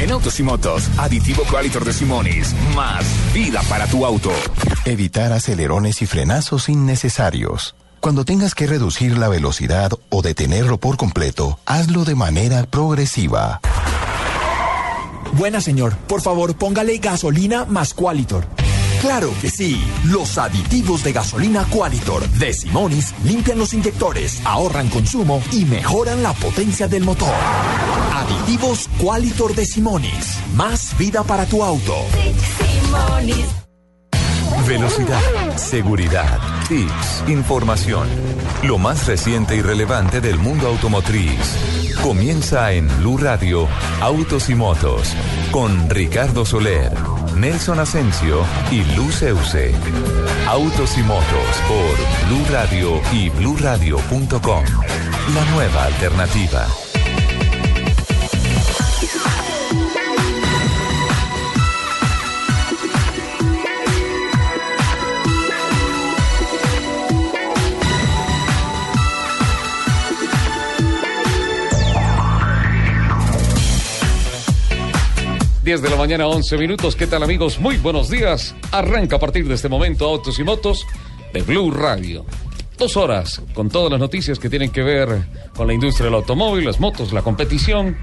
En Autos y Motos, aditivo Qualitor de Simonis. Más vida para tu auto. Evitar acelerones y frenazos innecesarios. Cuando tengas que reducir la velocidad o detenerlo por completo, hazlo de manera progresiva. Buena señor, por favor póngale gasolina más Qualitor. Claro que sí, los aditivos de gasolina Qualitor de Simonis limpian los inyectores, ahorran consumo y mejoran la potencia del motor. Aditivos Qualitor de Simonis, más vida para tu auto. Velocidad, seguridad, tips, información. Lo más reciente y relevante del mundo automotriz. Comienza en Blue Radio, Autos y Motos, con Ricardo Soler, Nelson Asensio y Luz Euse. Autos y Motos por Blue Radio y bluradio.com. La nueva alternativa. Diez de la mañana, 11 minutos. ¿Qué tal, amigos? Muy buenos días. Arranca a partir de este momento Autos y Motos de Blue Radio. Dos horas con todas las noticias que tienen que ver con la industria del automóvil, las motos, la competición,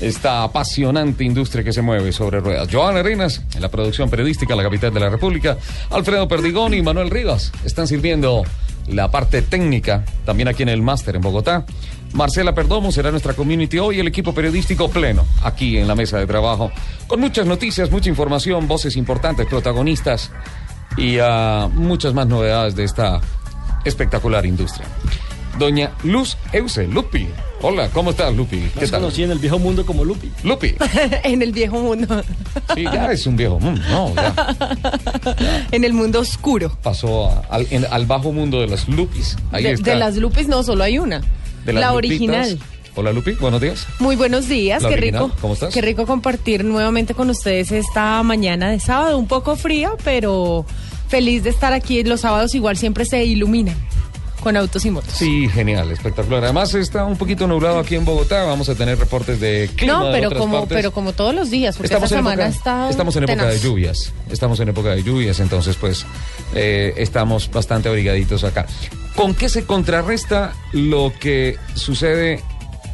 esta apasionante industria que se mueve sobre ruedas. Joan Arenas, en la producción periodística, la capital de la República, Alfredo Perdigón y Manuel Rivas están sirviendo la parte técnica, también aquí en el máster en Bogotá. Marcela Perdomo será nuestra community hoy, el equipo periodístico pleno, aquí en la mesa de trabajo, con muchas noticias, mucha información, voces importantes, protagonistas y ah, muchas más novedades de esta espectacular industria. Doña Luz Euse, Lupi. Hola, ¿cómo estás, Lupi? ¿Qué tal? conocí en el viejo mundo como Lupi. Lupi. en el viejo mundo. Sí, ya es un viejo mundo, no, ya. En el mundo oscuro. Pasó a- al, en- al bajo mundo de las Lupis. Ahí De, está. de las Lupis no, solo hay una. De las la Lupitas. original. Hola, Lupi, buenos días. Muy buenos días, La qué original, rico. ¿cómo estás? Qué rico compartir nuevamente con ustedes esta mañana de sábado, un poco fría, pero feliz de estar aquí. Los sábados igual siempre se iluminan con autos y motos. Sí, genial, espectacular. Además está un poquito nublado aquí en Bogotá. Vamos a tener reportes de clima no, pero como, partes. pero como todos los días, porque Estamos esta en, semana época, está estamos en época de lluvias. Estamos en época de lluvias, entonces pues eh, estamos bastante abrigaditos acá. ¿Con qué se contrarresta lo que sucede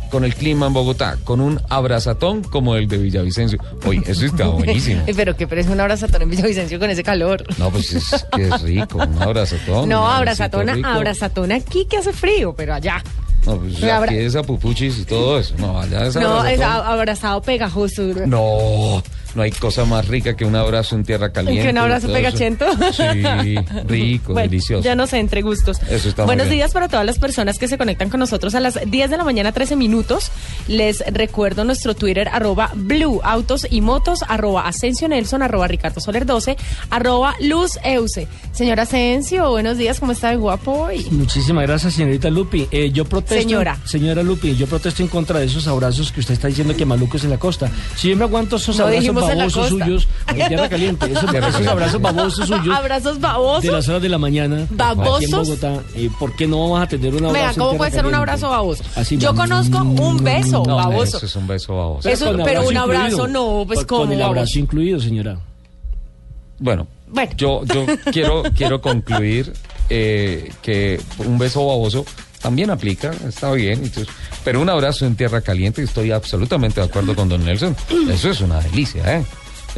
con el clima en Bogotá? Con un abrazatón como el de Villavicencio. Oye, eso está buenísimo. Pero que parece un abrazatón en Villavicencio con ese calor. No, pues es que es rico, un abrazatón. No, un abrazatona, rico. abrazatona aquí que hace frío, pero allá. No, pues aquí es a pupuchis y todo eso. No, allá es No, es abrazatón. abrazado pegajoso. No, no hay cosa más rica que un abrazo en tierra caliente. ¿Que un abrazo pegachento? Sí, rico, Bueno, delicioso. Ya no sé, entre gustos. Eso está muy Buenos bien. días para todas las personas que se conectan con nosotros a las 10 de la mañana, 13 minutos. Les recuerdo nuestro Twitter, arroba Blue Autos y Motos, arroba Asensio Nelson, arroba Ricardo Soler 12, arroba Luz Euse. Señor Asensio, buenos días, ¿cómo está de guapo hoy? Muchísimas gracias, señorita Lupi. Eh, yo protesto. Señora. Señora Lupi, yo protesto en contra de esos abrazos que usted está diciendo que malucos en la costa. Si yo me aguanto esos No abrazos babosos costa. suyos, en tierra caliente, esos, abrazos babosos suyos. Abrazos babosos. De las horas de la mañana. ¿Babosos? Aquí en Bogotá. eh, ¿Por qué no vamos a tener un abrazo? Venga, ¿cómo puede ser un abrazo baboso? Así, Yo conozco un beso No, baboso. eso es un beso baboso. Eso- con pero un abrazo no, pues, Con- ¿cómo, Con el abrazo incluido, señora. Bueno, Bueno. yo, yo quiero, quiero concluir eh, que un beso baboso también aplica, está bien, entonces, pero un abrazo en tierra caliente, estoy absolutamente de acuerdo con don Nelson. Eso es una delicia, ¿eh?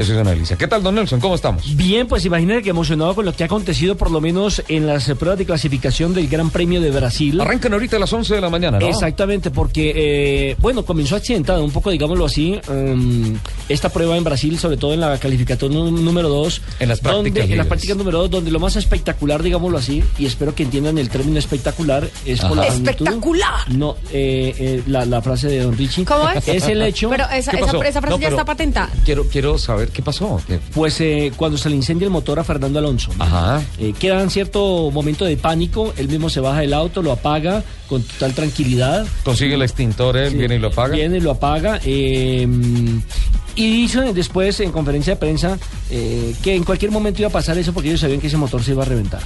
Eso es una delicia. ¿Qué tal, don Nelson? ¿Cómo estamos? Bien, pues imagínate que emocionado con lo que ha acontecido por lo menos en las pruebas de clasificación del Gran Premio de Brasil. Arrancan ahorita a las 11 de la mañana, ¿no? Exactamente, porque, eh, bueno, comenzó accidentada un poco, digámoslo así, um, esta prueba en Brasil, sobre todo en la calificación nú- número 2. En las prácticas donde, En las prácticas número 2, donde lo más espectacular, digámoslo así, y espero que entiendan el término espectacular, es por la magnitud- ¡Espectacular! No, eh, eh, la, la frase de Don Richie. ¿Cómo es? Es el hecho. Pero esa, ¿Qué esa, frase No, ya pero- está patentada. Quiero, quiero saber qué pasó. ¿Qué- Pues eh, cuando se le incendia el motor a Fernando Alonso. Ajá. Eh, queda en cierto momento de pánico, él mismo se baja del auto, lo apaga con total tranquilidad. Consigue el extintor, él Sí, viene y lo apaga. Viene y lo apaga. eh, y dice después en conferencia de prensa eh, que en cualquier momento iba a pasar eso porque ellos sabían que ese motor se iba a reventar.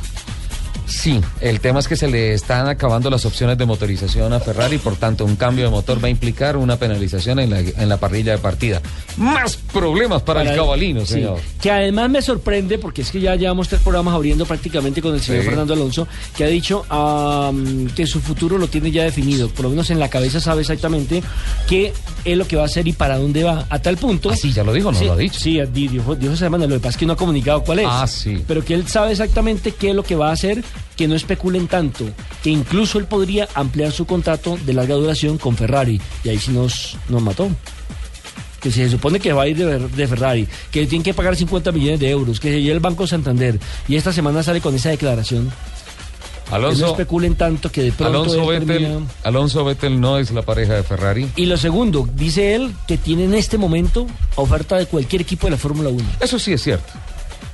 Sí, el tema es que se le están acabando las opciones de motorización a Ferrari, por tanto un cambio de motor va a implicar una penalización en la, en la parrilla de partida. Más problemas para, el cabalino, sí, señor. que además me sorprende, porque es que ya llevamos tres programas abriendo prácticamente con el señor Sí. Fernando Alonso, que ha dicho am, que su futuro lo tiene ya definido, por lo menos en la cabeza sabe exactamente qué es lo que va a hacer y para dónde va, a tal punto... Ah, sí, ya lo dijo, no Sí, lo ha dicho. Sí, di- dijo, dijo esa semana, lo que pasa es que no ha comunicado cuál es. Ah, sí. Pero que él sabe exactamente qué es lo que va a hacer, que no especulen tanto, que incluso él podría ampliar su contrato de larga duración con Ferrari, y ahí sí nos, nos mató. Que se supone que va a ir de, de Ferrari, que le tienen que pagar 50 millones de euros, que se lleve el Banco Santander, y esta semana sale con esa declaración. Que no Alonso, especulen tanto que de pronto Alonso Vettel, termina- Alonso Vettel no es la pareja de Ferrari. Y lo segundo, dice él que tiene en este momento oferta de cualquier equipo de la Fórmula 1. Eso sí es cierto.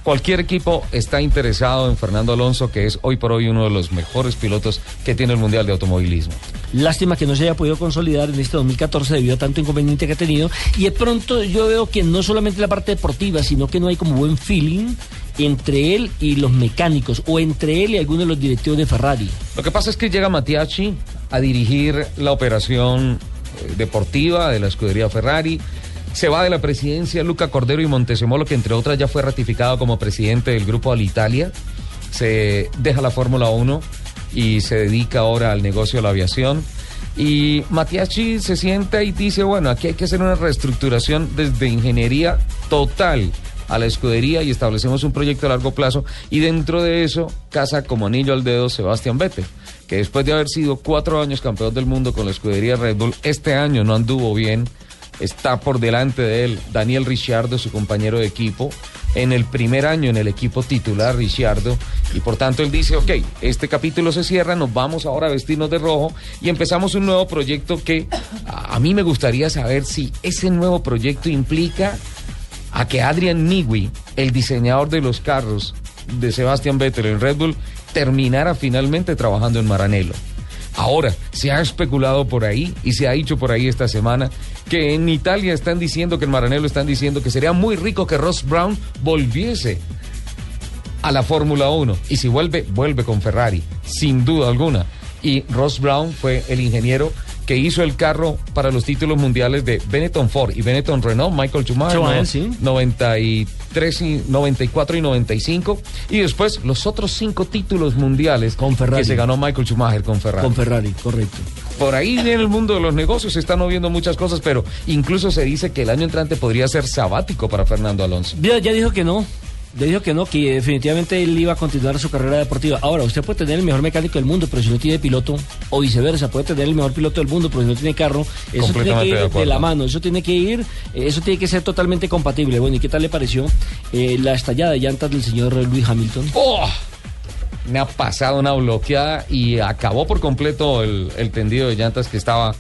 Cualquier equipo está interesado en Fernando Alonso, que es hoy por hoy uno de los mejores pilotos que tiene el Mundial de Automovilismo. Lástima que no se haya podido consolidar en este 2014 debido a tanto inconveniente que ha tenido. Y de pronto yo veo que no solamente la parte deportiva, sino que no hay como buen feeling entre él y los mecánicos, o entre él y algunos de los directivos de Ferrari. Lo que pasa es que llega Matiachi a dirigir la operación eh, deportiva de la escudería Ferrari. Se va de la presidencia Luca Cordero y Montesemolo, que entre otras ya fue ratificado como presidente del grupo Alitalia. Se deja la Fórmula 1 y se dedica ahora al negocio de la aviación. Y Matiachi se sienta y dice, bueno, aquí hay que hacer una reestructuración desde ingeniería total a la escudería y establecemos un proyecto a largo plazo y dentro de eso casa como anillo al dedo Sebastián Vettel, que después de haber sido cuatro años campeón del mundo con la escudería Red Bull, este año no anduvo bien, está por delante de él Daniel Ricciardo, su compañero de equipo, en el primer año en el equipo titular Ricciardo y por tanto él dice, ok, este capítulo se cierra, nos vamos ahora a vestirnos de rojo y empezamos un nuevo proyecto que a mí me gustaría saber si ese nuevo proyecto implica a que Adrian Newey, el diseñador de los carros de Sebastian Vettel en Red Bull, terminara finalmente trabajando en Maranello. Ahora, se ha especulado por ahí y se ha dicho por ahí esta semana que en Italia están diciendo que en Maranello están diciendo que sería muy rico que Ross Brown volviese a la Fórmula 1 y si vuelve, vuelve con Ferrari, sin duda alguna. Y Ross Brown fue el ingeniero que hizo el carro para los títulos mundiales de Benetton Ford y Benetton Renault, Michael Schumacher, Schumacher, no- sí. 93 y 94 y 95 y después los otros cinco títulos mundiales Con Ferrari. que se ganó Michael Schumacher con Ferrari. Con Ferrari, correcto. Por ahí en el mundo de los negocios se están moviendo muchas cosas, pero incluso se dice que el año entrante podría ser sabático para Fernando Alonso. Ya, ya dijo que no. Dijo que no, que definitivamente él iba a continuar su carrera deportiva. Ahora, usted puede tener el mejor mecánico del mundo, pero si no tiene piloto, o viceversa, puede tener el mejor piloto del mundo, pero si no tiene carro, eso tiene que ir de la mano, eso tiene que ir, eh, eso tiene que ser totalmente compatible. Bueno, ¿y qué tal le pareció eh, la estallada de llantas del señor Luis Hamilton? ¡Oh! Me ha pasado una bloqueada y acabó por completo el, el tendido de llantas que estaba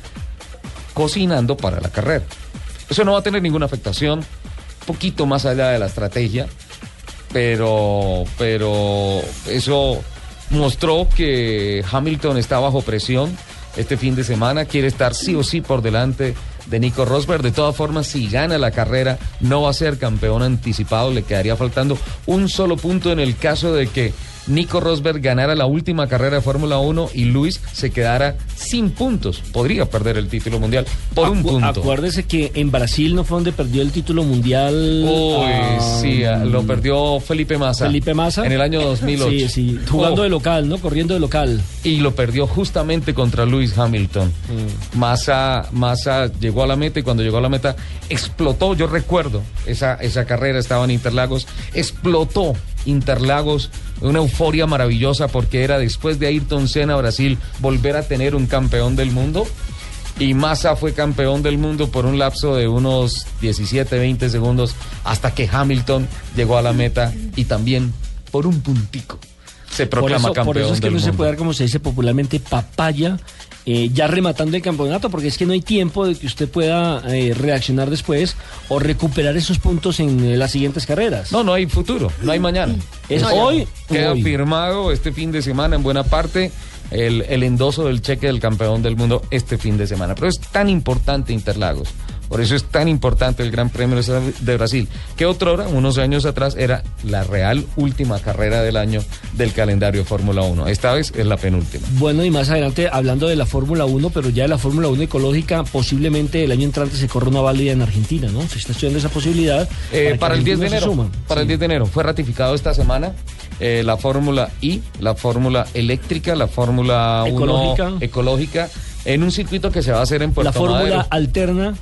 cocinando para la carrera. Eso no va a tener ninguna afectación, poquito más allá de la estrategia, pero, pero eso mostró que Hamilton está bajo presión este fin de semana, quiere estar sí o sí por delante de Nico Rosberg. De todas formas, si gana la carrera, no va a ser campeón anticipado, le quedaría faltando un solo punto en el caso de que Nico Rosberg ganara la última carrera de Fórmula 1 y Luis se quedara sin puntos. Podría perder el título mundial por un punto. Acuérdese que en Brasil no fue donde perdió el título mundial. Uy, ah, sí, ah, lo perdió Felipe Massa. Felipe Massa. En el año 2008. Sí, sí, jugando Oh, de local, ¿no? Corriendo de local. Y lo perdió justamente contra Lewis Hamilton. Mm. Massa, Massa llegó a la meta y cuando llegó a la meta explotó. Yo recuerdo esa, esa carrera, estaba en Interlagos. Explotó Interlagos. Una euforia maravillosa porque era después de Ayrton Senna a Brasil volver a tener un campeón del mundo. Y Massa fue campeón del mundo por un lapso de unos 17, 20 segundos hasta que Hamilton llegó a la meta y también por un puntico se Por proclama eso, campeón por eso es que del no se puede dar, como se dice popularmente, papaya. Eh, ya rematando el campeonato, porque es que no hay tiempo de que usted pueda eh, reaccionar después o recuperar esos puntos en eh, las siguientes carreras. No, no hay futuro, no hay mañana. Es No, hoy, Queda hoy. firmado este fin de semana en buena parte el, el endoso del cheque del campeón del mundo este fin de semana. Pero es tan importante Interlagos. Por eso es tan importante el Gran Premio de Brasil, que otra hora, unos años atrás, era la real última carrera del año del calendario Fórmula 1. Esta vez es la penúltima. Bueno, y más adelante, hablando de la Fórmula 1, pero ya de la Fórmula 1 ecológica, posiblemente el año entrante se corre una válida en Argentina, ¿no? Se está estudiando esa posibilidad. Eh, para el 10 de enero. suma. Para el Sí. 10 de enero. Fue ratificado esta semana eh, la Fórmula I, la Fórmula eléctrica, la Fórmula 1 Ecológica. ecológica, en un circuito que se va a hacer en Puerto La fórmula Madero. alterna,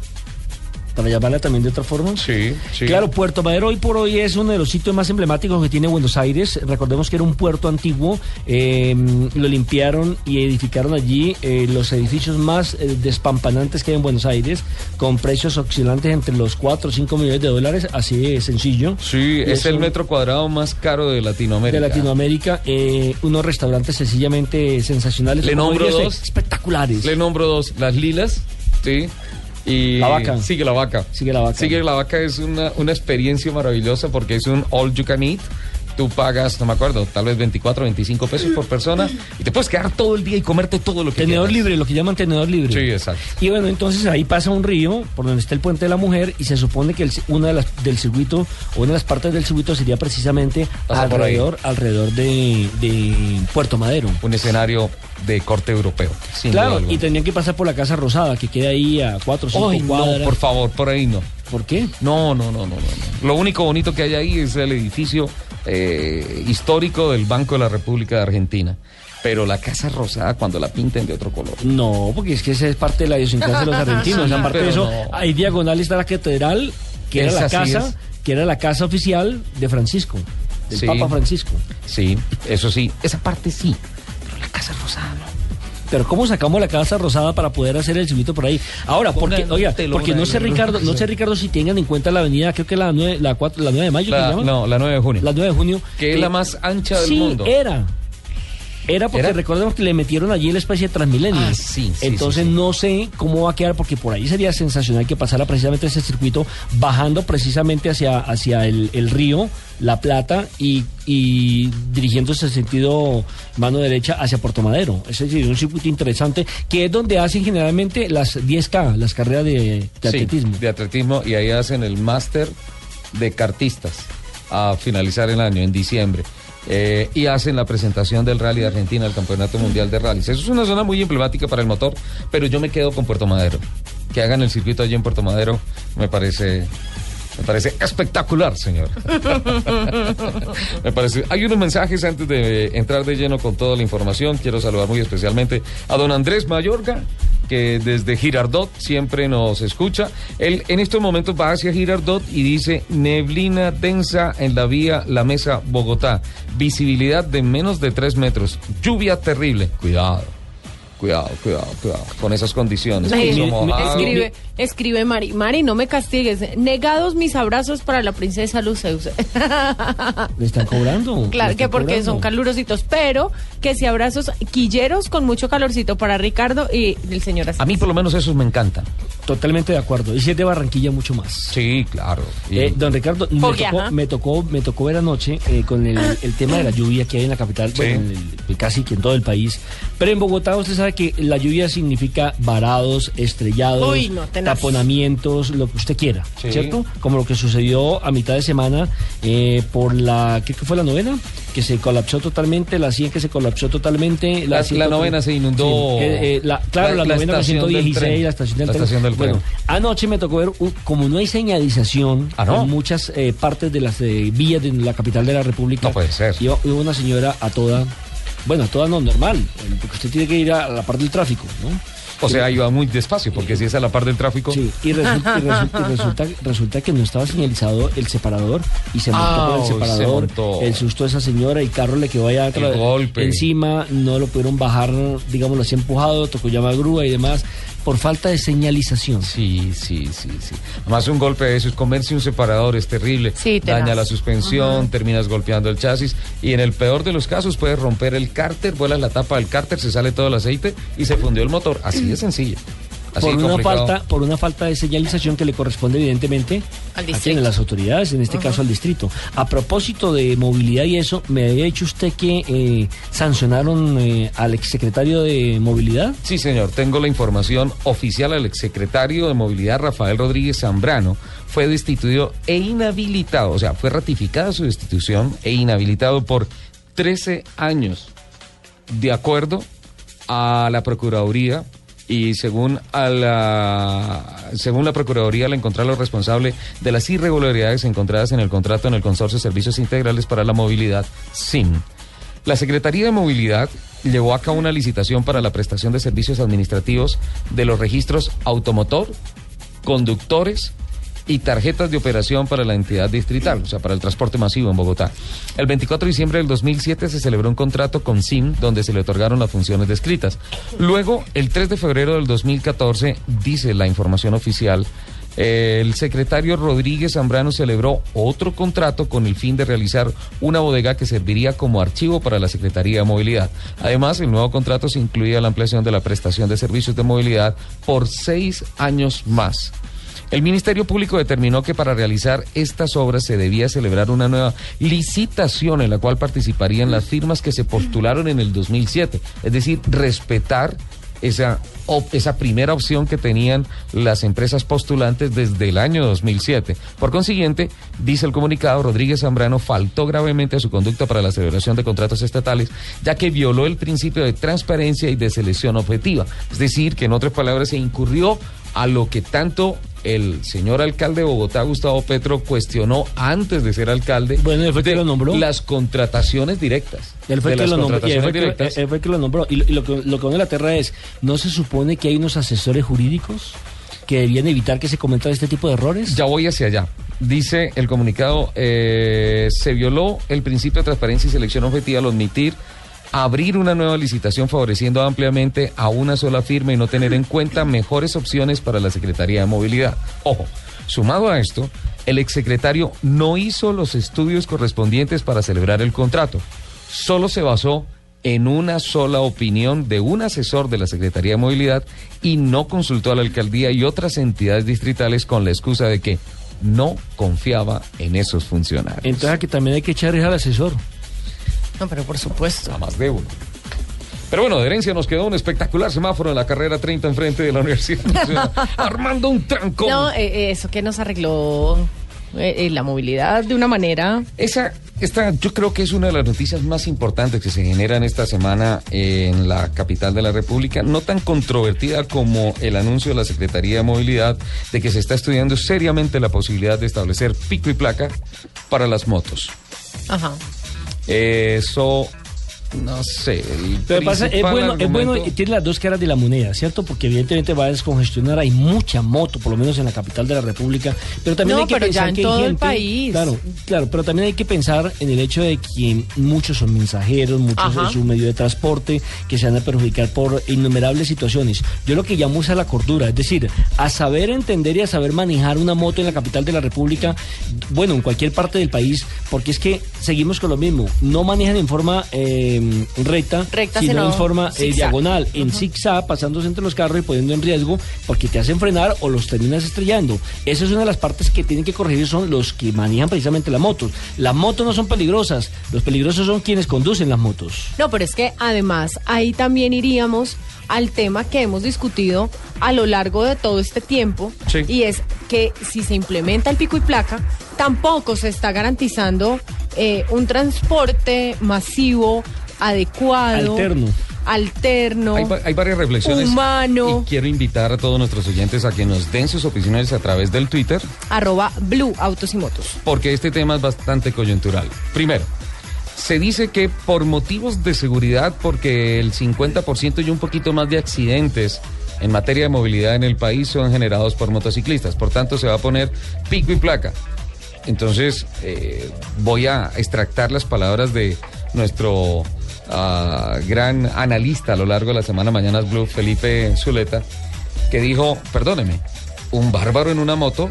para llamarla también de otra forma. Sí, sí. Claro, Puerto Madero hoy por hoy es uno de los sitios más emblemáticos que tiene Buenos Aires. Recordemos que era un puerto antiguo, eh, lo limpiaron y edificaron allí eh, los edificios más eh, despampanantes que hay en Buenos Aires, con precios oscilantes entre los 4 o 5 millones de dólares, así de sencillo. Sí, Y es el un- metro cuadrado más caro de Latinoamérica. de Latinoamérica, eh, unos restaurantes sencillamente sensacionales. Le nombro dos. Espectaculares. Le nombro dos, las lilas, sí. Y La vaca. Sigue la vaca. Sigue la vaca. Sigue la vaca es una, una experiencia maravillosa porque es un all you can eat. Tú pagas, no me acuerdo, tal vez 24, 25 pesos por persona y te puedes quedar todo el día y comerte todo lo que Tenedor quieras. libre, lo que llaman tenedor libre. Sí, exacto. Y bueno, entonces ahí pasa un río por donde está el puente de la mujer y se supone que el- una de las del circuito o una de las partes del circuito sería precisamente Pasa alrededor alrededor de, de Puerto Madero. Un escenario de corte europeo. sin claro, y tenían que pasar por la Casa Rosada que queda ahí a cuatro o cinco Ay, no, cuadras. por favor, por ahí no. ¿Por qué? No, no, no, no, no. Lo único bonito que hay ahí es el edificio eh, histórico del Banco de la República de Argentina. Pero la Casa Rosada, cuando la pinten de otro color. No, porque es que esa es parte de la idiosincrasia de los argentinos. Aparte de eso, no. hay diagonal está la catedral, que era la sí casa, es. que era la casa oficial de Francisco, del Sí. Papa Francisco. Sí, eso sí, esa parte sí. Pero la Casa Rosada no. Pero ¿cómo sacamos la casa rosada para poder hacer el circuito por ahí? Ahora, porque, oiga, porque no sé. Ricardo, no sé Ricardo si tengan en cuenta la avenida, creo que la 9, la 4, la 9 de mayo, ¿qué se La- llama? no, la 9 de junio. La 9 de junio. Que es la más ancha del sí, mundo. era. Era porque ¿Era? recordemos que le metieron allí la especie de Transmilenio. Ah, sí, sí, Entonces sí, no sé cómo va a quedar, porque por ahí sería sensacional que pasara precisamente ese circuito, bajando precisamente hacia, hacia el, el río, La Plata, y, y dirigiéndose en sentido mano derecha hacia Puerto Madero. Es decir, un circuito interesante, que es donde hacen generalmente las 10K, las carreras de, de Sí, atletismo. de atletismo y ahí hacen el máster de cartistas a finalizar el año, en diciembre. Eh, y hacen la presentación del Rally de Argentina, el Campeonato Mundial de Rallys. Eso es una zona muy emblemática para el motor, pero yo me quedo con Puerto Madero. Que hagan el circuito allí en Puerto Madero me parece me parece espectacular, señor. Me parece. Hay unos mensajes antes de entrar de lleno con toda la información. Quiero saludar muy especialmente a don Andrés Mayorga, que desde Girardot siempre nos escucha. Él en estos momentos va hacia Girardot y dice neblina densa en la vía La Mesa Bogotá. Visibilidad de menos de 3 metros. Lluvia terrible. Cuidado. Cuidado, cuidado, cuidado. Con esas condiciones. Ay, Piso mojado. escribe, escribe Mari. Mari, no me castigues. Negados mis abrazos para la princesa Luceus. Le están cobrando. claro que porque cobrando. son calurositos, pero que si abrazos quilleros con mucho calorcito para Ricardo y el señor así. A mí por lo menos esos me encantan. Totalmente de acuerdo. Y si es de Barranquilla, mucho más. Sí, claro. Eh, don Ricardo, me tocó, me tocó, me tocó ver anoche eh, con el, el tema de la lluvia que hay en la capital, bueno, en el- casi que en todo el país. Pero en Bogotá usted sabe que la lluvia significa varados, estrellados, Uy, no, tenaz. taponamientos, lo que usted quiera, Sí. ¿cierto? Como lo que sucedió a mitad de semana eh, por la, ¿qué fue la novena? que se colapsó totalmente, la 100 que se colapsó totalmente. La- la 100 novena se inundó. Sí, eh, eh, la- claro, La- la, la novena, la estación del 116, tren. la estación del La tren. estación del bueno, tren. anoche me tocó ver, un- como no hay señalización Ah, ¿no? en muchas eh, partes de las eh, vías de la capital de la República. No puede ser. Iba, iba una señora a toda, bueno, a toda no, normal, porque usted tiene que ir a la parte del tráfico, ¿no? O sea, iba muy despacio, porque si es a la par del tráfico. Sí, y resulta, y resulta, y resulta, resulta que no estaba señalizado el separador y se montó Ah, por el se separador. montó. El susto de esa señora, el carro le quedó allá El golpe. encima, no lo pudieron bajar, digámoslo así, empujado, tocó llamar grúa y demás, por falta de señalización. Sí, sí, sí, sí. Además, un golpe de eso es comerse un separador, es terrible. Sí, tenaz. Daña la suspensión, terminas golpeando el chasis y en el peor de los casos puedes romper el cárter, vuelas la tapa del cárter, se sale todo el aceite y se fundió el motor. Así de sencillo. Así por una complicado. falta por una falta de señalización que le corresponde evidentemente Al a distrito. las autoridades en este caso al distrito a propósito de movilidad y eso me había dicho usted que eh, sancionaron eh, al exsecretario de movilidad Sí, señor, tengo la información oficial. El exsecretario de Movilidad, Rafael Rodríguez Zambrano, fue destituido e inhabilitado, o sea, fue ratificada su destitución e inhabilitado por 13 años, de acuerdo a la Procuraduría. Y según a la según la Procuraduría le encontraron responsable de las irregularidades encontradas en el contrato en el Consorcio de Servicios Integrales para la Movilidad, SIM. La Secretaría de Movilidad llevó a cabo una licitación para la prestación de servicios administrativos de los registros automotor, conductores y tarjetas de operación para la entidad distrital, o sea, para el transporte masivo en Bogotá. El 24 de diciembre del 2007 se celebró un contrato con SIM donde se le otorgaron las funciones descritas. Luego, el 3 de febrero del 2014, dice la información oficial, el secretario Rodríguez Zambrano celebró otro contrato con el fin de realizar una bodega que serviría como archivo para la Secretaría de Movilidad. Además, el nuevo contrato se incluía la ampliación de la prestación de servicios de movilidad por seis años más. El Ministerio Público determinó que para realizar estas obras se debía celebrar una nueva licitación en la cual participarían las firmas que se postularon en el 2007, es decir, respetar esa, esa primera opción que tenían las empresas postulantes desde el año 2007. Por consiguiente, dice el comunicado, Rodríguez Zambrano faltó gravemente a su conducta para la celebración de contratos estatales, ya que violó el principio de transparencia y de selección objetiva. Es decir, que en otras palabras se incurrió a lo que tanto el señor alcalde de Bogotá, Gustavo Petro, cuestionó antes de ser alcalde Bueno, él fue que lo nombró. las contrataciones directas. Él fue, que lo nombró, él que- directas. él fue el que lo nombró. Y, lo- y lo, que, lo que uno le aterra es, ¿no se supone que hay unos asesores jurídicos que debían evitar que se cometan este tipo de errores? Ya voy hacia allá. Dice el comunicado, eh, se violó el principio de transparencia y selección objetiva al admitir abrir una nueva licitación favoreciendo ampliamente a una sola firma y no tener en cuenta mejores opciones para la Secretaría de Movilidad. Ojo, sumado a esto, el exsecretario no hizo los estudios correspondientes para celebrar el contrato. Solo se basó en una sola opinión de un asesor de la Secretaría de Movilidad y no consultó a la alcaldía y otras entidades distritales con la excusa de que no confiaba en esos funcionarios. Entonces aquí también hay que echar al asesor. No, pero por supuesto. A más de uno. Pero bueno, de herencia nos quedó un espectacular semáforo en la carrera 30 enfrente de la Universidad Nacional, armando un trancón. No, eh, eh, eso que nos arregló eh, eh, la movilidad de una manera. Esa, esta, yo creo que es una de las noticias más importantes que se generan esta semana en la capital de la República, no tan controvertida como el anuncio de la Secretaría de Movilidad de que se está estudiando seriamente la posibilidad de establecer pico y placa para las motos. Ajá. Eso, no sé. el Pero pasa, es bueno, es bueno tiene las dos caras de la moneda, ¿cierto? Porque evidentemente va a descongestionar, hay mucha moto, por lo menos en la capital de la República, pero también No, hay que pero ya pensar en que hay todo el gente- país. Claro, claro, pero también hay que pensar en el hecho de que muchos son mensajeros, muchos Ajá. es un medio de transporte que se van a perjudicar por innumerables situaciones. Yo lo que llamo es a la cordura, es decir, a saber entender y a saber manejar una moto en la capital de la República, bueno, en cualquier parte del país, porque es que seguimos con lo mismo, no manejan en forma eh, recta, Recta, sino sino en forma eh, diagonal, en zigzag, pasándose entre los carros y poniendo en riesgo porque te hacen frenar o los terminas estrellando. Esa es una de las partes que tienen que corregir, son los que manejan precisamente las motos. Las motos no son peligrosas, los peligrosos son quienes conducen las motos. No, pero es que además ahí también iríamos al tema que hemos discutido a lo largo de todo este tiempo Sí. y es que si se implementa el pico y placa tampoco se está garantizando eh, un transporte masivo, adecuado, Alterno. alterno, Hay, va- hay varias reflexiones. humano, Y quiero invitar a todos nuestros oyentes a que nos den sus opiniones a través del Twitter, arroba Blue Autos y Motos. porque este tema es bastante coyuntural. Primero, se dice que por motivos de seguridad, porque el 50% y un poquito más de accidentes en materia de movilidad en el país son generados por motociclistas. Por tanto, se va a poner pico y placa. Entonces, eh, voy a extractar las palabras de nuestro ah, gran analista a lo largo de la semana Mañanas Blue, Felipe Zuleta, que dijo, perdóneme, un bárbaro en una moto,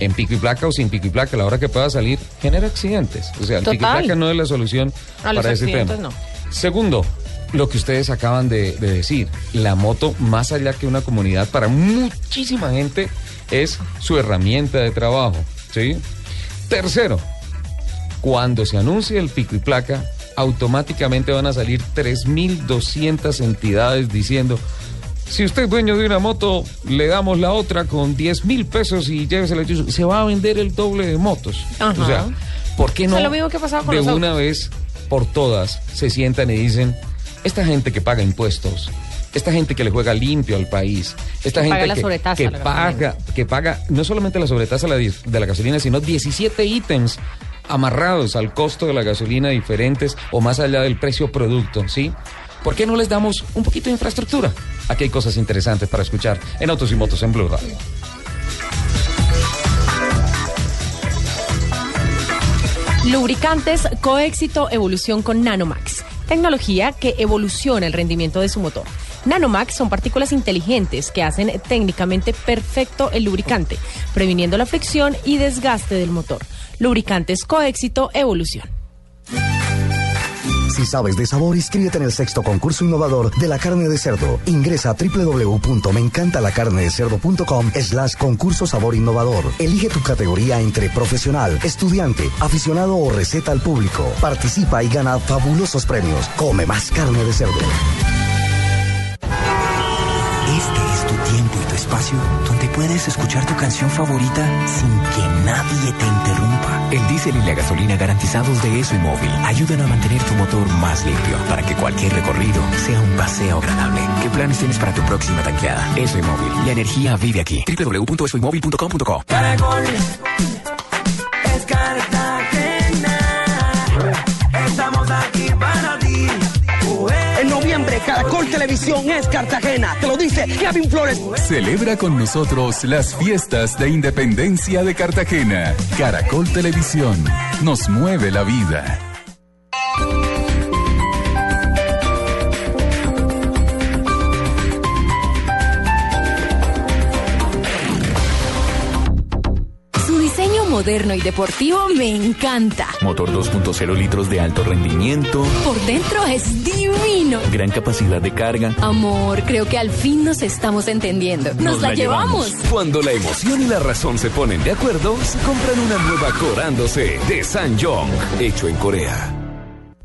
en pico y placa o sin pico y placa, a la hora que pueda salir, genera accidentes. O sea, el pico y placa no es la solución A para ese tema. no. Segundo, lo que ustedes acaban de, de decir, la moto, más allá que una comunidad, para muchísima gente es su herramienta de trabajo. ¿sí? Tercero, cuando se anuncie el pico y placa, automáticamente van a salir 3.200 entidades diciendo, si usted es dueño de una moto, le damos la otra con 10 mil pesos y llévesela. Se va a vender el doble de motos. Ajá. O sea, ¿por qué no es lo mismo que ha pasado con de los una vez por todas se sientan y dicen, esta gente que paga impuestos, esta gente que le juega limpio al país, esta Que gente paga que, sobretasa que paga, que paga no solamente la sobretasa de la, di- de la gasolina, sino 17 ítems amarrados al costo de la gasolina diferentes o más allá del precio producto, ¿sí? ¿Por qué no les damos un poquito de infraestructura? Aquí hay cosas interesantes para escuchar en Autos y Motos en Blue Radio. Lubricantes Coéxito Evolución con Nanomax. Tecnología que evoluciona el rendimiento de su motor. Nanomax son partículas inteligentes que hacen técnicamente perfecto el lubricante, previniendo la fricción y desgaste del motor. Lubricantes Coéxito Evolución. Si sabes de sabor, inscríbete en el sexto concurso innovador de la carne de cerdo. Ingresa a www.meencantalacarnedecerdo.com slash concurso sabor innovador. Elige tu categoría entre profesional, estudiante, aficionado o receta al público. Participa y gana fabulosos premios. Come más carne de cerdo. Este tiempo y tu espacio donde puedes escuchar tu canción favorita sin que nadie te interrumpa. El diésel y la gasolina garantizados de ESO y móvil ayudan a mantener tu motor más limpio para que cualquier recorrido sea un paseo agradable. ¿Qué planes tienes para tu próxima tanqueada? ESO y móvil. La energía vive aquí. www.esoymóvil.com.co Caracol es Cartagena. Caracol Televisión es Cartagena. Te lo dice Kevin Flores. Celebra con nosotros las fiestas de independencia de Cartagena. Caracol Televisión nos mueve la vida. Moderno y deportivo me encanta. Motor 2.0 litros de alto rendimiento. Por dentro es divino. Gran capacidad de carga. Amor, creo que al fin nos estamos entendiendo. Nos, la, llevamos. Cuando la emoción y la razón se ponen de acuerdo, se compran una nueva Corándose de Sanyong, hecho en Corea.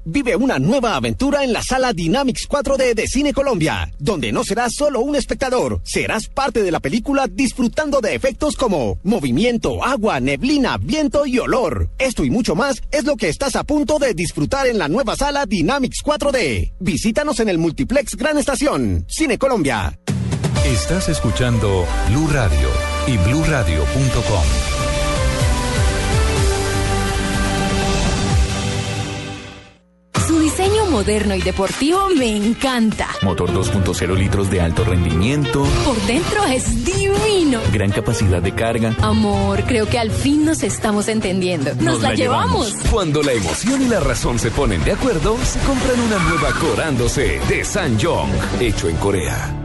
Vive una nueva aventura en la sala Dynamics 4D de Cine Colombia, donde no serás solo un espectador, serás parte de la película disfrutando de efectos como movimiento, agua, neblina, viento y olor. Esto y mucho más es lo que estás a punto de disfrutar en la nueva sala Dynamics 4D. Visítanos en el Multiplex Gran Estación, Cine Colombia. Estás escuchando Blue Radio y bluradio.com. moderno y deportivo me encanta. Motor 2.0 litros de alto rendimiento. Por dentro es divino. Gran capacidad de carga. Amor, creo que al fin nos estamos entendiendo. Nos, la, llevamos. Cuando la emoción y la razón se ponen de acuerdo, se compran una nueva Corándose de Sanyong, hecho en Corea.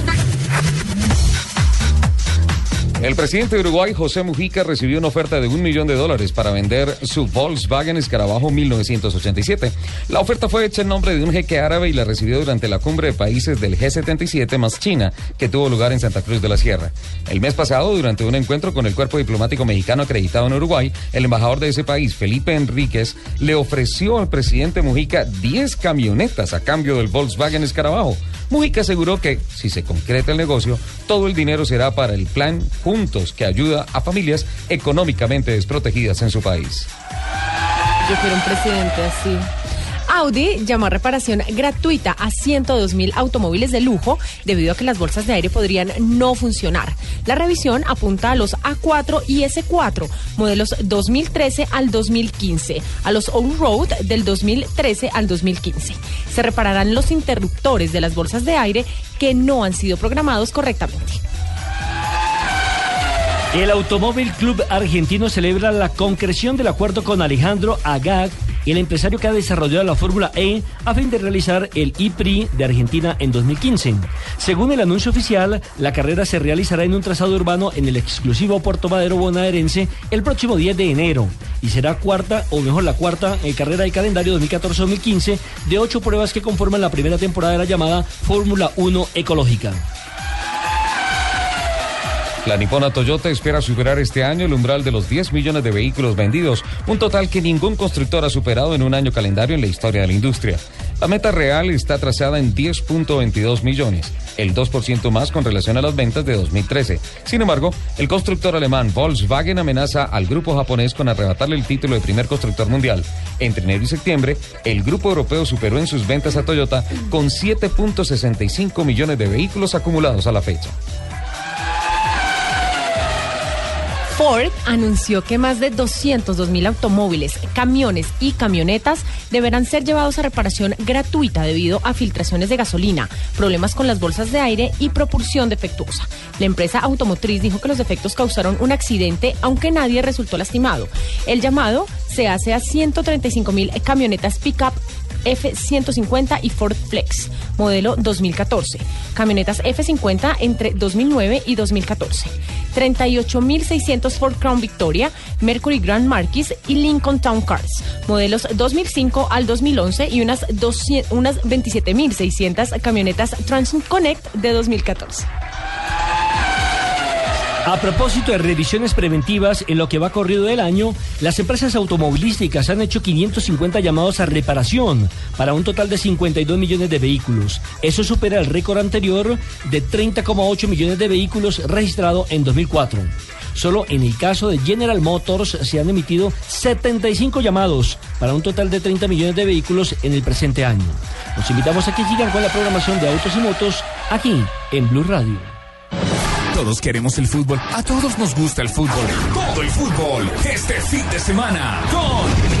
El presidente de Uruguay, José Mujica, recibió una oferta de un millón de dólares para vender su Volkswagen Escarabajo 1987. La oferta fue hecha en nombre de un jeque árabe y la recibió durante la cumbre de países del G77 más China, que tuvo lugar en Santa Cruz de la Sierra. El mes pasado, durante un encuentro con el cuerpo diplomático mexicano acreditado en Uruguay, el embajador de ese país, Felipe Enríquez, le ofreció al presidente Mujica 10 camionetas a cambio del Volkswagen Escarabajo. Mujica aseguró que, si se concreta el negocio, todo el dinero será para el plan Que ayuda a familias económicamente desprotegidas en su país. Yo quiero un presidente así. Audi llamó a reparación gratuita a 102 mil automóviles de lujo debido a que las bolsas de aire podrían no funcionar. La revisión apunta a los A4 y S4, modelos 2013 al 2015, a los On-Road del 2013 al 2015. Se repararán los interruptores de las bolsas de aire que no han sido programados correctamente. El Automóvil Club Argentino celebra la concreción del acuerdo con Alejandro Agag, el empresario que ha desarrollado la Fórmula E a fin de realizar el IPRI de Argentina en 2015. Según el anuncio oficial, la carrera se realizará en un trazado urbano en el exclusivo Puerto Madero bonaerense el próximo 10 de enero y será cuarta, o mejor la cuarta, eh, carrera del calendario 2014-2015 de ocho pruebas que conforman la primera temporada de la llamada Fórmula 1 Ecológica. La nipona Toyota espera superar este año el umbral de los 10 millones de vehículos vendidos, un total que ningún constructor ha superado en un año calendario en la historia de la industria. La meta real está trazada en 10.22 millones, el 2% más con relación a las ventas de 2013. Sin embargo, el constructor alemán Volkswagen amenaza al grupo japonés con arrebatarle el título de primer constructor mundial. Entre enero y septiembre, el grupo europeo superó en sus ventas a Toyota con 7.65 millones de vehículos acumulados a la fecha. Ford anunció que más de 202 mil automóviles, camiones y camionetas deberán ser llevados a reparación gratuita debido a filtraciones de gasolina, problemas con las bolsas de aire y propulsión defectuosa. La empresa automotriz dijo que los defectos causaron un accidente, aunque nadie resultó lastimado. El llamado se hace a 135 mil camionetas pick-up F-150 y Ford Flex, modelo 2014. Camionetas F-50 entre 2009 y 2014. 38.600 Ford Crown Victoria, Mercury Grand Marquis y Lincoln Town Cars, modelos 2005 al 2011 y unas, 200 unas 27.600 camionetas TransConnect de 2014. A propósito de revisiones preventivas, en lo que va corrido del año, las empresas automovilísticas han hecho 550 llamados a reparación para un total de 52 millones de vehículos. Eso supera el récord anterior de 30,8 millones de vehículos registrado en 2004. Solo en el caso de General Motors se han emitido 75 llamados para un total de 30 millones de vehículos en el presente año. Los invitamos a que sigan con la programación de Autos y Motos aquí en Blue Radio. Todos queremos el fútbol. A todos nos gusta el fútbol. Todo el fútbol. Este fin de semana. Con.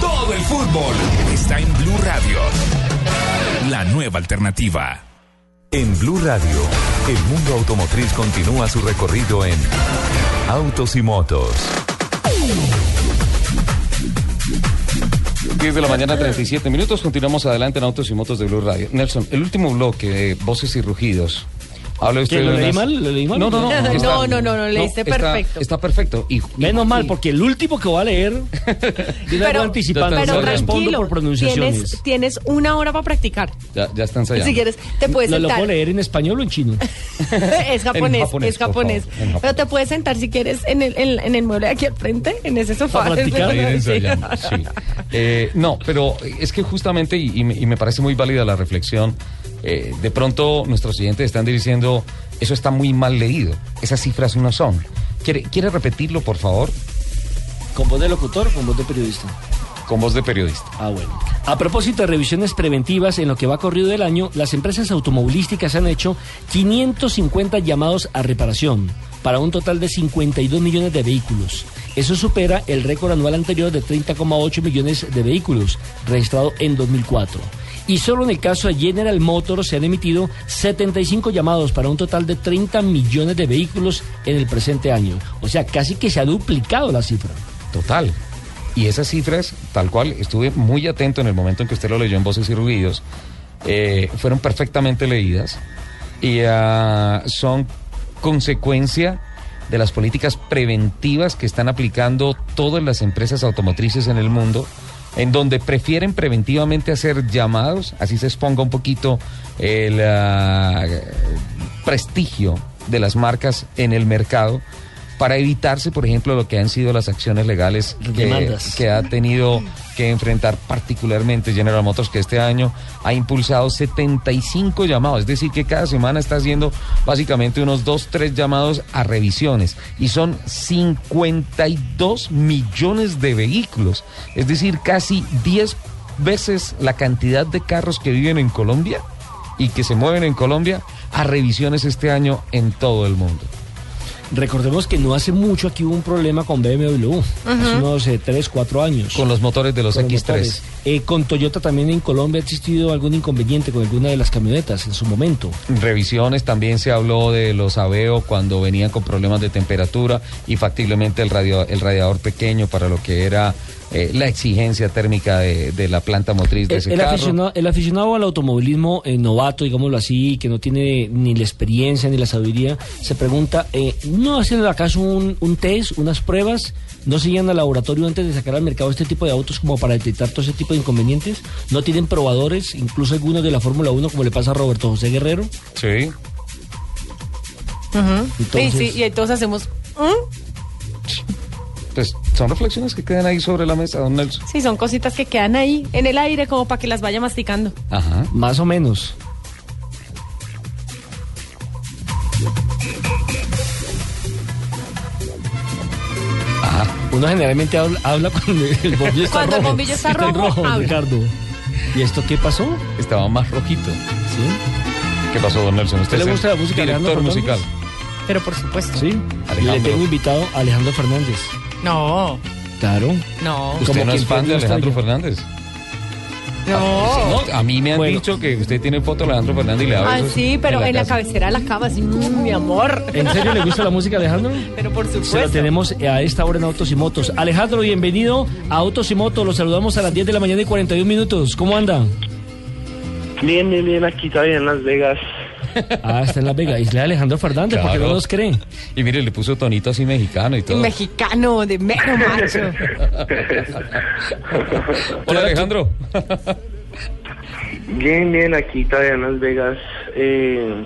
Todo el fútbol está en Blue Radio. La nueva alternativa. En Blue Radio, el mundo automotriz continúa su recorrido en Autos y Motos. 10 de la mañana, 37 minutos. Continuamos adelante en Autos y Motos de Blue Radio. Nelson, el último bloque Voces y Rugidos. Habla usted ¿Qué, lo leí mal? ¿Lo leí mal? No, no, no. No, está- no, no, no, leíste perfecto. Está perfecto. Y, y- Menos mal, porque el último que voy a leer, yo le hago anticipando, Pero tranquilo, por pronunciaciones. tienes, tienes una hora para practicar. ya, ya está ensayando. Si quieres, te puedes ¿Lo, lo sentar. puedo leer en español o en chino? es japonés, japonés, es japonés. favor, en japonés. Pero te puedes sentar si quieres en el, en, en el mueble de aquí al frente, en ese sofá. Para practicar. Sí. ensayando, sí. Eh, no, pero es que justamente, y, y me, y me parece muy válida la reflexión, eh, de pronto nuestros oyentes están diciendo, eso está muy mal leído, esas cifras no son. ¿Quiere, ¿quiere repetirlo, por favor? ¿Con voz de locutor o con voz de periodista? Con voz de periodista. Ah, bueno. A propósito de revisiones preventivas, en lo que va corrido del año, las empresas automovilísticas han hecho 550 llamados a reparación para un total de 52 millones de vehículos. Eso supera el récord anual anterior de 30,8 millones de vehículos, registrado en 2004. Y solo en el caso de General Motors se han emitido 75 llamados para un total de 30 millones de vehículos en el presente año. O sea, casi que se ha duplicado la cifra. Total. Y esas cifras, tal cual, estuve muy atento en el momento en que usted lo leyó en Voces y Ruidos, eh, fueron perfectamente leídas y ah, son consecuencia de las políticas preventivas que están aplicando todas las empresas automotrices en el mundo, en donde prefieren preventivamente hacer llamados, así se exponga un poquito el ah, prestigio de las marcas en el mercado para evitarse, por ejemplo, lo que han sido las acciones legales que, ha tenido que enfrentar particularmente General Motors, que este año ha impulsado 75 llamados, es decir, que cada semana está haciendo básicamente unos 2, 3 llamados a revisiones. Y son 52 millones de vehículos, es decir, casi 10 veces la cantidad de carros que viven en Colombia y que se mueven en Colombia a revisiones este año en todo el mundo. Recordemos que no hace mucho aquí hubo un problema con BMW, hace unos 3, 4 años. Con los motores de los Con X3. motores. Eh, con Toyota también en Colombia ha existido algún inconveniente con alguna de las camionetas en su momento. Revisiones también se habló de los Aveo cuando venían con problemas de temperatura y factiblemente el, radio, el radiador pequeño para lo que era eh, la exigencia térmica de, de la planta motriz de El, ese el carro. aficionado, el aficionado al automovilismo eh, novato, digámoslo así, que no tiene ni la experiencia ni la sabiduría, se pregunta, eh, ¿no hacen acaso un, un test, unas pruebas? ¿No se llegan al laboratorio antes de sacar al mercado este tipo de autos como para detectar todo ese tipo de inconvenientes? ¿No tienen probadores, incluso algunos de la Fórmula 1, como le pasa a Roberto José Guerrero? Sí. Entonces- Sí, sí, y entonces hacemos... ¿mm? Pues son reflexiones que quedan ahí sobre la mesa, don Nelson. Sí, son cositas que quedan ahí en el aire como para que las vaya masticando. Ajá. Más o menos. Uno generalmente habla, habla cuando el bombillo está Cuando el rojo. bombillo está rojo, habla. Ricardo. ¿Y esto qué pasó? Estaba más rojito. ¿Sí? ¿Qué pasó, don Nelson? Usted ¿Le gusta el la música de director Alejandro musical. Pero por supuesto. Sí. Alejandro. Le tengo invitado a Alejandro Fernández. No, Claro. no. ¿Usted Como no es fan de Alejandro. Fernández? No. No, a mí me han Bueno. dicho que usted tiene foto de Alejandro Fernández y le da Ah, sí, pero en la, casa. cabecera de la cama, así, mm, mi amor. ¿En serio le gusta la música, Alejandro? Pero por Se la supuesto. tenemos a esta hora en Autos y Motos. Alejandro, bienvenido a Autos y Motos. Los saludamos a las 10 de la mañana y 41 minutos. ¿Cómo anda? Bien, bien, bien, aquí todavía en Las Vegas. Ah, está en La Vega. Isla de Alejandro Fernández, ¿por qué Claro. no nos cree? Y mire, le puso tonito así mexicano y todo. Mexicano, de mero macho. Hola, Alejandro. Bien, bien, aquí todavía en Las Vegas, eh,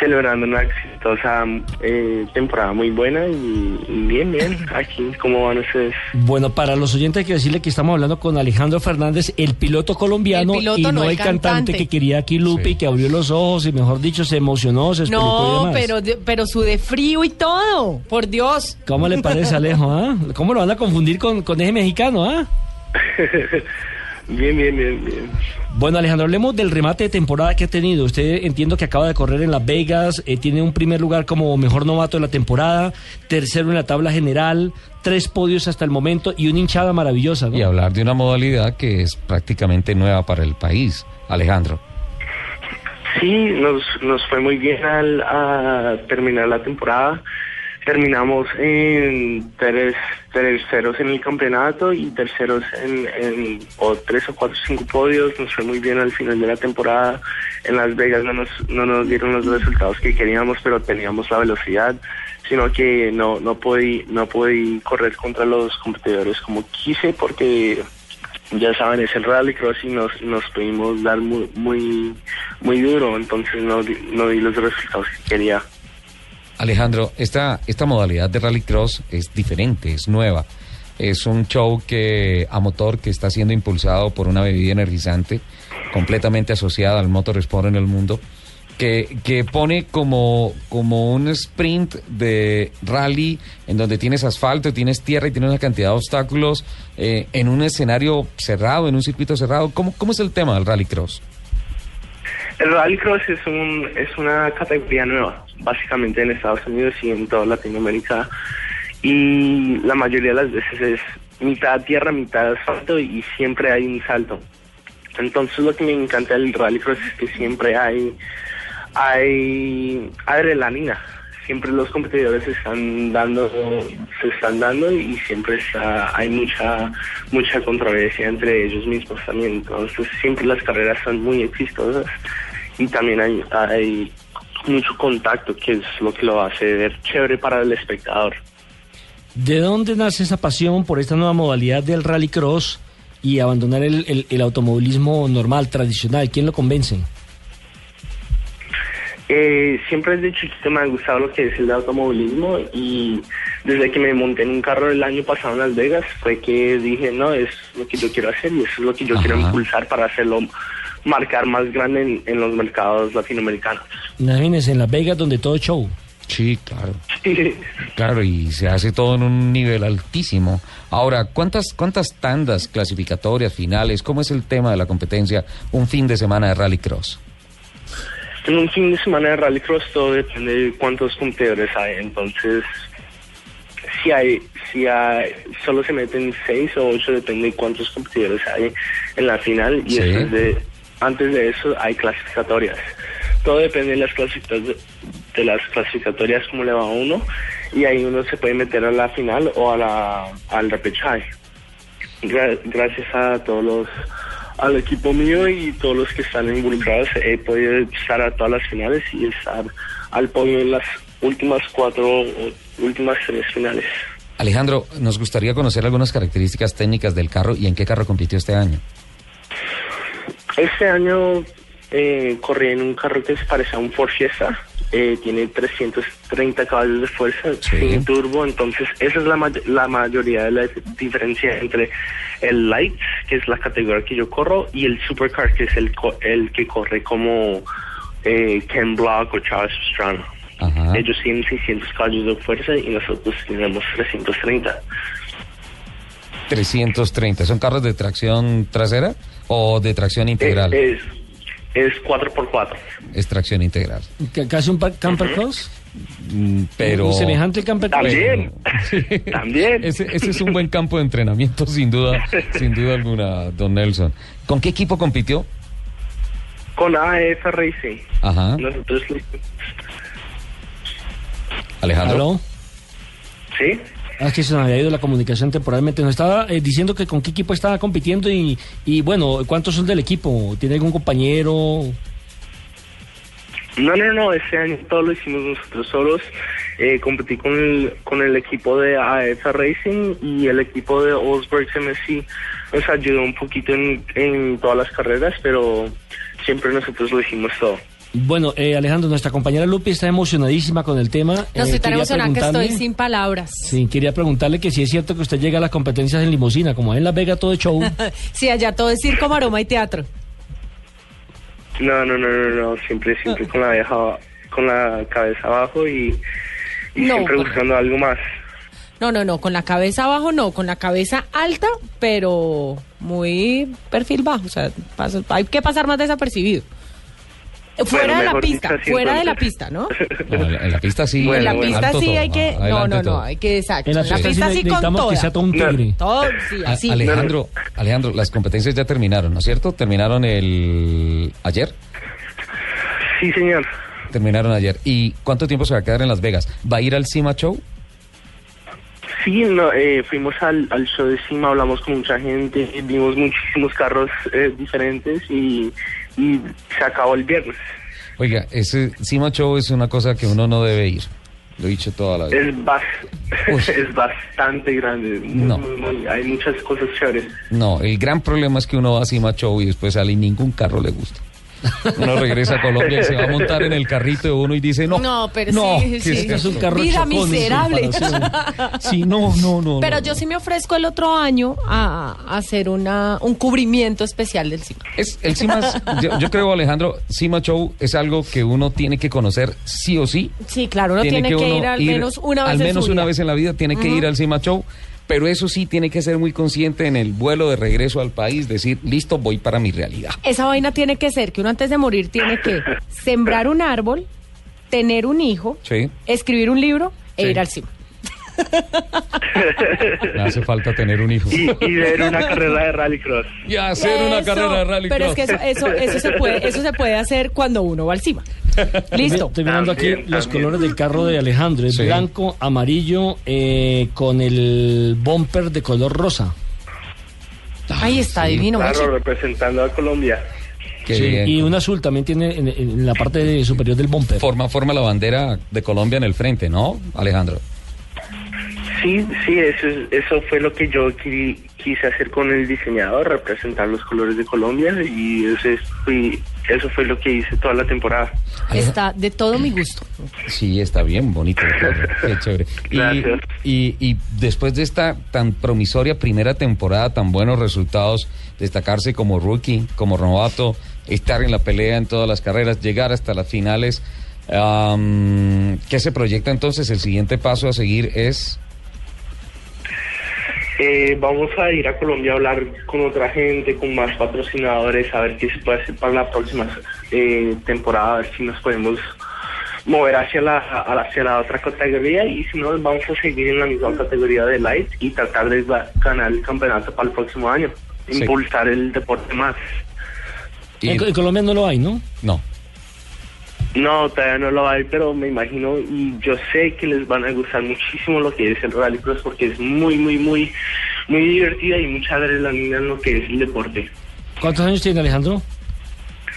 celebrando una exitosa eh, temporada muy buena y, y bien, bien, aquí, ¿cómo van ustedes? Bueno, para los oyentes hay que decirle que estamos hablando con Alejandro Fernández, el piloto colombiano El piloto, y no, no el cantante. cantante. que quería aquí Lupe y que abrió los ojos y mejor dicho se emocionó, se y No, demás. pero, pero su de frío y todo. Por Dios. ¿Cómo le parece Alejo? ah? ¿Cómo lo van a confundir con, con ese mexicano? ah? Bien, bien, bien, bien. Bueno, Alejandro, hablemos del remate de temporada que ha tenido. Usted entiendo que acaba de correr en Las Vegas, eh, tiene un primer lugar como mejor novato de la temporada, tercero en la tabla general, tres podios hasta el momento y una hinchada maravillosa, ¿no? Y hablar de una modalidad que es prácticamente nueva para el país, Alejandro. Sí, nos, nos fue muy bien al a terminar la temporada. Terminamos en terceros en el campeonato y terceros en, en o tres o cuatro cinco podios. Nos fue muy bien al final de la temporada. En Las Vegas no nos, no nos dieron los resultados que queríamos, pero teníamos la velocidad, sino que no no podí, no podí correr contra los competidores como quise porque ya saben, es el rallycross y nos, nos pudimos dar muy, muy, muy duro, entonces no, no di los resultados que quería. Alejandro, esta, esta modalidad de rallycross es diferente, es nueva. Es un show que a motor que está siendo impulsado por una bebida energizante completamente asociada al motorsport en el mundo, que, que pone como, como un sprint de rally en donde tienes asfalto, tienes tierra y tienes una cantidad de obstáculos eh, en un escenario cerrado, en un circuito cerrado. ¿Cómo, cómo es el tema del rallycross? El rallycross es, un, es una categoría nueva, básicamente en Estados Unidos y en toda Latinoamérica. y la mayoría de las veces es mitad tierra, mitad asfalto y siempre hay un salto. Entonces lo que me encanta del rallycross es que siempre hay hay adrenalina. Siempre los competidores están dando, se están dando y siempre está, hay mucha, mucha controversia entre ellos mismos también. Entonces siempre las carreras son muy exitosas y también hay, hay mucho contacto que es lo que lo hace ver chévere para el espectador. ¿De dónde nace esa pasión por esta nueva modalidad del rallycross y abandonar el, el- el automovilismo normal, tradicional? ¿Quién lo convence? Eh, siempre desde chiquito me ha gustado lo que es el automovilismo y desde que me monté en un carro el año pasado en Las Vegas fue que dije, no, es lo que yo quiero hacer y eso es lo que yo quiero impulsar para hacerlo marcar más grande en, en los mercados latinoamericanos. Imagínense, en Las Vegas, donde todo es show. Sí, claro. Claro, y se hace todo en un nivel altísimo. Ahora, ¿cuántas, cuántas tandas clasificatorias, finales? ¿Cómo es el tema de la competencia un fin de semana de rallycross? En un fin de semana de rallycross todo depende de cuántos competidores hay, entonces si hay, si hay, solo se meten seis o ocho, depende de cuántos competidores hay en la final y Sí. después de, antes de eso hay clasificatorias. Todo depende de las clasificatorias, de las clasificatorias como le va a uno y ahí uno se puede meter a la final o a la, al repechaje. Gra- gracias a todos los al equipo mío y todos los que están involucrados he podido estar a todas las finales y estar al podio en las últimas cuatro últimas tres finales. Alejandro, nos gustaría conocer algunas características técnicas del carro y en qué carro compitió este año. Este año eh, corrí en un carro que se parece a un Ford Fiesta. eh, tiene 330 caballos de fuerza, sin turbo. Entonces, esa es la, may- la mayoría de la diferencia entre el Light, que es la categoría que yo corro, y el Supercar, que es el, co- el que corre como eh, Ken Block o Charles Pastrana. Ellos tienen 600 caballos de fuerza y nosotros tenemos 330. 330. ¿Son carros de tracción trasera o de tracción integral? Es, es 4x4. Es tracción integral. ¿Ca- ¿Casi un pa- camper cross? Mm, Pero... ¿Semejante al camper cross? También. También. Ese, ese es un buen campo de entrenamiento, sin duda, sin duda alguna, don Nelson. ¿Con qué equipo compitió? Con AF Racing. Ajá. Nosotros Alejandro. ¿Aló? Sí. Ah, es que se nos había ido la comunicación temporalmente. Nos estaba eh, diciendo que con qué equipo estaba compitiendo y, y bueno, ¿cuántos son del equipo? ¿Tiene algún compañero? No, no, no, este año todo lo hicimos nosotros solos. Eh, competí con el, con el equipo de AF Racing y el equipo de Osberg MSC nos ayudó un poquito en todas las carreras, pero siempre nosotros lo hicimos todo. Bueno, eh, Alejandro, nuestra compañera Lupi está emocionadísima con el tema. No Eh, estoy tan quería emocionada que estoy sin palabras. Sí, quería preguntarle que si es cierto que usted llega a las competencias en limusina, como en Las Vegas todo es show. Sí, allá todo es circo, maroma y teatro. No, no, no, no, no, siempre, siempre con la vieja, con la cabeza abajo y, y No, siempre buscando algo más. No, no, no, con la cabeza abajo no, con la cabeza alta, pero muy perfil bajo. O sea, pasa- hay que pasar más desapercibido. Fuera de la pista, fuera de la pista, ¿no? En, la, pista sí. en la pista sí todo, hay que. No, no, todo. no, hay que. Exacto. En la pista sí con necesitamos que sea todo un tigre. Todo, sí, A- así. Alejandro, Alejandro, las competencias ya terminaron, ¿no es cierto? ¿Terminaron el ayer? Sí, señor. Terminaron ayer. ¿Y cuánto tiempo se va a quedar en Las Vegas? ¿Va a ir al Cima Show? Sí, no, eh, fuimos al, al show de Cima, hablamos con mucha gente, vimos muchísimos carros eh, diferentes y, y se acabó el viernes. Oiga, ese Cima Show es una cosa que uno no debe ir. Lo he dicho toda la vida. Es, bas- es bastante grande, muy, No. muy, muy- hay muchas cosas chéveres. No, el gran problema es que uno va a Cima Show y después sale y ningún carro le gusta. Uno regresa a Colombia y se va a montar en el carrito de uno y dice, no, No, pero no, sí, ¿qué sí. es esto? Vida miserable. Sí, no, no, no. Pero no. yo sí me ofrezco el otro año a, a hacer una, un cubrimiento especial del ciclo. Es, el Cima, yo, yo creo, Alejandro, Cima Show es algo que uno tiene que conocer sí o sí. Sí, claro, uno tiene, que, uno ir al menos una vez al en menos su una vida. vez en la vida tiene que ir al Cima Show, pero eso sí tiene que ser muy consciente en el vuelo de regreso al país, decir, listo, voy para mi realidad. Esa vaina tiene que ser que uno antes de morir tiene que sembrar un árbol, tener un hijo, Sí. escribir un libro e Sí. ir al cima. Me hace falta tener un hijo. y, y ver una carrera de rallycross. Y hacer una carrera de rally Pero es que eso, eso, eso se puede, eso se puede hacer cuando uno va al cima. Listo. Estoy mirando aquí También, los también. colores del carro de Alejandro. Es Sí. blanco, amarillo, eh, con el bumper de color rosa. Ahí está, divino. Claro, representando a Colombia. Qué Sí, bien. y un azul también tiene en, en la parte de- superior del bumper. Forma, forma la bandera de Colombia en el frente, ¿no, Alejandro? Sí, sí, eso, es- eso fue lo que yo qui- quise hacer con el diseñador, representar los colores de Colombia y eso, es- fui- eso fue lo que hice toda la temporada. Está de todo mi gusto. Sí, está bien, bonito. Qué chévere. Y, Gracias. y, y después de esta tan promisoria primera temporada, tan buenos resultados, destacarse como rookie, como novato, estar en la pelea en todas las carreras, llegar hasta las finales, am, ¿qué se proyecta entonces? El siguiente paso a seguir es... Eh, vamos a ir a Colombia a hablar con otra gente, con más patrocinadores, a ver qué se puede hacer para la próxima eh, temporada, a ver si nos podemos mover hacia la, hacia la otra categoría y si no, vamos a seguir en la misma categoría de Light y tratar de ga- ganar el campeonato para el próximo año, Sí. impulsar el deporte más. y- En, Co- en Colombia no lo hay, ¿no? no. No, todavía no lo hay, pero me imagino y yo sé que les van a gustar muchísimo lo que es el rallycross porque es muy, muy, muy, muy divertida y mucha adrenalina en lo que es el deporte. ¿Cuántos años tiene Alejandro?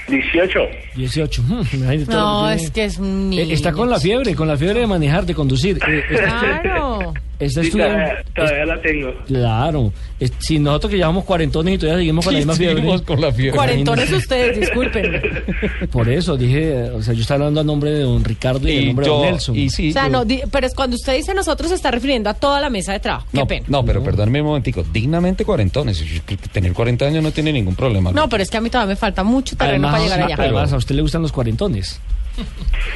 18. 18. Hmm, imagínate todo lo No, es que es un Eh, niño. Está con la fiebre, con la fiebre de manejar, de conducir. Eh, está, Claro. Sí, estudiando. todavía, todavía la tengo. Claro. Es- si nosotros que llevamos cuarentones y todavía seguimos con la misma fiebre. seguimos con la fiebre. Cuarentones ustedes, disculpen. Por eso dije, o sea, yo estaba hablando a nombre de don Ricardo y, a Y nombre de yo, don Nelson. y sí, O sea, yo- no, di- pero es cuando usted dice nosotros se está refiriendo a toda la mesa de trabajo. Qué no, pena. no, pero perdónme un momentico, dignamente cuarentones. Tener 40 años no tiene ningún problema. No, pero es que a mí todavía me falta mucho terreno para llegar allá. además, a usted le gustan los cuarentones.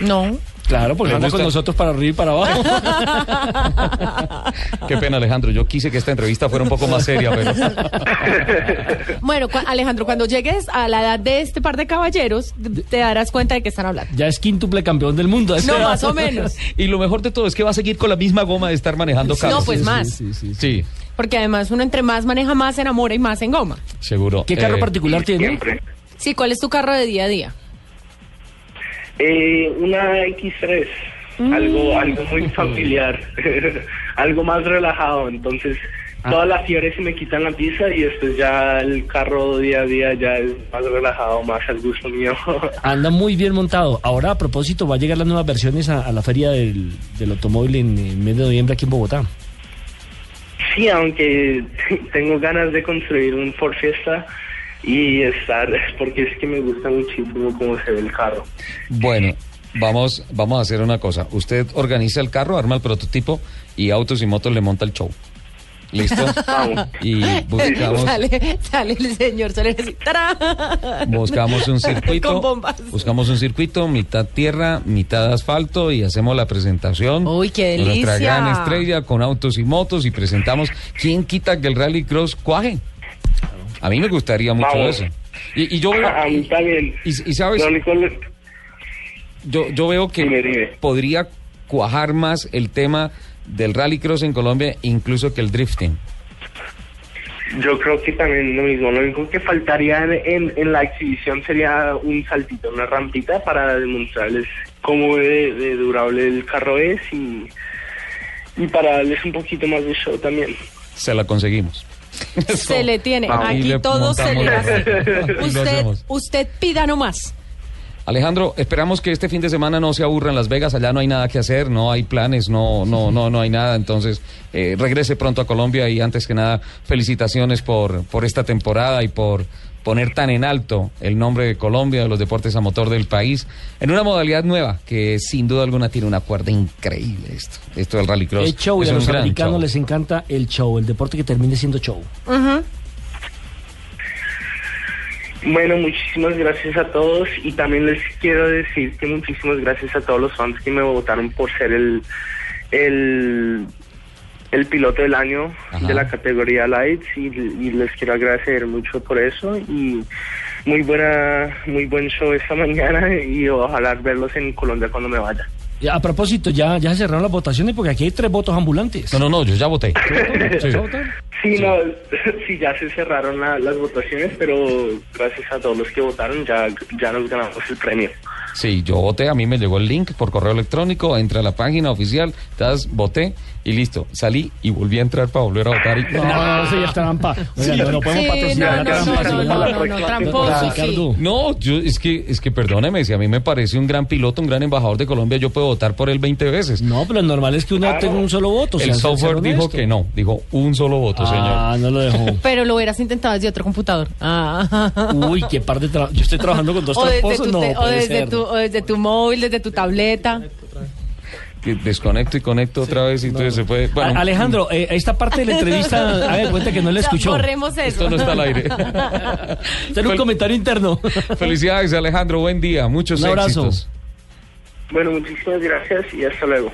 No. Claro, porque anda con nosotros para arriba y para abajo. Qué pena, Alejandro. Yo quise que esta entrevista fuera un poco más seria, pero. Bueno, cu- Alejandro, cuando llegues a la edad de este par de caballeros, te- darás cuenta de que están hablando. ya es quíntuple campeón del mundo. No, más o menos. Y lo mejor de todo es que va a seguir con la misma goma de estar manejando carros. No, pues Sí, más. sí, sí, sí. Sí, Porque además uno entre más maneja, más se enamora y más se engoma. seguro. ¿Qué carro Eh, particular tiene? Siempre. Sí, ¿cuál es tu carro de día a día? Eh, una X3, algo, algo muy familiar, algo más relajado. Entonces, todas las fiebres se me quitan la pista y después ya el carro día a día ya es más relajado, más al gusto mío. Anda muy bien montado. Ahora, a propósito, va a llegar las nuevas versiones a, a la feria del, del automóvil en, en mes de noviembre aquí en Bogotá. sí, aunque tengo ganas de construir un Ford Fiesta y estar, porque es que me gusta muchísimo cómo se ve el carro. Bueno, vamos, vamos a hacer una cosa. Usted organiza el carro, arma el prototipo y Autos y Motos le monta el show. ¿Listo? Vamos. Y buscamos, sale, sale el señor Soler así, ¡tarán! buscamos un circuito. Con bombas. Buscamos un circuito, mitad tierra, mitad asfalto y hacemos la presentación. Uy, qué de Nuestra delicia. gran estrella con autos y motos y presentamos. ¿Quién quita que el Rally Cross cuaje? A mí me gustaría mucho Vamos. eso. Y, y yo veo, A mí también. y, y sabes, yo, yo veo que Dime, dime. podría cuajar más el tema del Rally Cross en Colombia, incluso que el drifting. Yo creo que también lo mismo. Lo único que faltaría en, en, en la exhibición sería un saltito, una rampita para demostrarles cómo de, de durable el carro es y, y para darles un poquito más de show también. Se la conseguimos. Se le tiene. Aquí le todo se le hace. Usted, usted pida nomás. Alejandro, esperamos que este fin de semana no se aburra en Las Vegas, allá no hay nada que hacer, no hay planes, no, no, no, no hay nada, entonces eh, regrese pronto a Colombia y antes que nada felicitaciones por, por esta temporada y por poner tan en alto el nombre de Colombia, de los deportes a motor del país, en una modalidad nueva que sin duda alguna tiene una cuerda increíble esto, esto del rallycross. El show, y a los americanos show. les encanta el show, el deporte que termine siendo show. Bueno, muchísimas gracias a todos y también les quiero decir que muchísimas gracias a todos los fans que me votaron por ser el, el, el piloto del año Ajá. de la categoría Lights y, y les quiero agradecer mucho por eso y muy buena muy buen show esta mañana y ojalá verlos en Colombia cuando me vaya. A propósito, ya, ya se cerraron las votaciones porque aquí hay tres votos ambulantes. No, no, no, yo ya voté. Sí. Sí, no, sí, ya se cerraron la- las votaciones, pero gracias a todos los que votaron ya, ya nos ganamos el premio. Sí, yo voté, a mí me llegó el link por correo electrónico, entra a la página oficial, das, voté y listo. Salí y volví a entrar para volver a votar. Y... No, no, eso ya es trampa. No, no podemos Sí, patrocinar no, la no, trampa. no, señor. no, no, yo, es que, es que perdóneme, si a mí me parece un gran piloto, un gran embajador de Colombia, yo puedo votar por él 20 veces. No, pero lo normal es que uno tenga un solo voto. El sea, software dijo que no, dijo un solo voto, Ah, no lo dejó. Pero lo hubieras intentado desde otro computador. Ah. Uy, qué par de tra- Yo estoy trabajando con dos o desde, tramposos. tu, No, o, puede desde ser. tu, o desde tu móvil, desde tu tableta. Que desconecto y conecto otra vez y entonces se puede. Bueno, A- Alejandro, eh, esta parte de la entrevista, haga de cuenta que no la escuchó. borremos eso. Esto no está al aire. Hacer un comentario interno. Felicidades, Alejandro, buen día, muchos Un abrazo. éxitos. Bueno, muchísimas gracias y hasta luego.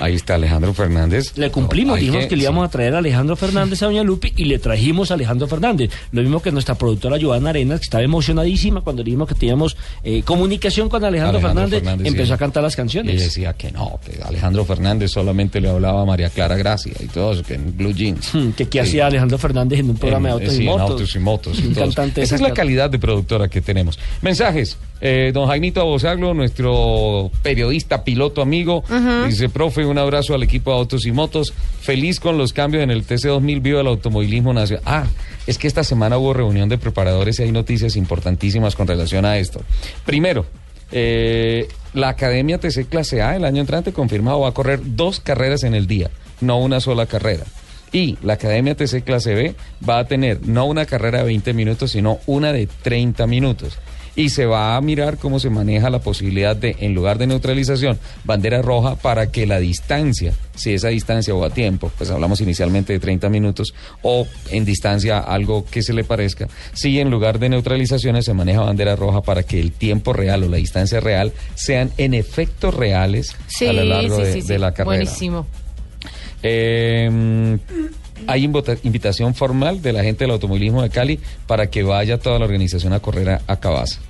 Ahí está Alejandro Fernández. Le cumplimos, dijimos que, le íbamos a traer a Alejandro Fernández a Doña Lupi y le trajimos a Alejandro Fernández. Lo mismo que nuestra productora Joana Arenas, que estaba emocionadísima cuando le dijimos que teníamos eh, comunicación con Alejandro, Fernández, empezó sí. a cantar las Y canciones. decía que no, que Alejandro Fernández solamente le hablaba a María Clara Gracia y todo eso, que en Blue Jeans. Hmm, que qué Sí. hacía Alejandro Fernández en un programa En- de autos sí, y en motos. autos y motos. y cantante Esa es la calidad de productora que tenemos. Mensajes. Eh, don Jaimito Abosaglo, nuestro periodista, piloto amigo, dice, profe, un abrazo al equipo de Autos y Motos. Feliz con los cambios en el TC2000, viva el automovilismo nacional. Ah, es que esta semana hubo reunión de preparadores y hay noticias importantísimas con relación a esto. Primero, eh, la Academia TC Clase A el año entrante confirmado va a correr dos carreras en el día, no una sola carrera. Y la Academia TC Clase B va a tener no una carrera de 20 minutos, sino una de 30 minutos. Y se va a mirar cómo se maneja la posibilidad de, en lugar de neutralización, bandera roja para que la distancia, si esa distancia o a tiempo, pues hablamos inicialmente de 30 minutos, o en distancia algo que se le parezca, si en lugar de neutralizaciones se maneja bandera roja para que el tiempo real o la distancia real sean en efectos reales Sí, a lo largo sí, sí, de la carrera. Buenísimo. Eh, hay invitación formal de la gente del automovilismo de Cali para que vaya toda la organización a correr a, a Cabaza.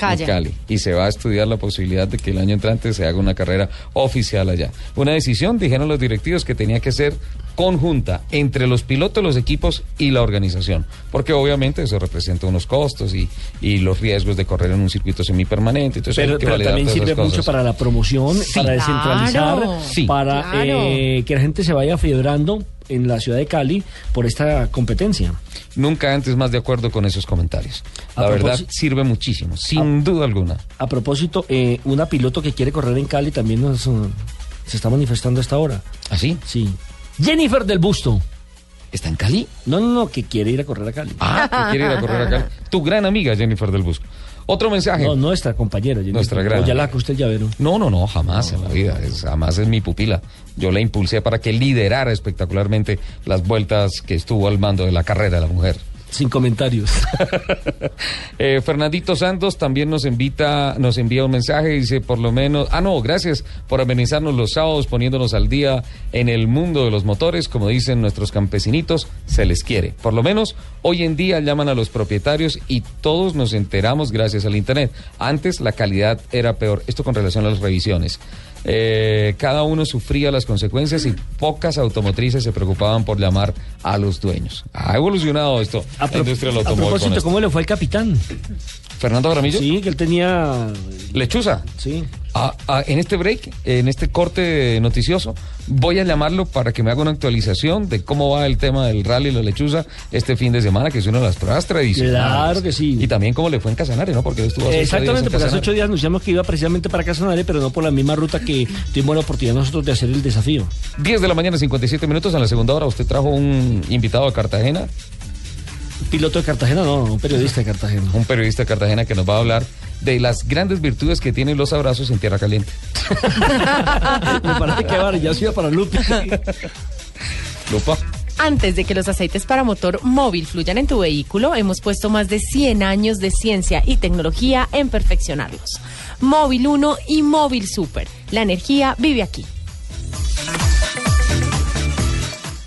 En Cali. Y se va a estudiar la posibilidad de que el año entrante se haga una carrera oficial allá. Una decisión, dijeron los directivos, que tenía que ser conjunta entre los pilotos, los equipos y la organización. Porque obviamente eso representa unos costos y, y los riesgos de correr en un circuito semipermanente. Entonces Pero, que pero también sirve mucho cosas. para la promoción, Sí. para descentralizar, Claro. Sí. para Claro. eh, que la gente se vaya fiebrando en la ciudad de Cali por esta competencia. Nunca antes más de acuerdo con esos comentarios. A La verdad sirve muchísimo, sin duda alguna. A propósito, eh, una piloto que quiere correr en Cali también nos, uh, se está manifestando a esta hora. ¿Así? Sí. Jennifer del Busto. ¿Está en Cali? No, no, no, que quiere ir a correr a Cali. Ah, que quiere ir a correr acá. Tu gran amiga Jennifer del Busco. Otro mensaje. No, nuestra compañera. Jennifer. Nuestra gran O ya la amiga. que usted ya llavero. No, no, no, jamás en la vida. Es, jamás es mi pupila. Yo la impulsé para que liderara espectacularmente las vueltas que estuvo al mando de la carrera de la mujer. Sin comentarios. Eh, Fernandito Santos también nos invita, nos envía un mensaje, dice por lo menos, ah no, gracias por amenizarnos los sábados poniéndonos al día en el mundo de los motores, como dicen nuestros campesinitos, se les quiere. Por lo menos hoy en día llaman a los propietarios y todos nos enteramos gracias al internet. Antes la calidad era peor. Esto con relación a las revisiones. Eh, cada uno sufría las consecuencias y pocas automotrices se preocupaban por llamar a los dueños. Ha evolucionado esto, A, la industria del a automóvil. con propósito. ¿cómo le fue al capitán? Fernando Gramillo. Sí, que él tenía... Lechuza. Sí. Ah, ah, en este break, en este corte noticioso, voy a llamarlo para que me haga una actualización de cómo va el tema del rally la lechuza este fin de semana, que es una de las pruebas tradicionales. Claro que sí. Y también cómo le fue en Casanare, ¿no? Porque estuvo hace Exactamente, en porque hace ocho días anunciamos que iba precisamente para Casanare, pero no por la misma ruta que tuvimos la oportunidad nosotros de hacer el desafío. 10 de la mañana, 57 minutos. En la segunda hora, usted trajo un invitado de Cartagena, Piloto de Cartagena, no, un periodista de Cartagena. un periodista de Cartagena que nos va a hablar de las grandes virtudes que tienen los abrazos en tierra caliente. Me parece que vale, ya se iba para Lupe. Lupa. Antes de que los aceites para motor móvil fluyan en tu vehículo, hemos puesto más de 100 años de ciencia y tecnología en perfeccionarlos. Móvil 1 y Móvil Super. La energía vive aquí.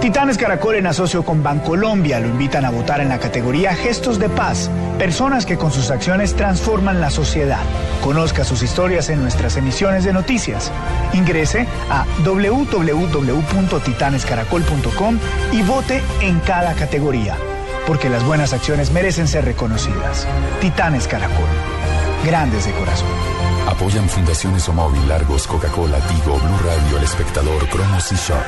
Titanes Caracol en asocio con Bancolombia lo invitan a votar en la categoría Gestos de Paz, personas que con sus acciones transforman la sociedad. Conozca sus historias en nuestras emisiones de noticias. Ingrese a www.titanescaracol.com y vote en cada categoría, porque las buenas acciones merecen ser reconocidas. Titanes Caracol, grandes de corazón. Apoyan Fundaciones Omóvil, Largos, Coca-Cola, Tigo, Blue Radio, El Espectador, Cromos y Shock.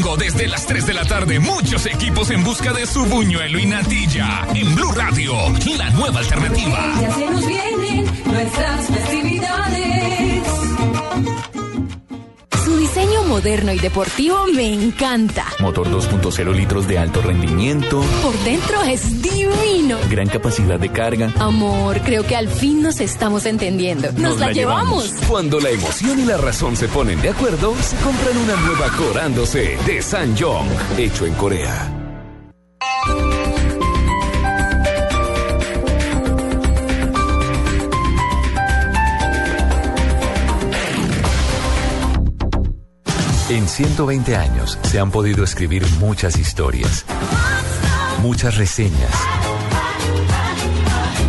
Domingo desde las 3 de la tarde, muchos equipos en busca de su buñuelo y natilla. En Blue Radio, la nueva alternativa. Ya se nos vienen nuestras festividades. Moderno y deportivo me encanta. Motor 2.0 litros de alto rendimiento. Por dentro es divino. Gran capacidad de carga. Amor, creo que al fin nos estamos entendiendo. Nos, la, llevamos. Cuando la emoción y la razón se ponen de acuerdo, se compran una nueva Corándose de Sanyong, hecho en Corea. En 120 años se han podido escribir muchas historias, muchas reseñas,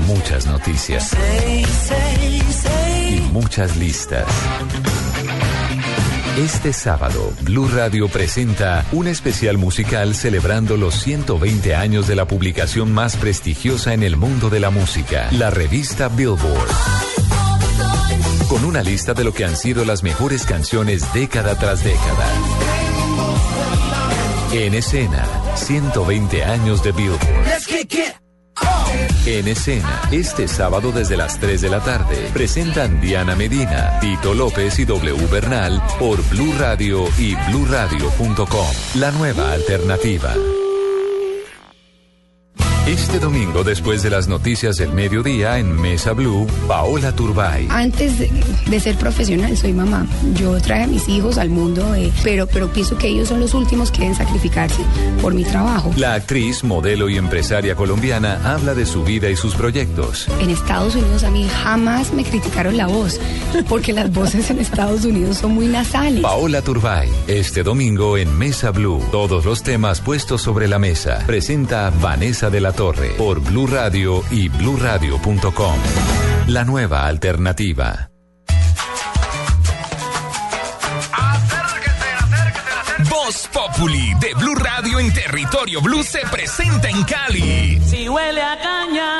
muchas noticias y muchas listas. Este sábado, Blue Radio presenta un especial musical celebrando los 120 años de la publicación más prestigiosa en el mundo de la música, la revista Billboard. Con una lista de lo que han sido las mejores canciones década tras década. En escena, 120 años de Billboard. En escena, este sábado desde las 3 de la tarde, presentan Diana Medina, Tito López y W Bernal por Blue Radio y bluradio.com. La nueva alternativa. Este domingo, después de las noticias del mediodía en Mesa Blue, Paola Turbay. Antes de, de ser profesional, soy mamá. Yo traje a mis hijos al mundo, eh, pero, pero pienso que ellos son los últimos que deben sacrificarse por mi trabajo. La actriz, modelo y empresaria colombiana habla de su vida y sus proyectos. En Estados Unidos a mí jamás me criticaron la voz, porque las voces en Estados Unidos son muy nasales. Paola Turbay, este domingo en Mesa Blue. Todos los temas puestos sobre la mesa. Presenta Vanessa de la Torre por Blue Radio y bluradio.com. La nueva alternativa. Voz Populi de Blue Radio en territorio Blue se presenta en Cali. Si huele a caña.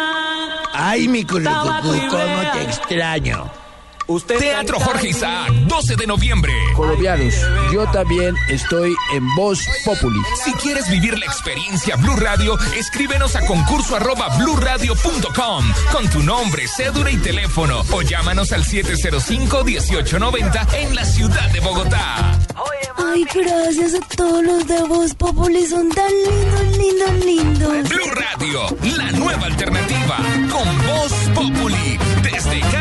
Ay, mi y cómo te extraño. Teatro Jorge Isaac, 12 de noviembre. Colombianos, yo también estoy en Voz Populi. Si quieres vivir la experiencia Blue Radio, escríbenos a concurso arroba bluradio.com con tu nombre, cédula y teléfono o llámanos al 705-1890 en la ciudad de Bogotá. Ay, gracias a todos los de Voz Populi, son tan lindos, lindos, lindos. Blue Radio, la nueva alternativa con Voz Populi desde Cali.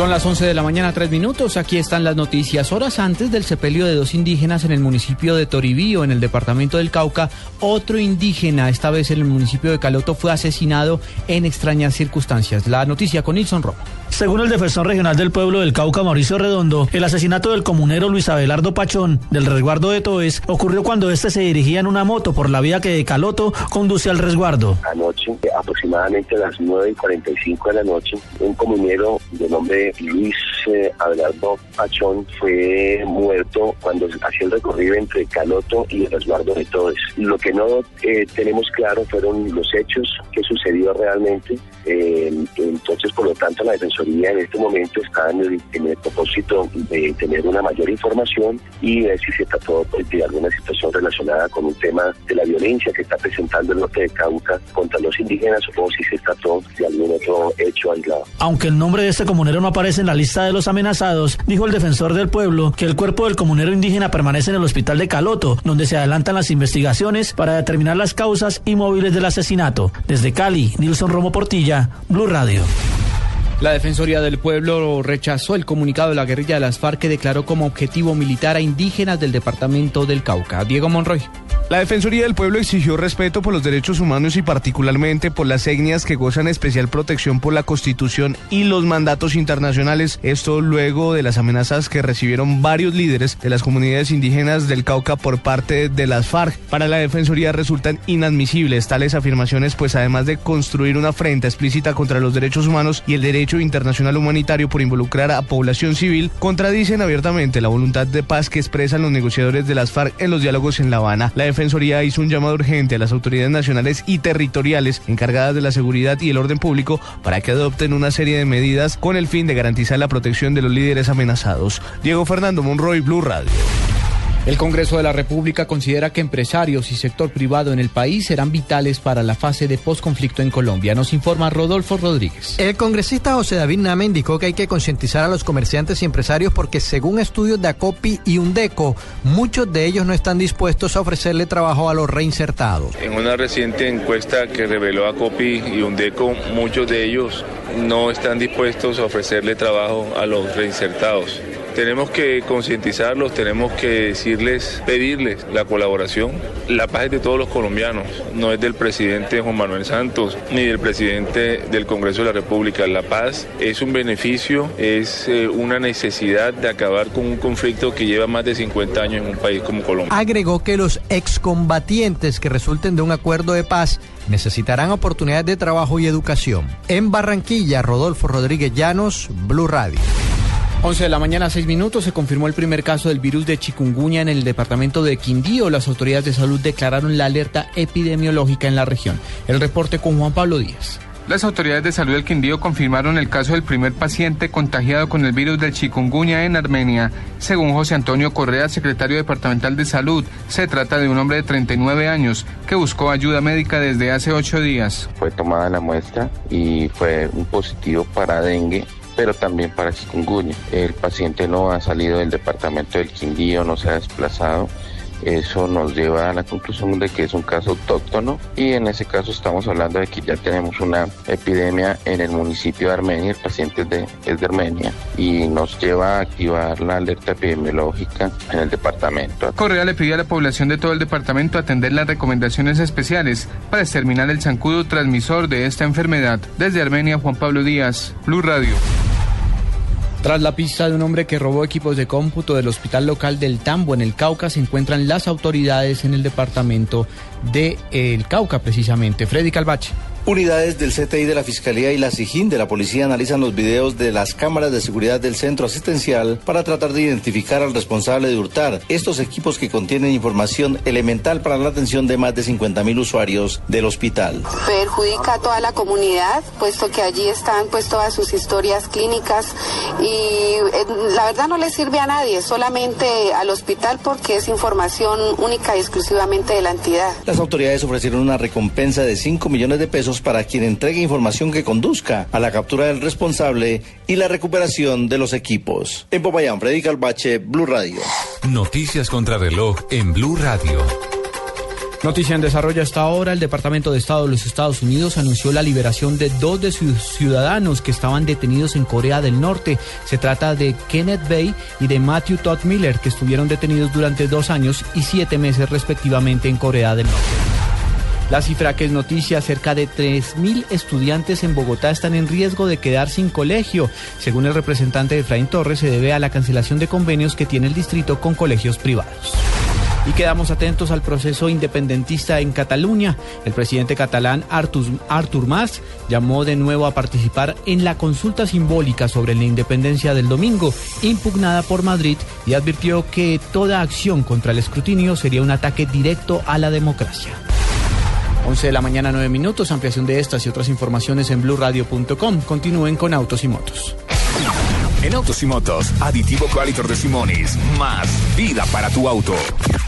Son las 11 de la mañana, tres minutos. Aquí están las noticias. Horas antes del sepelio de dos indígenas en el municipio de Toribío, en el departamento del Cauca, otro indígena, esta vez en el municipio de Caloto, fue asesinado en extrañas circunstancias. La noticia con Nilson Romo. Según el defensor regional del pueblo del Cauca, Mauricio Redondo, el asesinato del comunero Luis Abelardo Pachón del resguardo de Toes ocurrió cuando este se dirigía en una moto por la vía que de Caloto conduce al resguardo. Anoche, aproximadamente a las 9 y 45 de la noche, un comunero de nombre Luis eh, Abelardo Pachón fue muerto cuando hacía el recorrido entre Caloto y el resguardo de Toes. Lo que no eh, tenemos claro fueron los hechos que sucedió realmente. Eh, entonces, por lo tanto, la Defensoría en este momento está en el, en el propósito de tener una mayor información y ver si se trató de alguna situación relacionada con un tema de la violencia que está presentando el norte de Cauca contra los indígenas o si se trató de algún otro hecho aislado. Aunque el nombre de este comunero no aparece en la lista de los amenazados, dijo el defensor del pueblo que el cuerpo del comunero indígena permanece en el hospital de Caloto, donde se adelantan las investigaciones para determinar las causas y móviles del asesinato. Desde Cali, Nilson Romo Portilla, Blue Radio. La Defensoría del Pueblo rechazó el comunicado de la guerrilla de las FARC que declaró como objetivo militar a indígenas del departamento del Cauca. Diego Monroy. La Defensoría del Pueblo exigió respeto por los derechos humanos y particularmente por las etnias que gozan especial protección por la Constitución y los mandatos internacionales. Esto luego de las amenazas que recibieron varios líderes de las comunidades indígenas del Cauca por parte de las FARC. Para la Defensoría resultan inadmisibles tales afirmaciones, pues además de construir una afrenta explícita contra los derechos humanos y el derecho internacional humanitario por involucrar a población civil, contradicen abiertamente la voluntad de paz que expresan los negociadores de las FARC en los diálogos en La Habana. La Defensoría hizo un llamado urgente a las autoridades nacionales y territoriales encargadas de la seguridad y el orden público para que adopten una serie de medidas con el fin de garantizar la protección de los líderes amenazados. Diego Fernando Monroy, Blue Radio. El Congreso de la República considera que empresarios y sector privado en el país serán vitales para la fase de posconflicto en Colombia. Nos informa Rodolfo Rodríguez. El congresista José David Name indicó que hay que concientizar a los comerciantes y empresarios porque según estudios de ACOPI y UNDECO, muchos de ellos no están dispuestos a ofrecerle trabajo a los reinsertados. En una reciente encuesta que reveló ACOPI y UNDECO, muchos de ellos no están dispuestos a ofrecerle trabajo a los reinsertados. Tenemos que concientizarlos, tenemos que decirles, pedirles la colaboración. La paz es de todos los colombianos, no es del presidente Juan Manuel Santos ni del presidente del Congreso de la República. La paz es un beneficio, es eh, una necesidad de acabar con un conflicto que lleva más de 50 años en un país como Colombia. Agregó que los excombatientes que resulten de un acuerdo de paz necesitarán oportunidades de trabajo y educación. En Barranquilla, Rodolfo Rodríguez Llanos, Blue Radio. 11 de la mañana, 6 minutos, se confirmó el primer caso del virus de chikungunya en el departamento de Quindío. Las autoridades de salud declararon la alerta epidemiológica en la región. El reporte con Juan Pablo Díaz. Las autoridades de salud del Quindío confirmaron el caso del primer paciente contagiado con el virus del chikungunya en Armenia. Según José Antonio Correa, secretario departamental de salud, se trata de un hombre de 39 años que buscó ayuda médica desde hace ocho días. Fue tomada la muestra y fue un positivo para dengue pero también para chikungunya. El paciente no ha salido del departamento del Quindío, no se ha desplazado. Eso nos lleva a la conclusión de que es un caso autóctono y en ese caso estamos hablando de que ya tenemos una epidemia en el municipio de Armenia, el paciente de, es de Armenia y nos lleva a activar la alerta epidemiológica en el departamento. Correa le pidió a la población de todo el departamento atender las recomendaciones especiales para exterminar el zancudo transmisor de esta enfermedad. Desde Armenia, Juan Pablo Díaz, Blue Radio. Tras la pista de un hombre que robó equipos de cómputo del hospital local del Tambo en el Cauca, se encuentran las autoridades en el departamento de El Cauca, precisamente. Freddy Calvache. Unidades del CTI de la Fiscalía y la SIJIN de la Policía analizan los videos de las cámaras de seguridad del centro asistencial para tratar de identificar al responsable de hurtar estos equipos que contienen información elemental para la atención de más de 50 mil usuarios del hospital. Perjudica a toda la comunidad, puesto que allí están pues todas sus historias clínicas y eh, la verdad no le sirve a nadie, solamente al hospital porque es información única y exclusivamente de la entidad. Las autoridades ofrecieron una recompensa de 5 millones de pesos para quien entregue información que conduzca a la captura del responsable y la recuperación de los equipos. En Popayán, Freddy Calvache, Blue Radio. Noticias contra reloj en Blue Radio. Noticia en desarrollo hasta ahora, el Departamento de Estado de los Estados Unidos anunció la liberación de dos de sus ciudadanos que estaban detenidos en Corea del Norte. Se trata de Kenneth Bay y de Matthew Todd Miller, que estuvieron detenidos durante dos años y siete meses respectivamente en Corea del Norte. La cifra que es noticia, cerca de 3.000 estudiantes en Bogotá están en riesgo de quedar sin colegio. Según el representante de Efraín Torres, se debe a la cancelación de convenios que tiene el distrito con colegios privados. Y quedamos atentos al proceso independentista en Cataluña. El presidente catalán Artur, Artur Mas llamó de nuevo a participar en la consulta simbólica sobre la independencia del domingo, impugnada por Madrid, y advirtió que toda acción contra el escrutinio sería un ataque directo a la democracia. 11 de la mañana, 9 minutos. Ampliación de estas y otras informaciones en blurradio.com. Continúen con Autos y Motos. En Autos y Motos, aditivo Qualitor de Simonis. Más vida para tu auto.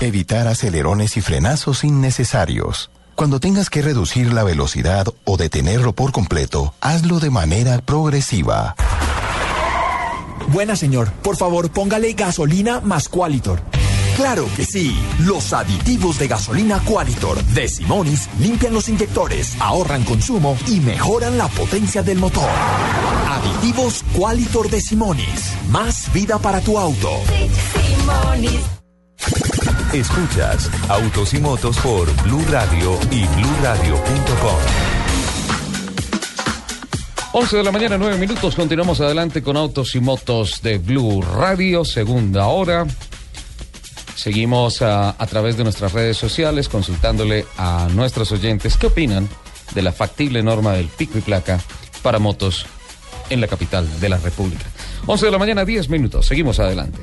Evitar acelerones y frenazos innecesarios. Cuando tengas que reducir la velocidad o detenerlo por completo, hazlo de manera progresiva. Buena señor, por favor póngale gasolina más Qualitor. Claro que sí. Los aditivos de gasolina Qualitor de Simonis limpian los inyectores, ahorran consumo y mejoran la potencia del motor. Aditivos Qualitor de Simonis. Más vida para tu auto. Escuchas Autos y Motos por Blue Radio y BlueRadio.com. 11 de la mañana, 9 minutos. Continuamos adelante con Autos y Motos de Blue Radio, segunda hora. Seguimos a, a, través de nuestras redes sociales consultándole a nuestros oyentes qué opinan de la factible norma del pico y placa para motos en la capital de la República. 11 de la mañana, 10 minutos. Seguimos adelante.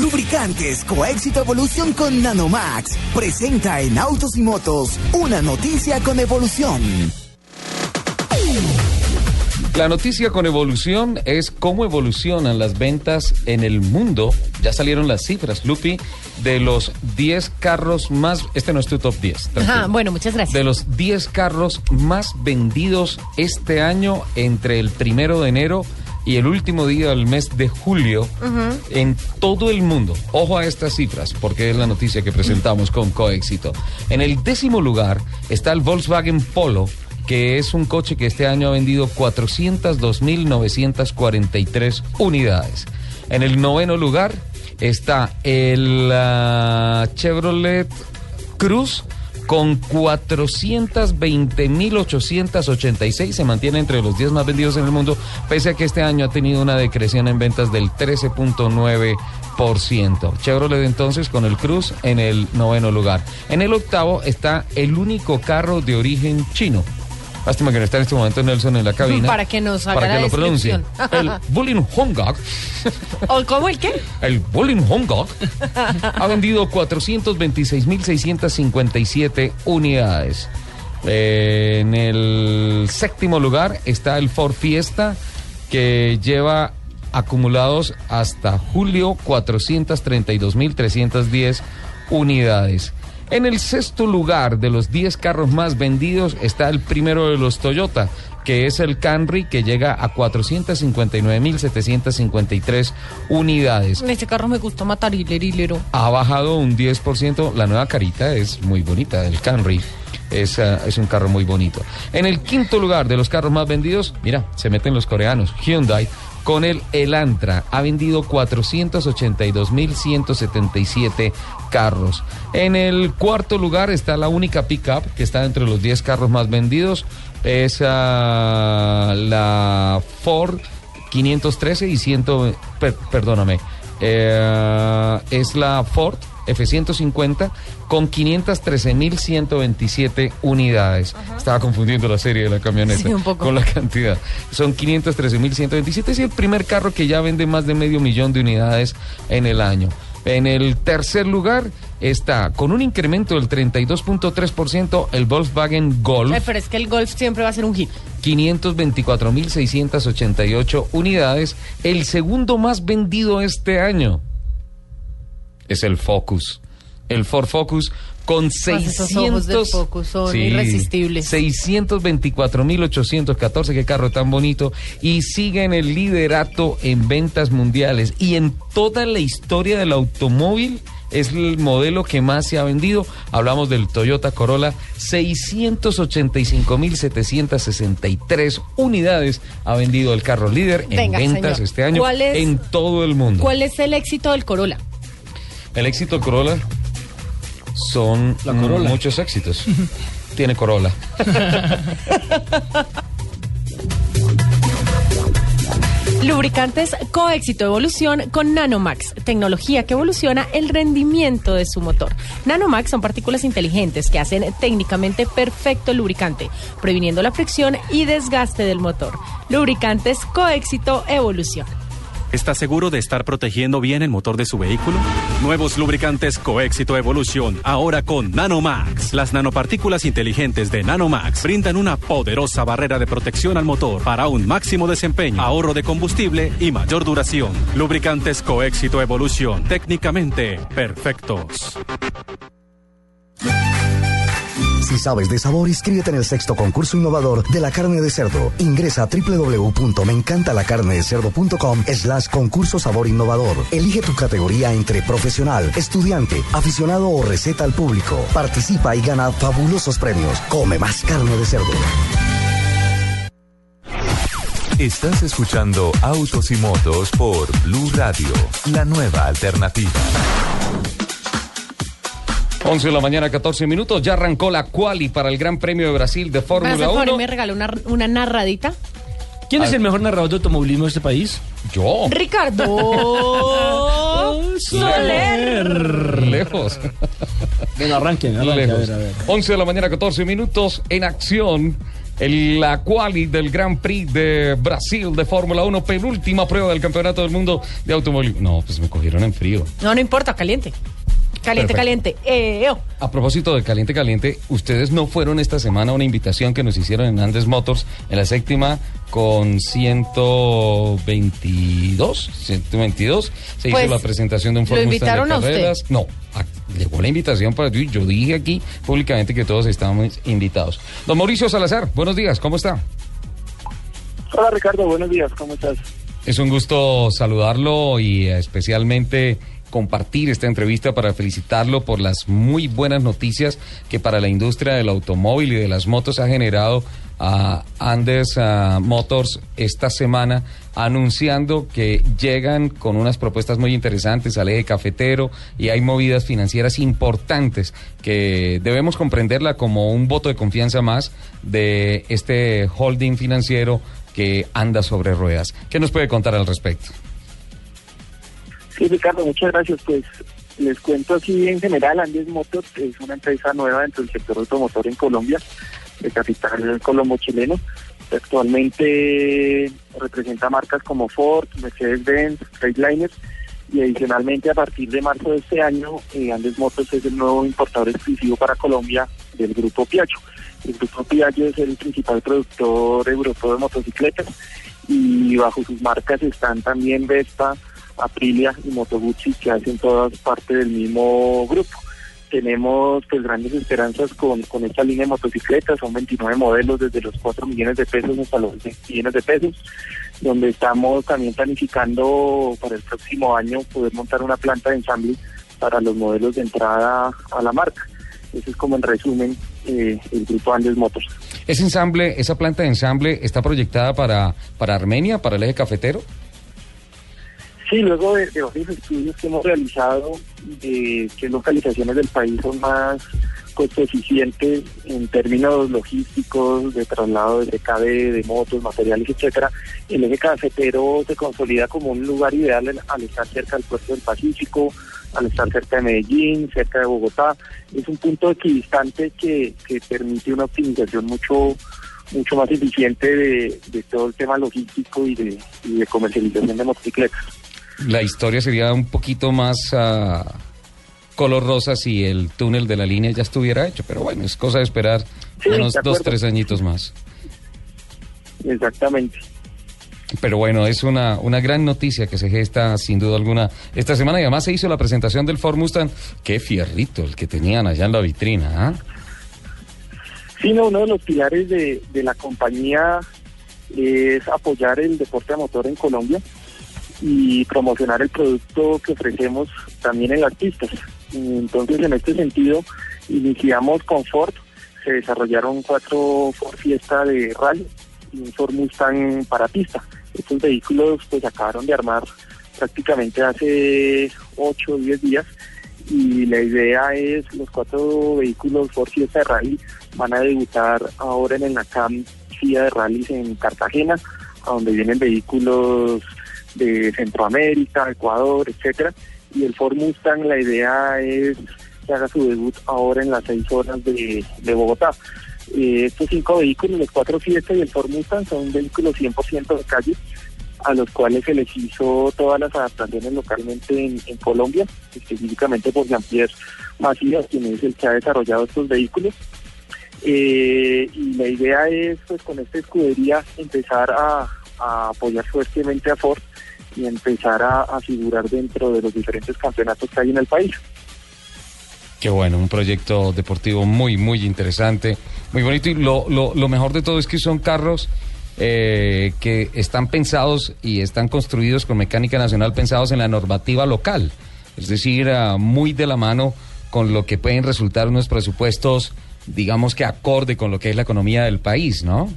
Lubricantes Coéxito Evolución con Nanomax presenta en Autos y Motos una noticia con evolución. La noticia con evolución es cómo evolucionan las ventas en el mundo. Ya salieron las cifras, Lupi, de los 10 carros más. Este no es tu top 10. Ajá, bueno, muchas gracias. De los 10 carros más vendidos este año entre el primero de enero y el último día del mes de julio uh -huh. en todo el mundo. Ojo a estas cifras, porque es la noticia que presentamos con Coéxito. En el décimo lugar está el Volkswagen Polo que es un coche que este año ha vendido 402.943 unidades. En el noveno lugar está el uh, Chevrolet Cruz con 420.886, se mantiene entre los 10 más vendidos en el mundo, pese a que este año ha tenido una decreción en ventas del 13.9%. Chevrolet entonces con el Cruz en el noveno lugar. En el octavo está el único carro de origen chino, Lástima que no está en este momento Nelson en la cabina. Para que nos haga Para que la lo pronuncie. El Bullying Hongak. ¿O cómo el qué? El Bullying Hongak ha vendido 426.657 unidades. Eh, en el séptimo lugar está el Ford Fiesta que lleva acumulados hasta julio 432.310 unidades. En el sexto lugar de los 10 carros más vendidos está el primero de los Toyota, que es el Camry, que llega a 459.753 unidades. Este carro me gusta matar hilero. Ha bajado un 10%. La nueva carita es muy bonita, el Camry. Es, uh, es, un carro muy bonito. En el quinto lugar de los carros más vendidos, mira, se meten los coreanos. Hyundai con el Elantra ha vendido 482.177 carros. En el cuarto lugar está la única pickup que está entre los 10 carros más vendidos. Es uh, la Ford 513 y 100, per, perdóname, eh, es la Ford F-150 con 513.127 unidades. Ajá. Estaba confundiendo la serie de la camioneta sí, con la cantidad. Son 513.127. Es el primer carro que ya vende más de medio millón de unidades en el año. En el tercer lugar está con un incremento del 32.3% el Volkswagen Golf. Ay, pero es que el Golf siempre va a ser un hit. 524.688 unidades. El segundo más vendido este año es el Focus. El Ford Focus con 600 de Focus son sí, irresistibles. 624.814, qué carro tan bonito y sigue en el liderato en ventas mundiales y en toda la historia del automóvil es el modelo que más se ha vendido. Hablamos del Toyota Corolla, 685.763 unidades ha vendido el carro líder en ventas señor. este año ¿Cuál es- en todo el mundo. ¿Cuál es el éxito del Corolla? El éxito Corolla son Corolla. muchos éxitos. Tiene Corolla. Lubricantes Coéxito Evolución con Nanomax, tecnología que evoluciona el rendimiento de su motor. Nanomax son partículas inteligentes que hacen técnicamente perfecto el lubricante, previniendo la fricción y desgaste del motor. Lubricantes Coéxito Evolución. ¿Está seguro de estar protegiendo bien el motor de su vehículo? Nuevos lubricantes Coéxito Evolución, ahora con Nanomax. Las nanopartículas inteligentes de Nanomax brindan una poderosa barrera de protección al motor para un máximo desempeño, ahorro de combustible y mayor duración. Lubricantes Coéxito Evolución, técnicamente perfectos. Si sabes de sabor, inscríbete en el sexto concurso innovador de la carne de cerdo. Ingresa a www.meencantalacarnedecerdo.com slash concurso sabor innovador. Elige tu categoría entre profesional, estudiante, aficionado o receta al público. Participa y gana fabulosos premios. Come más carne de cerdo. Estás escuchando Autos y Motos por Blue Radio, la nueva alternativa. 11 de la mañana, 14 minutos. Ya arrancó la quali para el Gran Premio de Brasil de ¿Me hace Fórmula el favor y 1. me regaló una, una narradita? ¿Quién es el mejor narrador de automovilismo de este país? Yo. Ricardo Soler. Lejos. Venga, arranquen, arranquen, a Lejos. ver, a ver. 11 de la mañana, 14 minutos. En acción, el- la quali del Gran Prix de Brasil de Fórmula 1. Penúltima prueba del Campeonato del Mundo de Automovilismo. No, pues me cogieron en frío. No, no importa, caliente. Caliente, Perfecto. caliente. Eh, oh. A propósito de Caliente Caliente, ustedes no fueron esta semana a una invitación que nos hicieron en Andes Motors en la séptima con 122, 122. Se Pues, hizo la presentación de un ¿lo Ford Mustang de invitaron a usted? carreras. No, a- llegó la invitación para ti. Yo dije aquí públicamente que todos estábamos invitados. Don Mauricio Salazar, buenos días, ¿cómo está? Hola Ricardo, buenos días, ¿cómo estás? Es un gusto saludarlo y eh, especialmente compartir esta entrevista para felicitarlo por las muy buenas noticias que para la industria del automóvil y de las motos ha generado a Andes Motors esta semana anunciando que llegan con unas propuestas muy interesantes al eje cafetero y hay movidas financieras importantes que debemos comprenderla como un voto de confianza más de este holding financiero que anda sobre ruedas. ¿Qué nos puede contar al respecto? Sí, Ricardo, muchas gracias. Pues les cuento así en general, Andes Motors es una empresa nueva dentro del sector automotor en Colombia, de capital colombo-chileno. Actualmente representa marcas como Ford, Mercedes-Benz, Freightliner y adicionalmente a partir de marzo de este año, eh, Andes Motors es el nuevo importador exclusivo para Colombia del grupo Piaggio. El grupo Piaggio es el principal productor europeo de motocicletas y bajo sus marcas están también Vespa, Aprilia y Moto Guzzi que hacen todas parte del mismo grupo. Tenemos pues grandes esperanzas con, con esta línea de motocicletas, son 29 modelos desde los 4 millones de pesos hasta los 20 millones de pesos, donde estamos también planificando para el próximo año poder montar una planta de ensamble para los modelos de entrada a la marca. Ese es como en resumen eh, el grupo Andes Motors. ¿Ese ensamble, esa planta de ensamble está proyectada para, para Armenia, para el eje cafetero? Sí, luego de, de estudios que hemos realizado de qué localizaciones del país son más costo eficientes en términos logísticos, de traslado de CKD, de motos, materiales, etcétera, el eje cafetero se consolida como un lugar ideal al- al estar cerca del puerto del Pacífico, al estar cerca de Medellín, cerca de Bogotá. Es un punto equidistante que, que permite una optimización mucho mucho más eficiente de, de todo el tema logístico y de, y de comercialización de motocicletas. La historia sería un poquito más ah, color rosa si el túnel de la línea ya estuviera hecho, pero bueno, es cosa de esperar Sí, unos de dos, tres añitos más. Exactamente. Pero bueno, es una, una gran noticia que se gesta sin duda alguna esta semana y además se hizo la presentación del Ford Mustang. Qué fierrito el que tenían allá en la vitrina, ¿ah? Sí, no, uno de los pilares de, de la compañía es apoyar el deporte a motor en Colombia y promocionar el producto que ofrecemos también en las pistas. Entonces, en este sentido, iniciamos con Ford, se desarrollaron cuatro Ford Fiesta de rally y un Ford Mustang para pista. Estos vehículos pues acabaron de armar prácticamente hace 8 o 10 días y la idea es los cuatro vehículos Ford Fiesta de Rally van a debutar ahora en el NACAM FIA de Rallys en Cartagena, a donde vienen vehículos de Centroamérica, Ecuador, etcétera. Y el Ford Mustang, la idea es que haga su debut ahora en las seis horas de, de Bogotá. Eh, estos cinco vehículos, los cuatro Fiesta y el Ford Mustang, son vehículos 100% de calle, a los cuales se les hizo todas las adaptaciones localmente en, Colombia, específicamente por Jean-Pierre Macías, quien es el que ha desarrollado estos vehículos. Eh, y la idea es, pues, con esta escudería empezar a apoyar fuertemente a Ford y empezar a, figurar dentro de los diferentes campeonatos que hay en el país. Qué bueno, un proyecto deportivo muy, muy interesante, muy bonito. Y lo, lo, lo mejor de todo es que son carros eh, que están pensados y están construidos con mecánica nacional, pensados en la normativa local. Es decir, ah, muy de la mano con lo que pueden resultar unos presupuestos, digamos que acorde con lo que es la economía del país, ¿no?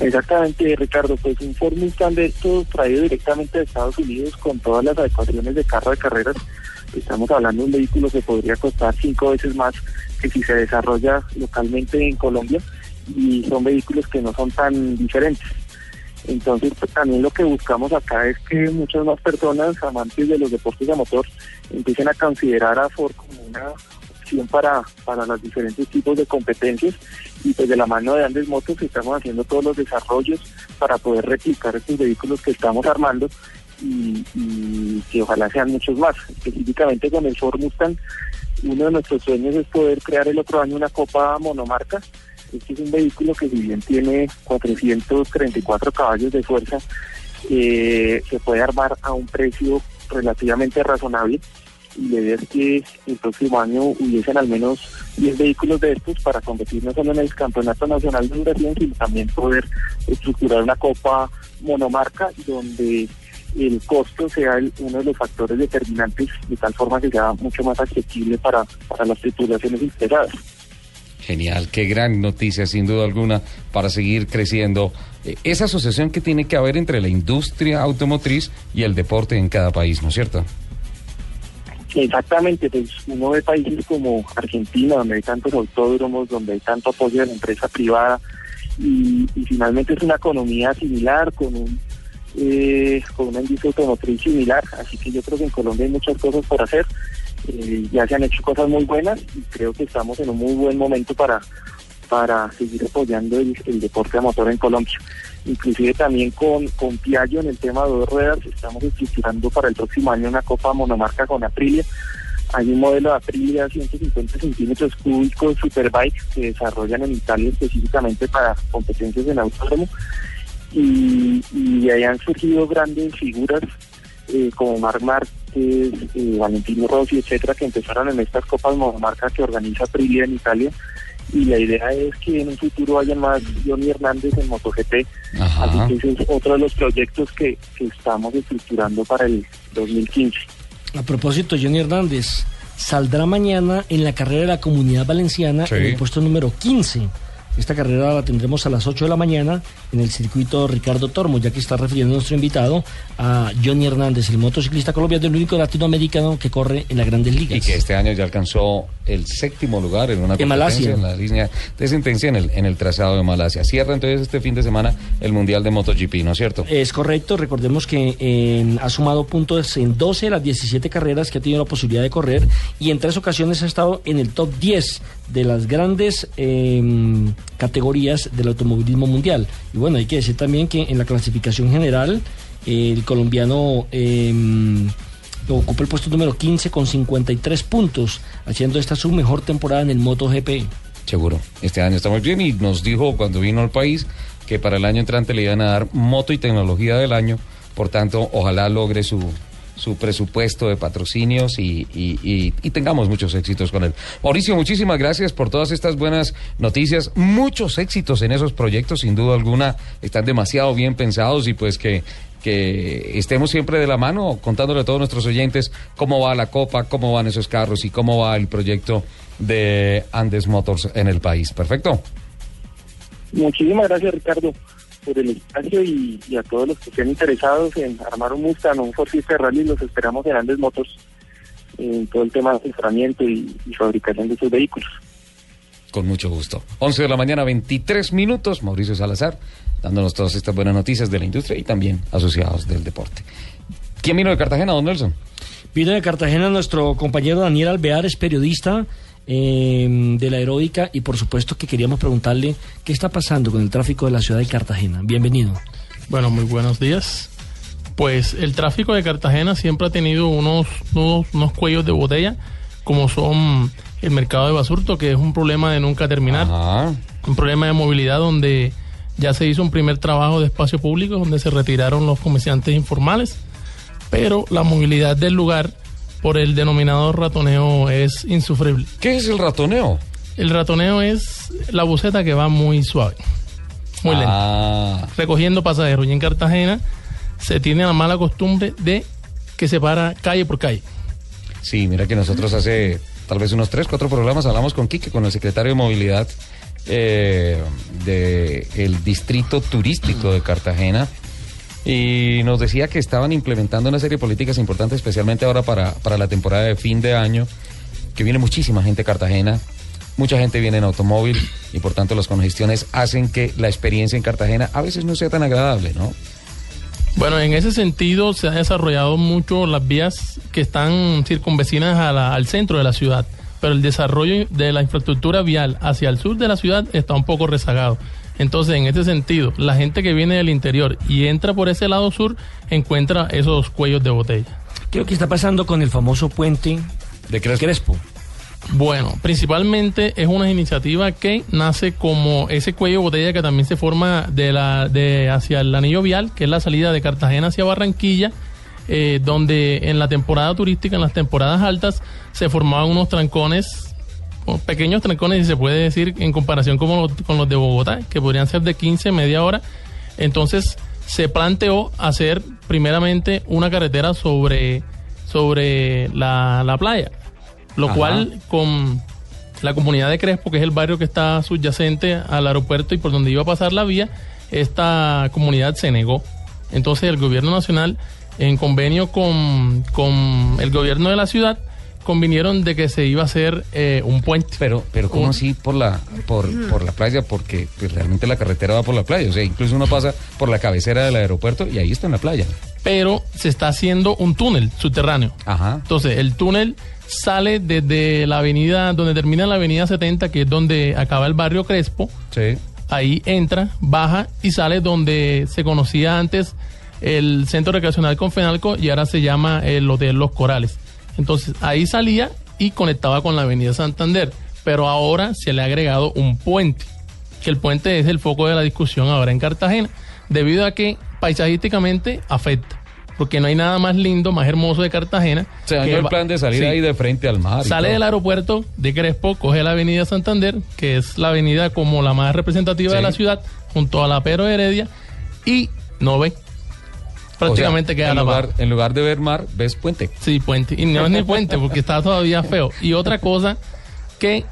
Exactamente, Ricardo, pues un Ford Mustang de estos traído directamente de Estados Unidos con todas las adecuaciones de carro de carreras. Estamos hablando de un vehículo que podría costar cinco veces más que si se desarrolla localmente en Colombia y son vehículos que no son tan diferentes. Entonces, pues, también lo que buscamos acá es que muchas más personas, amantes de los deportes de motor, empiecen a considerar a Ford como una para, para los diferentes tipos de competencias y pues de la mano de Andes Motos estamos haciendo todos los desarrollos para poder replicar estos vehículos que estamos armando y, y que ojalá sean muchos más. Específicamente con el Ford Mustang, uno de nuestros sueños es poder crear el otro año una copa monomarca. Este es un vehículo que si bien tiene 434 caballos de fuerza, eh, se puede armar a un precio relativamente razonable y la idea es que el próximo año hubiesen al menos 10 vehículos de estos para competir no solo en el Campeonato Nacional de Duración, sino también poder estructurar una copa monomarca donde el costo sea el- uno de los factores determinantes de tal forma que sea mucho más accesible para, para las tripulaciones interesadas. Genial, qué gran noticia, sin duda alguna, para seguir creciendo. Eh, esa asociación que tiene que haber entre la industria automotriz y el deporte en cada país, ¿no es cierto? Exactamente, pues uno ve países como Argentina, donde hay tantos autódromos, donde hay tanto apoyo de la empresa privada, y, finalmente es una economía similar, con un eh, con una industria automotriz similar, así que yo creo que en Colombia hay muchas cosas por hacer, Eh, ya se han hecho cosas muy buenas y creo que estamos en un muy buen momento para, para seguir apoyando el, el deporte de motor en Colombia. Inclusive también con, con Piaggio en el tema de dos ruedas, estamos estructurando para el próximo año una copa monomarca con Aprilia. Hay un modelo de Aprilia 150 centímetros cúbicos Superbike que desarrollan en Italia específicamente para competencias en autódromo. Y, y ahí han surgido grandes figuras eh, como Marc Márquez, eh, Valentino Rossi, etcétera, que empezaron en estas copas monomarca que organiza Aprilia en Italia. Y la idea es que en un futuro haya más Johnny Hernández en MotoGP. Así que ese es otro de los proyectos que, que estamos estructurando para el 2015. A propósito, Johnny Hernández saldrá mañana en la carrera de la Comunidad Valenciana Sí. en el puesto número 15. Esta carrera la tendremos a las 8 de la mañana en el circuito Ricardo Tormo, ya que está refiriendo nuestro invitado a Johnny Hernández, el motociclista colombiano, el único latinoamericano que corre en las grandes ligas. Y que este año ya alcanzó el séptimo lugar en una En competencia Malasia. en la línea de sentencia en el, en el trazado de Malasia. Cierra entonces este fin de semana el Mundial de MotoGP, ¿no es cierto? Es correcto, recordemos que eh, ha sumado puntos en 12 de las 17 carreras que ha tenido la posibilidad de correr y en tres ocasiones ha estado en el top 10 de las grandes eh, categorías del automovilismo mundial. Y bueno, hay que decir también que en la clasificación general el colombiano eh, ocupa el puesto número 15 con 53 puntos, haciendo esta su mejor temporada en el MotoGP. Seguro. Este año estamos bien y nos dijo cuando vino al país que para el año entrante le iban a dar moto y tecnología del año. Por tanto, ojalá logre su, su presupuesto de patrocinios y, y- y- y tengamos muchos éxitos con él. Mauricio, muchísimas gracias por todas estas buenas noticias. Muchos éxitos en esos proyectos, sin duda alguna. Están demasiado bien pensados y pues que que estemos siempre de la mano contándole a todos nuestros oyentes cómo va la Copa, cómo van esos carros y cómo va el proyecto de Andes Motors en el país. Perfecto. Muchísimas gracias, Ricardo, por el espacio y, y a todos los que estén interesados en armar un Mustang o un Ford Fiesta Rally. Los esperamos en Andes Motors en todo el tema de asesoramiento y, y fabricación de sus vehículos. Con mucho gusto. 11 de la mañana, 23 minutos. Mauricio Salazar, dándonos todas estas buenas noticias de la industria y también asociados del deporte. ¿Quién vino de Cartagena, don Nelson? Vino de Cartagena nuestro compañero Daniel Alvear, es periodista eh, de la aeróbica y por supuesto que queríamos preguntarle qué está pasando con el tráfico de la ciudad de Cartagena. Bienvenido. Bueno, muy buenos días. Pues el tráfico de Cartagena siempre ha tenido unos, unos, unos cuellos de botella, como son el mercado de Basurto, que es un problema de nunca terminar. Un problema de movilidad donde ya se hizo un primer trabajo de espacio público, donde se retiraron los comerciantes informales, pero la movilidad del lugar por el denominado ratoneo es insufrible. ¿Qué es el ratoneo? El ratoneo es la buceta que va muy suave, muy Ah. lenta, recogiendo pasajeros. Y en Cartagena se tiene la mala costumbre de que se para calle por calle. Sí, mira que nosotros hace tal vez unos tres, cuatro programas hablamos con Quique, con el secretario de Movilidad eh, del distrito turístico de Cartagena. Y nos decía que estaban implementando una serie de políticas importantes, especialmente ahora para, para la temporada de fin de año, que viene muchísima gente a Cartagena, mucha gente viene en automóvil y por tanto las congestiones hacen que la experiencia en Cartagena a veces no sea tan agradable, ¿no? Bueno, en ese sentido se han desarrollado mucho las vías que están circunvecinas a la- al centro de la ciudad, pero el desarrollo de la infraestructura vial hacia el sur de la ciudad está un poco rezagado. Entonces, en ese sentido, la gente que viene del interior y entra por ese lado sur encuentra esos cuellos de botella. ¿Qué es lo que está pasando con el famoso puente de Crespo? Bueno, principalmente es una iniciativa que nace como ese cuello de botella que también se forma de la de hacia el anillo vial, que es la salida de Cartagena hacia Barranquilla, eh, donde en la temporada turística, en las temporadas altas, se formaban unos trancones, pequeños trancones, si se puede decir, en comparación con los, con los de Bogotá, que podrían ser de 15, media hora. Entonces se planteó hacer primeramente una carretera sobre, sobre la, la playa, lo Ajá. cual con la comunidad de Crespo, que es el barrio que está subyacente al aeropuerto y por donde iba a pasar la vía, esta comunidad se negó. Entonces el gobierno nacional, en convenio con, con el gobierno de la ciudad, convinieron de que se iba a hacer eh, un puente. Pero, pero ¿cómo así por la, por, por la playa? Porque pues, realmente la carretera va por la playa. O sea, incluso uno pasa por la cabecera del aeropuerto y ahí está en la playa. pero se está haciendo un túnel subterráneo. Ajá. Entonces, el túnel sale desde la avenida, donde termina la avenida 70, que es donde acaba el barrio Crespo. Sí. Ahí entra, baja y sale donde se conocía antes el Centro Recreacional Confenalco y ahora se llama el Hotel Los Corales. Entonces, ahí salía y conectaba con la avenida Santander. Pero ahora se le ha agregado un puente, que el puente es el foco de la discusión ahora en Cartagena, debido a que paisajísticamente afecta. Porque no hay nada más lindo, más hermoso de Cartagena. Se dañó el plan de salir Sí. ahí de frente al mar. Sale del aeropuerto de Crespo, coge la avenida Santander, que es la avenida como la más representativa Sí. de la ciudad, junto a la Pero Heredia, y no ve. Prácticamente O sea, queda en lugar, en lugar de ver mar, ves puente. Sí, puente. Y no es ni puente, porque está todavía feo. Y otra cosa que,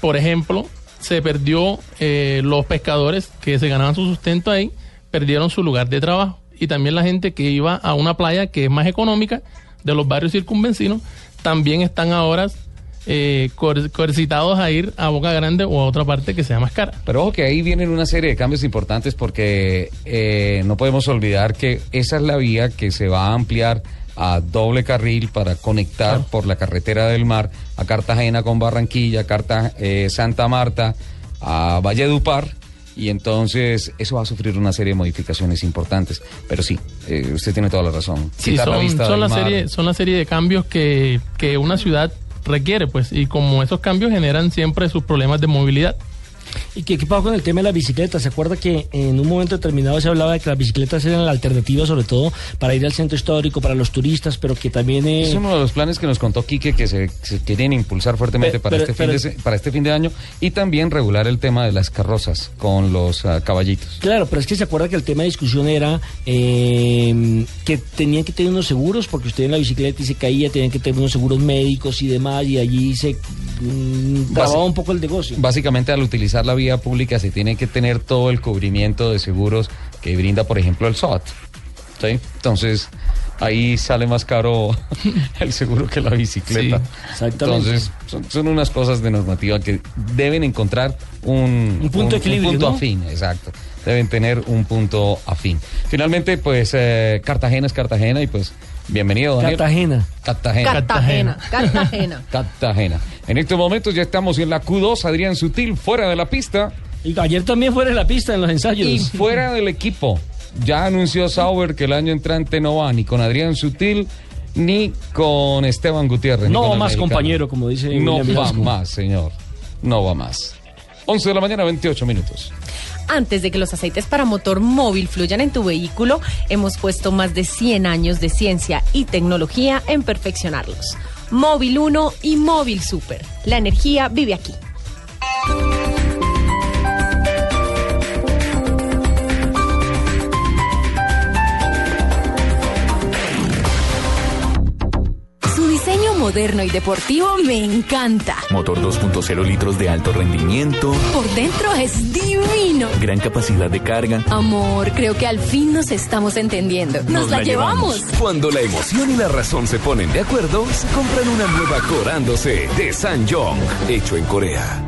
por ejemplo, se perdió eh, los pescadores que se ganaban su sustento ahí, perdieron su lugar de trabajo. Y también la gente que iba a una playa que es más económica de los barrios circunvencinos, también están ahora eh, coer- coercitados a ir a Boca Grande o a otra parte que sea más cara. Pero ojo que ahí vienen una serie de cambios importantes porque eh, no podemos olvidar que esa es la vía que se va a ampliar a doble carril para conectar por la carretera del mar a Cartagena con Barranquilla, Carta, eh, Santa Marta, a Valledupar. Y entonces eso va a sufrir una serie de modificaciones importantes. Pero sí, eh, usted tiene toda la razón. Sí, Quitar la son, vista son la serie, son la serie de cambios que, que una ciudad requiere, pues, y como esos cambios generan siempre sus problemas de movilidad. ¿Y qué, pasó con el tema de las bicicletas? ¿Se acuerda que en un momento determinado se hablaba de que las bicicletas eran la alternativa, sobre todo para ir al centro histórico, para los turistas, pero que también... eh, Es uno de los planes que nos contó Quique que se, se quieren impulsar fuertemente para, pero- este fin de, para este fin de año y también regular el tema de las carrozas con los ah, caballitos. Claro, pero es que se acuerda que el tema de discusión era eh, que tenían que tener unos seguros porque usted en la bicicleta y se caía, tenían que tener unos seguros médicos y demás, y allí se mm, trababa un poco el negocio. Básicamente al utilizar la vía pública se tiene que tener todo el cubrimiento de seguros que brinda, por ejemplo, el SOAT. ¿sí? Entonces ahí sale más caro el seguro que la bicicleta. Sí, exactamente. Entonces son, son unas cosas de normativa que deben encontrar un, Un punto de equilibrio, punto ¿no? afín, exacto. Deben tener un punto afín. Finalmente, pues eh, Cartagena es Cartagena y pues bienvenido, Daniel. Cartagena. Cartagena. Cartagena, Cartagena. Cartagena. En este momento ya estamos en la Q2, Adrián Sutil, fuera de la pista. Y ayer también fuera de la pista en los ensayos. Y fuera del equipo. Ya anunció Sauber que el año entrante no va ni con Adrián Sutil ni con Esteban Gutiérrez. No va más mexicano. compañero, como dice No William va más, señor. No va más. 11 de la mañana, 28 minutos. Antes de que los aceites para motor móvil fluyan en tu vehículo, hemos puesto más de 100 años de ciencia y tecnología en perfeccionarlos. Móvil 1 y Móvil Super. La energía vive aquí. Moderno y deportivo me encanta. Motor 2.0 litros de alto rendimiento, Por dentro es divino. gran capacidad de carga. Amor, creo que al fin nos estamos entendiendo. Nos, la, llevamos. Cuando la emoción y la razón se ponen de acuerdo, se compran una nueva Corándose de Sanyong, hecho en Corea.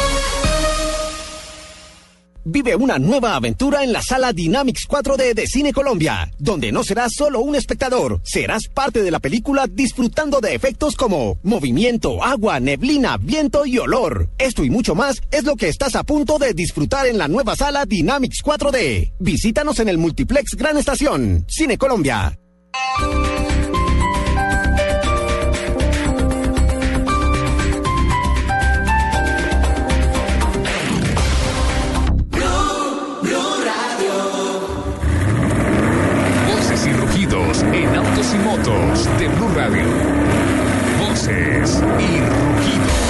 Vive una nueva aventura en la sala Dynamics 4D de Cine Colombia, donde no serás solo un espectador, serás parte de la película disfrutando de efectos como movimiento, agua, neblina, viento y olor. Esto y mucho más es lo que estás a punto de disfrutar en la nueva sala Dynamics 4D. Visítanos en el Multiplex Gran Estación, Cine Colombia. Motos de Blue Radio. Voces y rugidos.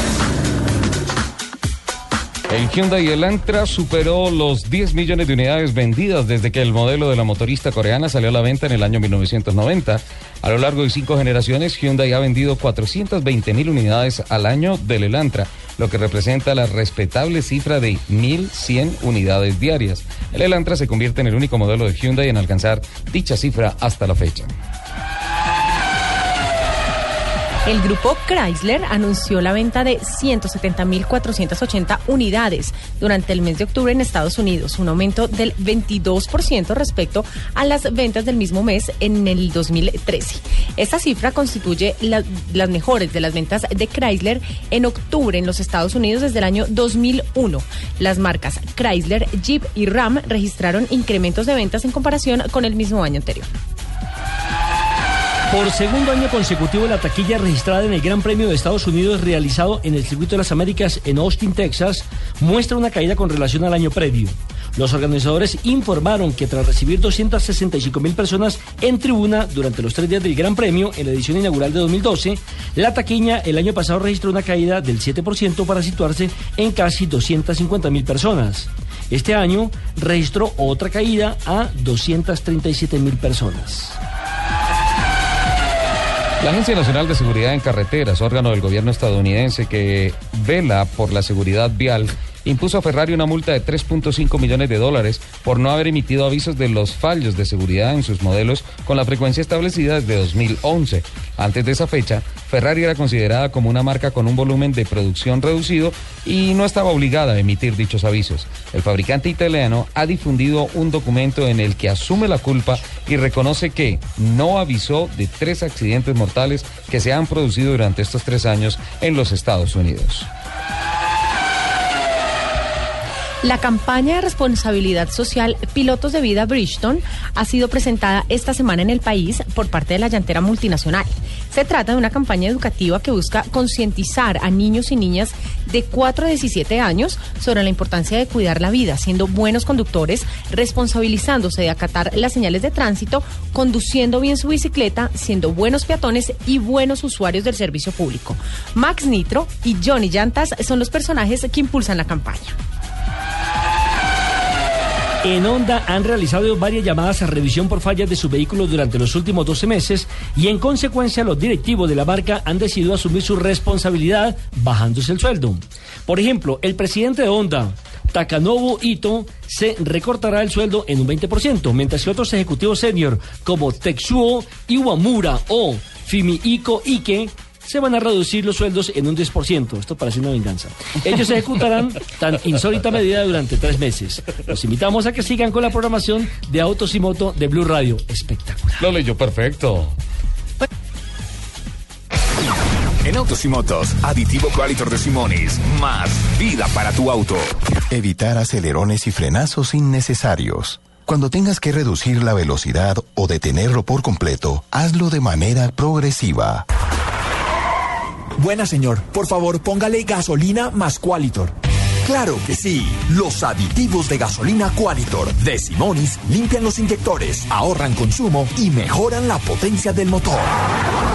El Hyundai Elantra superó los 10 millones de unidades vendidas desde que el modelo de la motorista coreana salió a la venta en el año 1990. A lo largo de cinco generaciones, Hyundai ha vendido 420 mil unidades al año del Elantra, lo que representa la respetable cifra de 1.100 unidades diarias. El Elantra se convierte en el único modelo de Hyundai en alcanzar dicha cifra hasta la fecha. El grupo Chrysler anunció la venta de 170.480 unidades durante el mes de octubre en Estados Unidos, un aumento del 22% respecto a las ventas del mismo mes en el 2013. Esta cifra constituye la- las mejores de las ventas de Chrysler en octubre en los Estados Unidos desde el año 2001. Las marcas Chrysler, Jeep y Ram registraron incrementos de ventas en comparación con el mismo año anterior. Por segundo año consecutivo, la taquilla registrada en el Gran Premio de Estados Unidos realizado en el Circuito de las Américas en Austin, Texas, muestra una caída con relación al año previo. Los organizadores informaron que tras recibir 265 mil personas en tribuna durante los tres días del Gran Premio en la edición inaugural de 2012, la taquilla el año pasado registró una caída del 7% para situarse en casi 250 mil personas. Este año registró otra caída a 237 mil personas. La Agencia Nacional de Seguridad en Carreteras, órgano del gobierno estadounidense que vela por la seguridad vial, impuso a Ferrari una multa de 3.5 millones de dólares por no haber emitido avisos de los fallos de seguridad en sus modelos con la frecuencia establecida desde 2011. Antes de esa fecha, Ferrari era considerada como una marca con un volumen de producción reducido y no estaba obligada a emitir dichos avisos. El fabricante italiano ha difundido un documento en el que asume la culpa y reconoce que no avisó de tres accidentes mortales que se han producido durante estos tres años en los Estados Unidos. La campaña de responsabilidad social Pilotos de Vida Bridgestone ha sido presentada esta semana en el país por parte de la llantera multinacional. Se trata de una campaña educativa que busca concientizar a niños y niñas de 4 a 17 años sobre la importancia de cuidar la vida, siendo buenos conductores, responsabilizándose de acatar las señales de tránsito, conduciendo bien su bicicleta, siendo buenos peatones y buenos usuarios del servicio público. Max Nitro y Johnny Llantas son los personajes que impulsan la campaña. En Honda han realizado varias llamadas a revisión por fallas de sus vehículos durante los últimos 12 meses y en consecuencia los directivos de la marca han decidido asumir su responsabilidad bajándose el sueldo. Por ejemplo, el presidente de Honda, Takanobu Ito, se recortará el sueldo en un 20%, mientras que otros ejecutivos senior como Tetsuo Iwamura o Fumihiko Ike se van a reducir los sueldos en un 10%. Esto parece una venganza. Ellos ejecutarán tan insólita medida durante tres meses. Los invitamos a que sigan con la programación de Autos y Moto de Blue Radio. Espectacular. Lo leyó perfecto. En Autos y Motos, aditivo Qualitor de Simonis. Más vida para tu auto. Evitar acelerones y frenazos innecesarios. Cuando tengas que reducir la velocidad o detenerlo por completo, hazlo de manera progresiva. Buena señor, por favor póngale gasolina más Qualitor. Claro que sí, los aditivos de gasolina Qualitor de Simonis limpian los inyectores, ahorran consumo y mejoran la potencia del motor.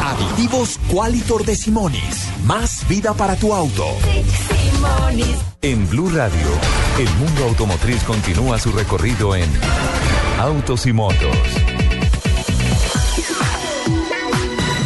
Aditivos Qualitor de Simonis, más vida para tu auto. En Blue Radio, el mundo automotriz continúa su recorrido en Autos y Motos.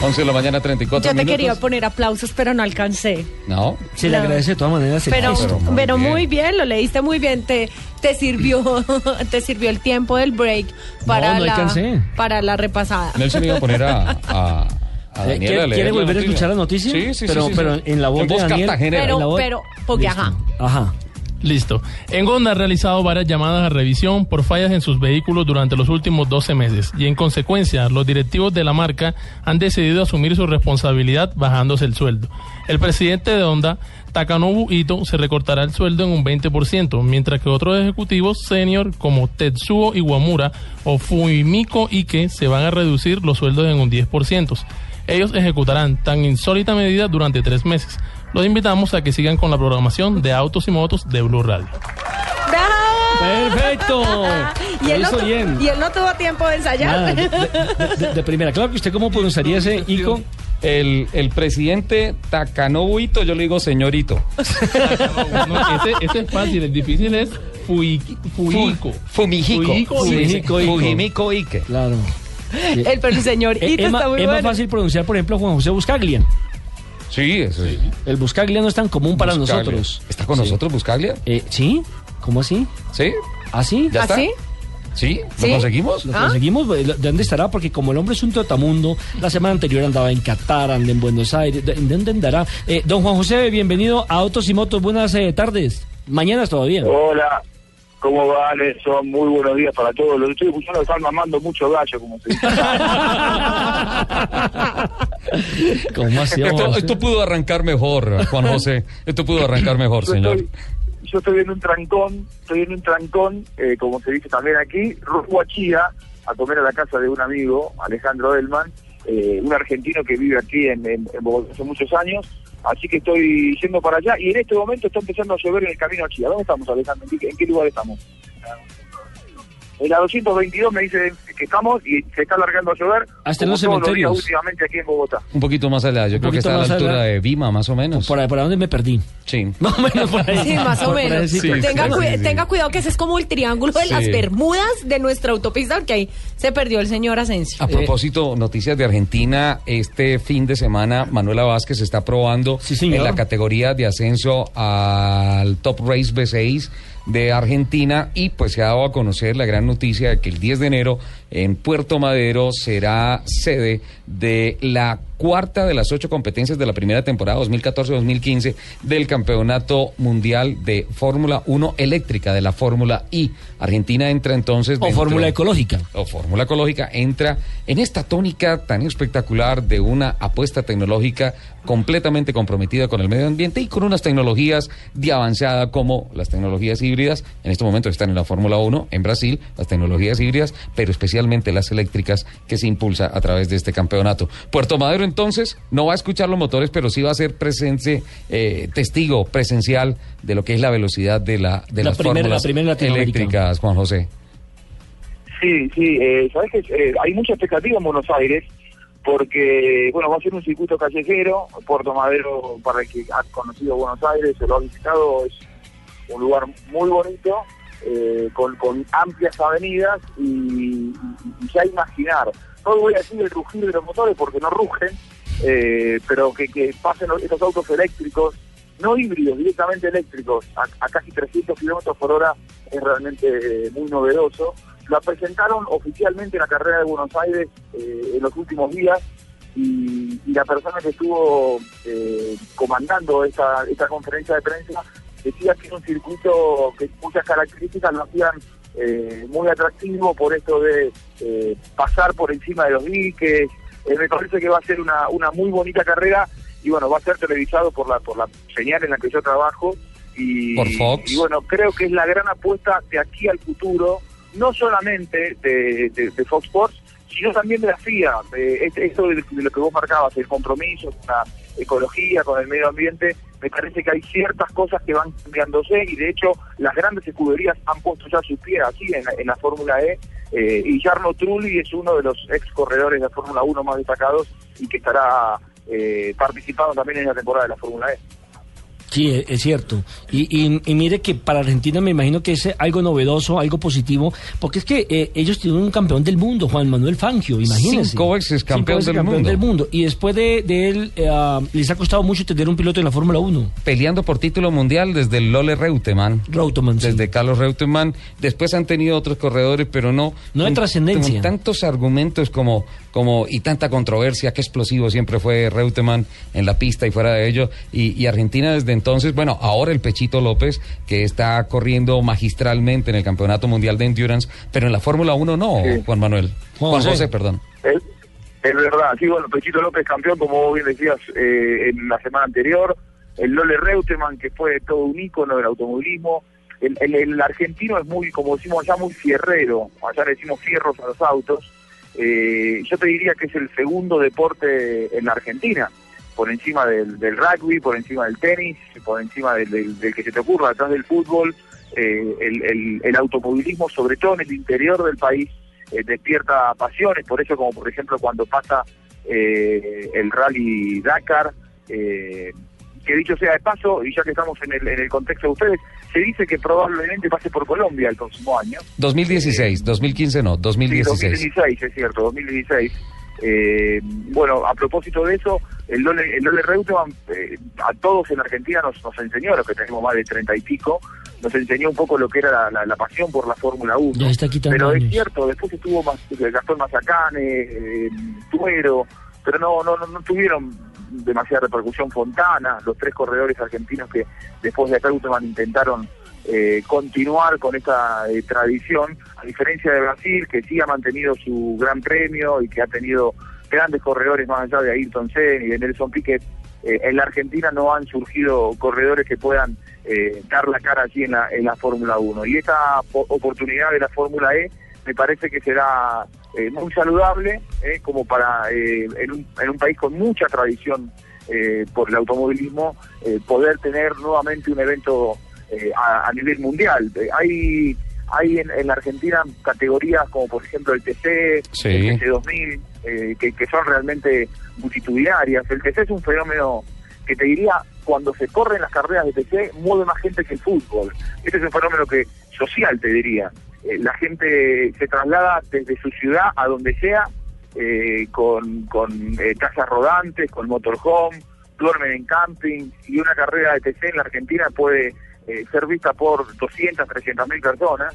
11 de la mañana, 34 Yo te minutos. quería poner aplausos, pero no alcancé. No. Se le No. agradece de todas maneras. el Pero, gesto. pero muy bien, lo leíste muy bien. Te, te sirvió, te sirvió el tiempo del break para no la alcancé. para la repasada. Nelson iba a poner a, a, a Eh, Daniela ¿quiere- a leer quiere la volver a escuchar la noticia? Sí, sí, Pero- sí, sí, pero sí. en la voz de voz Daniel. cartagenera. Pero, la voz- pero, porque ajá. Ajá. Listo. En Honda ha realizado varias llamadas a revisión por fallas en sus vehículos durante los últimos 12 meses y en consecuencia los directivos de la marca han decidido asumir su responsabilidad bajándose el sueldo. El presidente de Honda, Takanobu Ito, se recortará el sueldo en un 20%, mientras que otros ejecutivos senior como Tetsuo Iwamura o Fumiko Ike se van a reducir los sueldos en un 10%. Ellos ejecutarán tan insólita medida durante tres meses. Los invitamos a que sigan con la programación de Autos y Motos de Blue Radio. Perfecto. Y él, no hizo tu- bien. y él no tuvo tiempo de ensayar. Nada, de, de- de- de primera. Claro que usted cómo pronunciaría ese Ico. El, el presidente Takanobu Ito, yo le digo señorito. No, ese, ese es fácil, el difícil es. Fumihiko Fumihiko Iko. Fujimiko Ike. Claro. El pero el señor Eh, es, está muy es más bueno. fácil pronunciar, por ejemplo, Juan José Buscaglia. Sí, eso es. El Buscaglia no es tan común para Buscaglia. nosotros. ¿Está con Sí. nosotros Buscaglia? Eh, ¿Sí? ¿Cómo así? ¿Sí? ¿Ah, sí? ¿Ya ¿Ah, está? sí? ¿Sí? ¿Lo ¿Sí? conseguimos? ¿Lo ¿Ah? conseguimos? ¿De dónde estará? Porque como el hombre es un trotamundo, la semana anterior andaba en Qatar, anda en Buenos Aires. ¿De de dónde andará? Eh, don Juan José, bienvenido a Autos y Motos. Buenas eh, tardes. Mañanas todavía. Hola, ¿cómo va, Son Muy buenos días para todos. Los estoy escuchando, están mamando mucho gallo, como se dice. ¿Cómo Esto, pudo arrancar mejor, Juan José. Esto pudo arrancar mejor, Yo señor. estoy, yo estoy en un trancón, estoy en un trancón, eh, como se dice también aquí, rumbo a Chía, a comer a la casa de un amigo, Alejandro Delman, eh, un argentino que vive aquí en, en- en Bogotá hace muchos años. Así que estoy yendo para allá y en este momento está empezando a llover en el camino a Chía. ¿Dónde estamos, Alejandro? ¿En qué, en qué lugar estamos? En la 222 me dice que estamos y se está alargando a llover. Hasta en los cementerios. últimamente aquí en Bogotá. Un poquito más allá, yo creo que está a la altura allá. de Vima, más o menos. Por ahí, por ahí donde me perdí. Sí. Más o menos por ahí. Sí, más o Por- por ahí menos. sí tenga, sí, cu- sí, sí. tenga cuidado que ese es como el triángulo de Sí. las Bermudas de nuestra autopista, porque ahí se perdió el señor Asensio. A propósito, noticias de Argentina, este fin de semana Manuela Vázquez está probando en la categoría de ascenso al Top Race B6 de Argentina y pues se ha dado a conocer la gran noticia de que el 10 de enero en Puerto Madero será sede de la cuarta de las ocho competencias de la primera temporada 2014-2015 del Campeonato Mundial de Fórmula 1 eléctrica de la Fórmula I. Argentina entra entonces O dentro- fórmula ecológica. o Fórmula Ecológica entra en esta tónica tan espectacular de una apuesta tecnológica completamente comprometida con el medio ambiente y con unas tecnologías de avanzada como las tecnologías híbridas. En este momento están en la Fórmula 1 en Brasil, las tecnologías híbridas, pero especialmente las eléctricas que se impulsa a través de este campeonato. Puerto Madero entonces no va a escuchar los motores, pero sí va a ser presente, eh, testigo presencial de lo que es la velocidad de, la, de La las primera- fórmulas la primera en Latinoamérica. eléctricas, Juan José. Sí, sí, eh, sabes que eh, hay mucha expectativa en Buenos Aires porque, bueno, va a ser un circuito callejero. Puerto Madero, para el que ha conocido Buenos Aires, se lo ha visitado, es un lugar muy bonito, eh, con, amplias avenidas y, ya imaginar. No voy a decir el rugir de los motores porque no rugen, eh, pero que, pasen estos autos eléctricos, no híbridos, directamente eléctricos, a, casi 300 kilómetros por hora es realmente eh, muy novedoso. La presentaron oficialmente en la carrera de Buenos Aires en los últimos días y, la persona que estuvo comandando esta, esta conferencia de prensa decía que era un circuito que muchas características lo hacían eh, muy atractivo por esto de eh, pasar por encima de los diques. Eh, me parece que va a ser una, una muy bonita carrera y bueno, va a ser televisado por la, por la señal en la que yo trabajo. Y, Por Fox. y bueno, creo que es la gran apuesta de aquí al futuro, no solamente de, de- de Fox Sports, sino también de la FIA. De este- esto de, de lo que vos marcabas, el compromiso la ecología, con el medio ambiente, me parece que hay ciertas cosas que van cambiándose y de hecho las grandes escuderías han puesto ya sus pies aquí en la, en la Fórmula E eh, y Jarno Trulli es uno de los ex corredores de la Fórmula 1 más destacados y que estará eh, participando también en la temporada de la Fórmula E. Sí, e- es cierto. Y, y- y mire que para Argentina me imagino que es algo novedoso, algo positivo, porque es que eh, ellos tienen un campeón del mundo, Juan Manuel Fangio, imagínense. Cinco veces campeón Cinco del mundo. mundo. Y después de, de él, eh, les ha costado mucho tener un piloto en la Fórmula 1. peleando por título mundial desde el Lole Reutemann. Desde Carlos Reutemann. Después han tenido otros corredores, pero no. No con- trascendencia. con tantos argumentos como, como. y tanta controversia, qué explosivo siempre fue Reutemann en la pista y fuera de ello. Y, y Argentina desde entonces, bueno, ahora el Pechito López, que está corriendo magistralmente en el Campeonato Mundial de Endurance, pero en la Fórmula 1 no, Juan Manuel. Juan, José. perdón. Es, es verdad, sí, bueno, Pechito López campeón, como vos bien decías, eh, en la semana anterior. El Lole Reutemann, que fue todo un ícono del automovilismo. El, el- el argentino es muy, como decimos allá, muy fierrero. Allá le decimos fierros a los autos. Eh, yo te diría que es el segundo deporte en la Argentina, por encima del, del rugby, por encima del tenis, por encima del, del- del que se te ocurra, atrás del fútbol. eh, el, el- el automovilismo, sobre todo en el interior del país, eh, despierta pasiones, por eso como por ejemplo cuando pasa eh, el rally Dakar, eh, que dicho sea de paso, y ya que estamos en el, en el contexto de ustedes, se dice que probablemente pase por Colombia el próximo año. 2016, 2015 no, Sí, 2016. 2016, es cierto, 2016. Eh, bueno, a propósito de eso, el Lole, el Lole Reutemann eh, a todos en Argentina nos, nos enseñó, a los que tenemos más de treinta y pico, nos enseñó un poco lo que era la, la- la pasión por la Fórmula 1. Ya está quitando Pero es cierto, después estuvo más, Gastón Mazacane, eh, Tuero, pero no, no, no, no tuvieron demasiada repercusión Fontana, los tres corredores argentinos que después de Reutemann intentaron eh, continuar con esta eh, tradición, a diferencia de Brasil, que sí ha mantenido su gran premio y que ha tenido grandes corredores más allá de Ayrton Senna y de Nelson Piquet, eh, en la Argentina no han surgido corredores que puedan eh, dar la cara allí en la, Fórmula 1. Y esta po- oportunidad de la Fórmula E me parece que será eh, muy saludable, como para en, un, país con mucha tradición por el automovilismo, poder tener nuevamente un evento a, a nivel mundial. Hay hay en, en la Argentina categorías como por ejemplo el TC, Sí. el TC 2000, eh, que, que son realmente multitudinarias. El TC es un fenómeno que te diría, cuando se corren las carreras de TC, mueve más gente que el fútbol. Este es un fenómeno que social, te diría. Eh, la gente se traslada desde su ciudad a donde sea, eh, con, con eh, casas rodantes, con motorhome, duermen en camping, y una carrera de TC en la Argentina puede eh, ser vista por 200, 300 mil personas.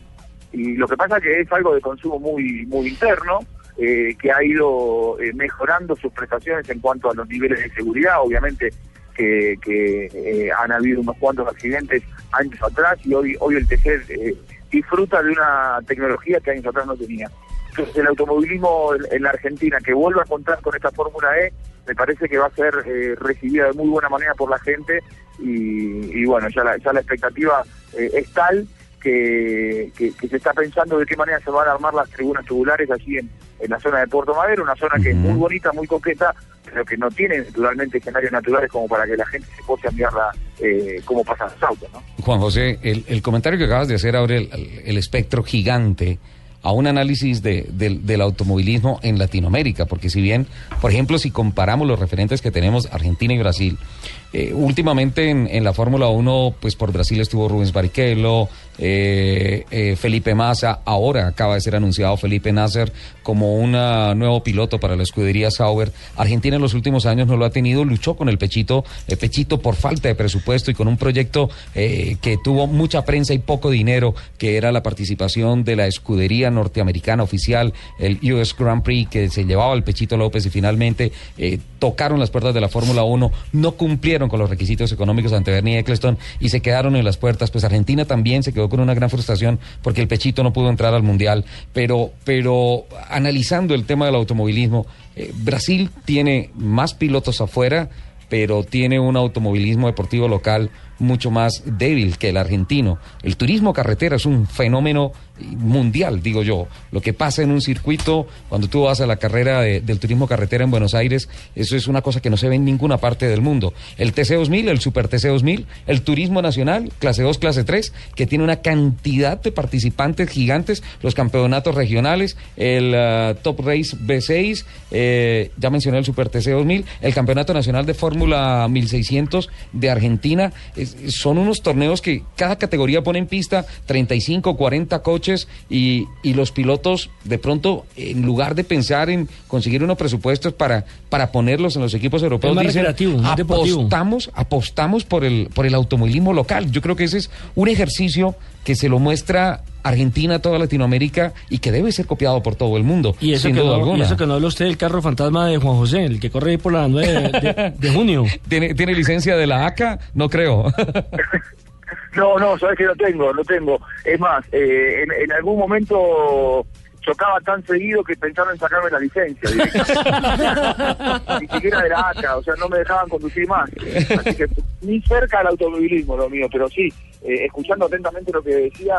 Y lo que pasa que es algo de consumo muy, muy interno, eh, que ha ido eh, mejorando sus prestaciones en cuanto a los niveles de seguridad, obviamente que, eh, han habido unos cuantos accidentes años atrás y hoy, hoy el TC disfruta de una tecnología que años atrás no tenía. Entonces el automovilismo en, la Argentina que vuelva a contar con esta Fórmula E me parece que va a ser eh, recibida de muy buena manera por la gente y, y bueno, ya la, ya la expectativa eh, es tal que, que, que se está pensando de qué manera se van a armar las tribunas tubulares allí en, en la zona de Puerto Madero, una zona que es muy bonita, muy coqueta, pero que no tiene naturalmente escenarios naturales como para que la gente se pose a mirarla eh, cómo pasan los autos, ¿no? Juan José, el, el comentario que acabas de hacer abre el, el espectro gigante a un análisis de- del, del automovilismo en Latinoamérica, porque si bien, por ejemplo, si comparamos los referentes que tenemos Argentina y Brasil, eh, últimamente en, en la Fórmula 1, pues por Brasil estuvo Rubens Barrichello, eh, eh, Felipe Massa, ahora acaba de ser anunciado Felipe Nasser como un ah, nuevo piloto para la escudería Sauber. Argentina en los últimos años no lo ha tenido, luchó con el Pechito, el Pechito por falta de presupuesto y con un proyecto eh, que tuvo mucha prensa y poco dinero, que era la participación de la escudería norteamericana oficial, el US Grand Prix, que se llevaba el Pechito López y finalmente eh, tocaron las puertas de la Fórmula 1, no cumplieron con los requisitos económicos ante Bernie Eccleston y se quedaron en las puertas. Pues Argentina también se quedó con una gran frustración porque el Pechito no pudo entrar al Mundial. Pero, pero analizando el tema del automovilismo, eh, Brasil tiene más pilotos afuera, pero tiene un automovilismo deportivo local mucho más débil que el argentino. El turismo carretera es un fenómeno mundial, digo yo. Lo que pasa en un circuito, cuando tú vas a la carrera de- del turismo carretera en Buenos Aires, eso es una cosa que no se ve en ninguna parte del mundo. El TC2000, el Super TC2000, el turismo nacional, clase 2, clase 3, que tiene una cantidad de participantes gigantes, los campeonatos regionales, el ah, Top Race B6, eh, ya mencioné el Super TC2000, el Campeonato Nacional de Fórmula 1600 de Argentina. Son unos torneos que cada categoría pone en pista 35, 40 coches y, y los pilotos de pronto, en lugar de pensar en conseguir unos presupuestos para, para ponerlos en los equipos europeos, dicen, apostamos, apostamos por el, por el automovilismo local. Yo creo que ese es un ejercicio que se lo muestra Argentina toda Latinoamérica y que debe ser copiado por todo el mundo, Y eso, sin que duda no, y alguna. eso que no habla usted del carro fantasma de Juan José, el que corre ahí por la 9 de, de- de junio. ¿Tiene, ¿Tiene licencia de la ACA? No creo. No, no, sabes que no tengo, no tengo. Es más, eh, en, en algún momento chocaba tan seguido que pensaron en sacarme la licencia. Ni siquiera de la ACA, o sea, no me dejaban conducir más. Así que ni cerca del automovilismo lo mío, pero sí, eh, escuchando atentamente lo que decía,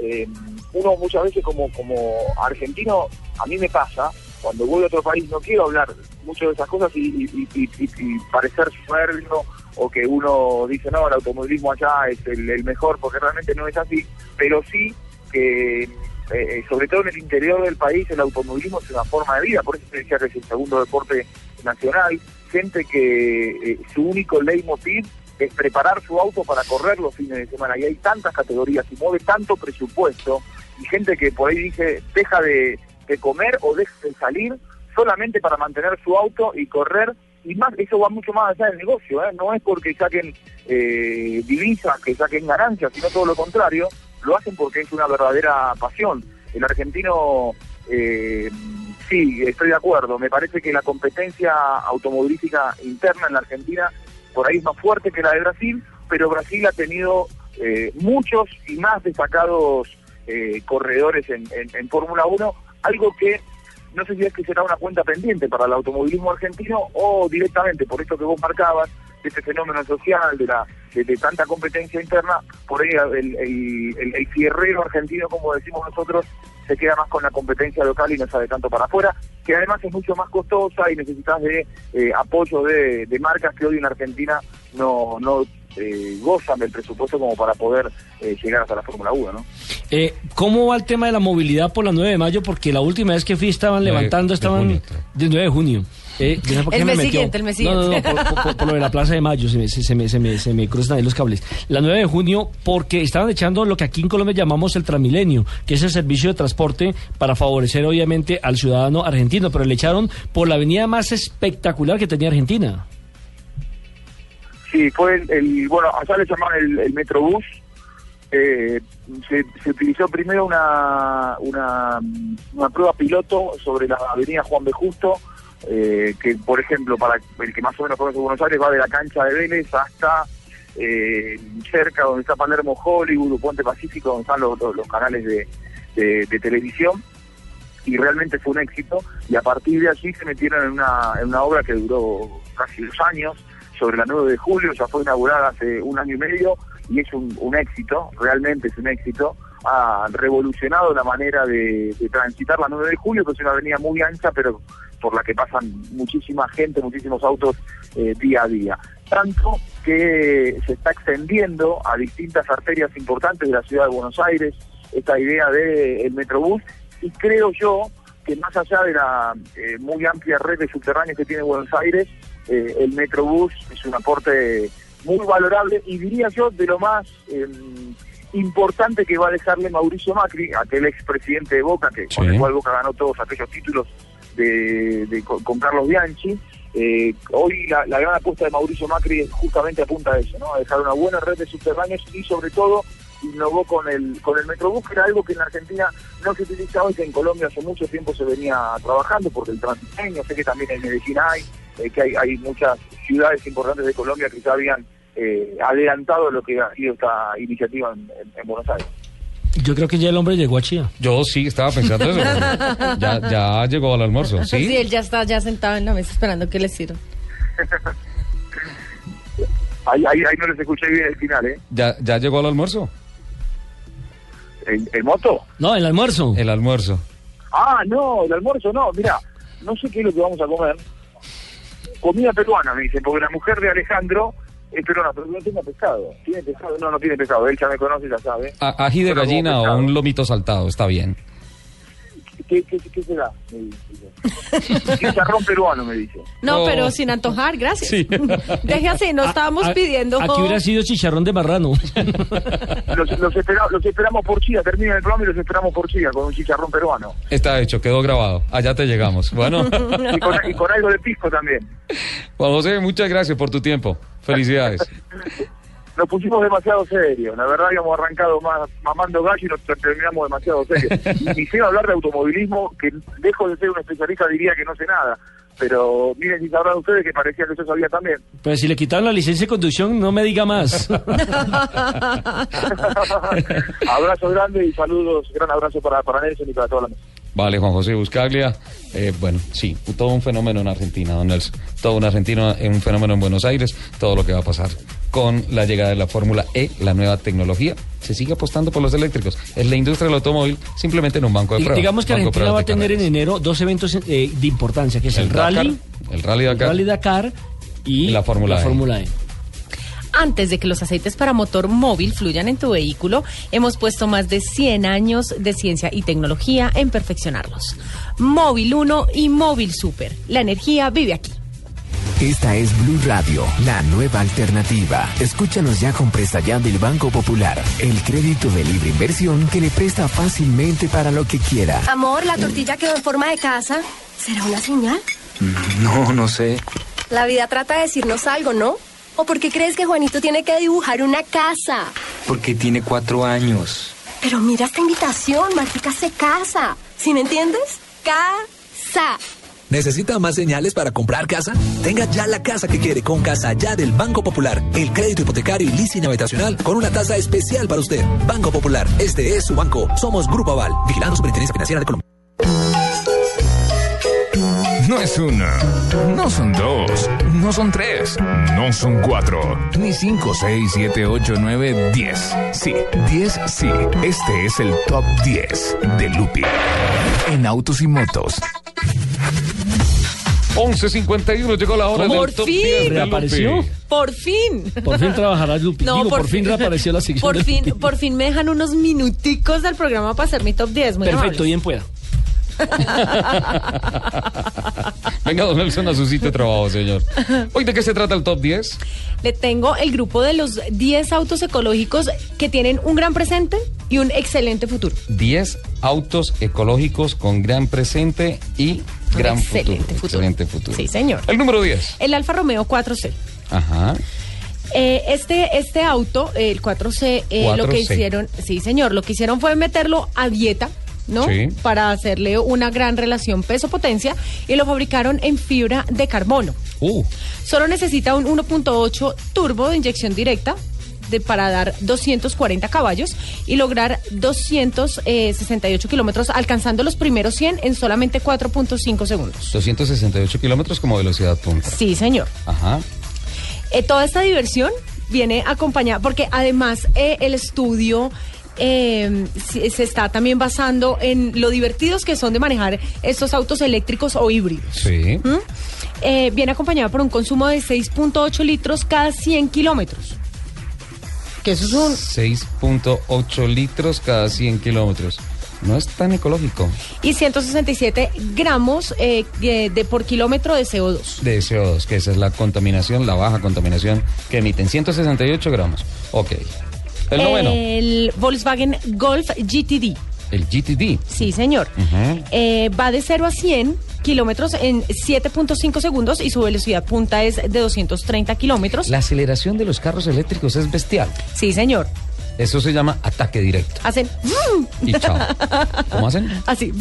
eh, uno muchas veces como, como argentino, a mí me pasa, cuando voy a otro país no quiero hablar mucho de esas cosas y, y- y- y- y parecer soberbio o que uno dice, no, el automovilismo allá es el, mejor, porque realmente no es así, pero sí que, eh, sobre todo en el interior del país, el automovilismo es una forma de vida, por eso te decía que es el segundo deporte nacional, gente que eh, su único leitmotiv es preparar su auto para correr los fines de semana, y hay tantas categorías y mueve tanto presupuesto, y gente que por ahí dice, deja de, de comer o deja de salir solamente para mantener su auto y correr y más eso va mucho más allá del negocio ¿eh? no es porque saquen eh, divisas que saquen ganancias sino todo lo contrario lo hacen porque es una verdadera pasión el argentino eh, sí estoy de acuerdo me parece que la competencia automovilística interna en la Argentina por ahí es más fuerte que la de Brasil pero Brasil ha tenido muchos y más destacados corredores en, en, en Fórmula 1 algo que no sé si es que será una cuenta pendiente para el automovilismo argentino o directamente por esto que vos marcabas, de este fenómeno social, de la de, tanta competencia interna, por ahí el, el, el- el fierrero argentino, como decimos nosotros, se queda más con la competencia local y no sabe tanto para afuera, que además es mucho más costosa y necesitas de eh, apoyo de, de marcas que hoy en Argentina no, no eh, gozan del presupuesto como para poder eh, llegar hasta la Fórmula 1, ¿no? Eh, ¿Cómo va el tema de la movilidad por la 9 de mayo? Porque la última vez que fui estaban levantando, de estaban del 9 de junio. Eh, yo no sé por qué El me mes metió. siguiente, el mes No, no, no, siguiente. por, por- por lo de la Plaza de Mayo, se me, se, se me, se me, se me cruzan ahí los cables. La 9 de junio, porque estaban echando lo que aquí en Colombia llamamos el Transmilenio, que es el servicio de transporte para favorecer obviamente al ciudadano argentino, pero le echaron por la avenida más espectacular que tenía Argentina. Sí, fue el, bueno, allá le llamaban el, el Metrobús. Eh, se, utilizó primero una, una, prueba piloto sobre la avenida Juan B. Justo, eh, que por ejemplo, para el que más o menos conoce Buenos Aires, va de la cancha de Vélez hasta eh, cerca donde está Palermo Hollywood o Puente Pacífico, donde están los, los- los canales de, de- de televisión. Y realmente fue un éxito. Y a partir de allí se metieron en una, en una obra que duró casi dos años, sobre la 9 de julio, ya fue inaugurada hace un año y medio y es un, éxito, realmente es un éxito. Ha revolucionado la manera de, de transitar la 9 de julio, que es una avenida muy ancha, pero por la que pasan muchísima gente, muchísimos autos eh, día a día. Tanto que se está extendiendo a distintas arterias importantes de la ciudad de Buenos Aires esta idea del Metrobús y creo yo que más allá de la eh, muy amplia red de subterráneos que tiene Buenos Aires, eh, el Metrobús es un aporte muy valorable y diría yo de lo más eh, importante que va a dejarle Mauricio Macri, aquel expresidente de Boca, que con el cual Boca ganó todos aquellos títulos de, de- con, con Carlos Bianchi. Eh, hoy la, la gran apuesta de Mauricio Macri es justamente apunta a eso, ¿no? a dejar una buena red de subterráneos y sobre todo innovó con el con el Metrobús, que era algo que en Argentina no se utilizaba y que en Colombia hace mucho tiempo se venía trabajando, porque el transmilenio, sé que también en Medellín hay, eh, que hay, hay muchas ciudades importantes de Colombia que ya habían eh, adelantado lo que ha sido esta iniciativa en, en- en Buenos Aires. Yo creo que ya el hombre llegó a Chía. Yo sí estaba pensando eso. ya, ya llegó al almuerzo, ¿sí? Sí, él ya está ya sentado en la mesa esperando que le sirva. Ahí, ahí, ahí no les escuché bien el final, ¿eh? ¿Ya, ya llegó al almuerzo? ¿El, el moto? No, el almuerzo. El almuerzo. Ah, no, el almuerzo no, mira, no sé qué es lo que vamos a comer. Comida peruana, me dicen, porque la mujer de Alejandro es peruana, pero no tiene pescado. ¿Tiene pescado? No, no tiene pescado, él ya me conoce, ya sabe. A- ají de Pero gallina o un lomito saltado, está bien. ¿Qué, qué, qué será? Me dice. Chicharrón peruano, me dice. No, Oh. pero sin antojar, gracias. Sí. Deje así, no estábamos A- pidiendo. Aquí hubiera sido chicharrón de marrano. Los, los, espera- los esperamos por Chía, termina el programa y los esperamos por Chía con un chicharrón peruano. Está hecho, quedó grabado. Allá te llegamos. Bueno, Y con, y con algo de pisco también. Juan José, muchas gracias por tu tiempo. Felicidades. Nos pusimos demasiado serios. La verdad, habíamos arrancado más mamando gallo y nos terminamos demasiado serios. Y si a hablar de automovilismo, que lejos de ser un especialista diría que no sé nada. Pero miren, si sabrán ustedes que parecía que yo sabía también. Pues si le quitaron la licencia de conducción, no me diga más. abrazo grande y saludos, gran abrazo para, para Nelson y para toda la mesa. Vale, Juan José Buscaglia. Eh, bueno, sí, todo un fenómeno en Argentina, don Nelson. Todo un argentino, un fenómeno en Buenos Aires. Todo lo que va a pasar con la llegada de la Fórmula E, la nueva tecnología. Se sigue apostando por los eléctricos. Es la industria del automóvil simplemente en un banco de pruebas. Digamos que Argentina va a tener en enero dos eventos eh, de importancia, que es el, El Dakar, rally, el Rally Dakar. Rally Dakar y, Y la Fórmula E. Antes de que los aceites para motor móvil fluyan en tu vehículo, hemos puesto más de 100 años de ciencia y tecnología en perfeccionarlos. Móvil 1 y Móvil Super. La energía vive aquí. Esta es Blue Radio, la nueva alternativa. Escúchanos ya con Presta Ya del Banco Popular, el crédito de libre inversión que le presta fácilmente para lo que quiera. Amor, la tortilla quedó en forma de casa. ¿Será una señal? No, no sé. La vida trata de decirnos algo, ¿no? ¿O por qué crees que Juanito tiene que dibujar una casa? Porque tiene cuatro años. Pero mira esta invitación, Martica se casa. ¿Sí me entiendes? Casa. ¿Necesita más señales para comprar casa? Tenga ya la casa que quiere con Casa Ya del Banco Popular. El crédito hipotecario y leasing habitacional con una tasa especial para usted. Banco Popular, este es su banco. Somos Grupo Aval, vigilando Superintendencia Financiera de Colombia. No es una, no son dos, no son tres, no son cuatro, ni cinco, seis, siete, ocho, nueve, diez. Sí, diez, sí. Este es el top 10 de Lupi en autos y motos. 11.51 llegó la hora Por del top fin. 10 de ¿Reapareció? Lupi. Por fin. Por fin trabajará Lupi. Digo, por, fin reapareció la sección Por de fin, Lupi. por fin me dejan unos minuticos del programa para hacer mi top 10. Muy Perfecto, amables. bien pueda. Venga, don Nelson, a su sitio de trabajo, señor. Hoy, ¿de qué se trata el top 10? Le tengo el grupo de los 10 autos ecológicos que tienen un gran presente y un excelente futuro. 10 autos ecológicos con gran presente y gran excelente futuro. futuro. Excelente futuro. Sí, señor. El número 10. El Alfa Romeo 4C. Ajá. Eh, este, este auto, el 4C, eh, lo que 4C. hicieron, sí señor, lo que hicieron fue meterlo a dieta, ¿no? Sí. Para hacerle una gran relación peso-potencia y lo fabricaron en fibra de carbono. Uh, Solo necesita un 1.8 turbo de inyección directa de, para dar 240 caballos y lograr 268 kilómetros, alcanzando los primeros 100 en solamente 4.5 segundos. 268 kilómetros como velocidad punta. Sí, señor. Ajá. Eh, toda esta diversión viene acompañada, porque además eh, el estudio eh, se está también basando en lo divertidos que son de manejar estos autos eléctricos o híbridos. Sí. ¿Mm? Eh, viene acompañada por un consumo de 6.8 litros cada 100 kilómetros. Que eso es un... 6.8 litros cada 100 kilómetros. No es tan ecológico Y 167 gramos eh, de, de por kilómetro de CO2. de CO2, que esa es la contaminación, la baja contaminación que emiten 168 gramos. Ok. El noveno, El Volkswagen Golf GTD. el GTD. Sí, señor. Eh, va de 0 a 100 kilómetros en 7.5 segundos y su velocidad punta es de 230 kilómetros. La aceleración de los carros eléctricos es bestial. Sí, señor. Eso se llama ataque directo. Hacen... Y chao. ¿Cómo hacen? Así.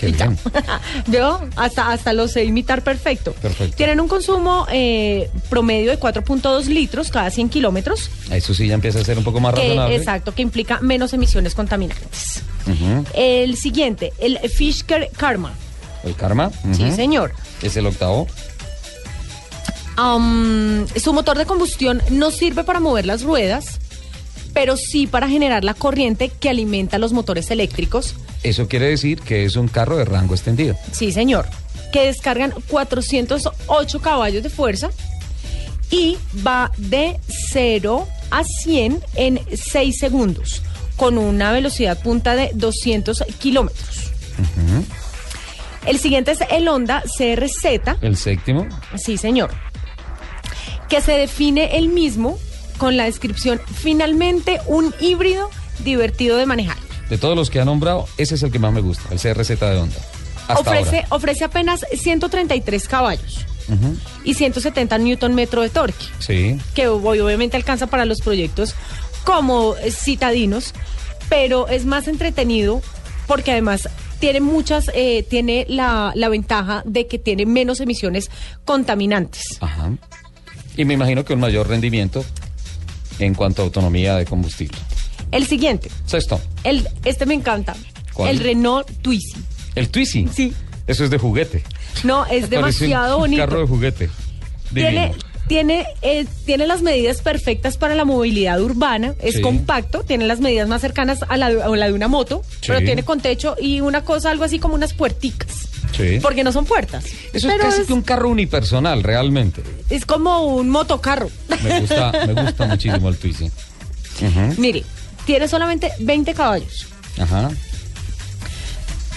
Qué bien. Yo hasta, hasta lo sé imitar perfecto. Perfecto. Tienen un consumo eh, promedio de 4.2 litros cada 100 kilómetros. Eso sí ya empieza a ser un poco más Que, razonable. exacto, que implica menos emisiones contaminantes. El siguiente, el Fisker Karma. El karma. Sí, señor. Es el octavo. Am, su motor de combustión no sirve para mover las ruedas, pero sí para generar la corriente que alimenta los motores eléctricos. Eso quiere decir que es un carro de rango extendido. Sí, señor. Que descargan 408 caballos de fuerza y va de 0 a 100 en 6 segundos, con una velocidad punta de 200 kilómetros. El siguiente es el Honda CRZ. El séptimo. Sí, señor. Que se define el mismo con la descripción finalmente un híbrido divertido de manejar. De todos los que ha nombrado, ese es el que más me gusta, el CRZ de Honda. Hasta Ofrece, ahora. ofrece apenas 133 caballos y 170 newton metro de torque, Sí. que ob- obviamente alcanza para los proyectos como citadinos, pero es más entretenido porque además tiene muchas, eh, tiene la, la ventaja de que tiene menos emisiones contaminantes. Ajá. Y me imagino que un mayor rendimiento en cuanto a autonomía de combustible. El siguiente, Sexto, el, este me encanta, ¿Cuál? el Renault Twizy. el Twizy. Sí. Eso es de juguete. No, es demasiado un bonito. carro de juguete. Tiene, Divino. tiene, eh, tiene las medidas perfectas para la movilidad urbana, es Sí. compacto, tiene las medidas más cercanas a la, de- a la de una moto, Sí. pero tiene con techo y una cosa, algo así como unas puerticas, Sí. porque no son puertas. Eso es casi es, que un carro unipersonal, realmente. es como un motocarro. Me gusta, me gusta muchísimo el Twizy. Mire, tiene solamente 20 caballos, Ajá.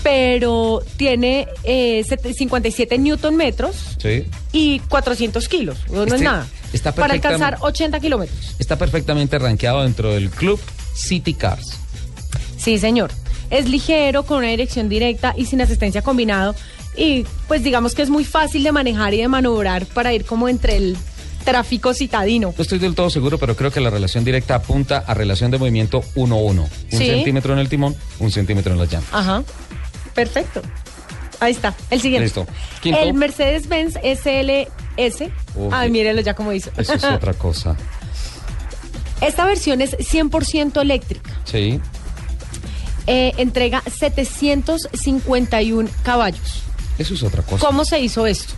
pero tiene eh, sete- 57 newton metros Sí. y 400 kilos, no es Este nada. está para alcanzar 80 kilómetros. Está perfectamente rankeado dentro del club City Cars. Sí, señor. Es ligero, con una dirección directa y sin asistencia combinado. Y pues digamos que es muy fácil de manejar y de maniobrar para ir como entre el tráfico citadino. No estoy del todo seguro, pero creo que la relación directa apunta a relación de movimiento 1-1. Un Sí. centímetro en el timón, un centímetro en las llantas. Ajá. Perfecto. Ahí está. El siguiente. Listo. Quinto. El Mercedes-Benz SLS. Ay, mírenlo ya como dice. Eso es otra cosa. Esta versión es 100% eléctrica. Sí. Eh, entrega 751 caballos. Eso es otra cosa. ¿Cómo se hizo esto?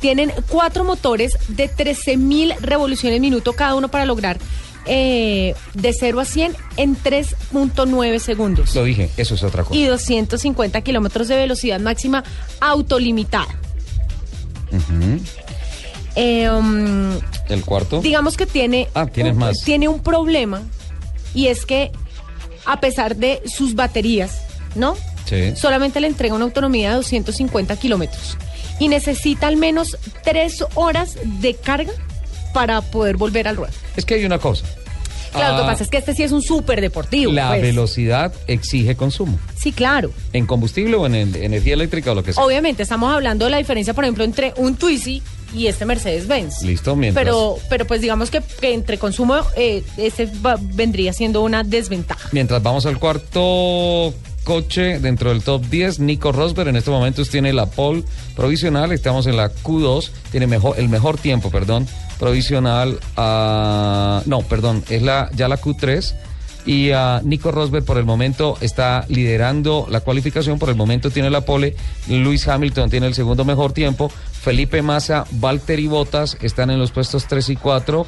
Tienen cuatro motores de 13.000 revoluciones minuto cada uno para lograr eh, de 0 a 100 en 3.9 segundos. Lo dije, eso es otra cosa. Y 250 kilómetros de velocidad máxima autolimitada. Eh, um, El cuarto. digamos que tiene, Ah, tienes un, más. tiene un problema y es que a pesar de sus baterías, ¿no? Sí. Solamente le entrega una autonomía de 250 kilómetros y necesita al menos tres horas de carga para poder volver al ruedo. Es que hay una cosa. Claro, lo que Ah, pasa es que este sí es un súper deportivo. La pues. velocidad exige consumo. Sí, claro. En combustible o en en energía eléctrica o lo que sea. Obviamente, estamos hablando de la diferencia, por ejemplo, entre un Twizy y este Mercedes-Benz. Listo, mientras. Pero, pero pues digamos que, que entre consumo, eh, ese va- vendría siendo una desventaja. Mientras vamos al cuarto coche dentro del top 10, Nico Rosberg en estos momentos tiene la pole provisional, estamos en la Q2, tiene mejor, el mejor tiempo, perdón, provisional, no, perdón, es la ya la Q3 y Nico Rosberg por el momento está liderando la cualificación, por el momento tiene la pole, Luis Hamilton tiene el segundo mejor tiempo, Felipe Massa, Valtteri Bottas están en los puestos 3 y 4.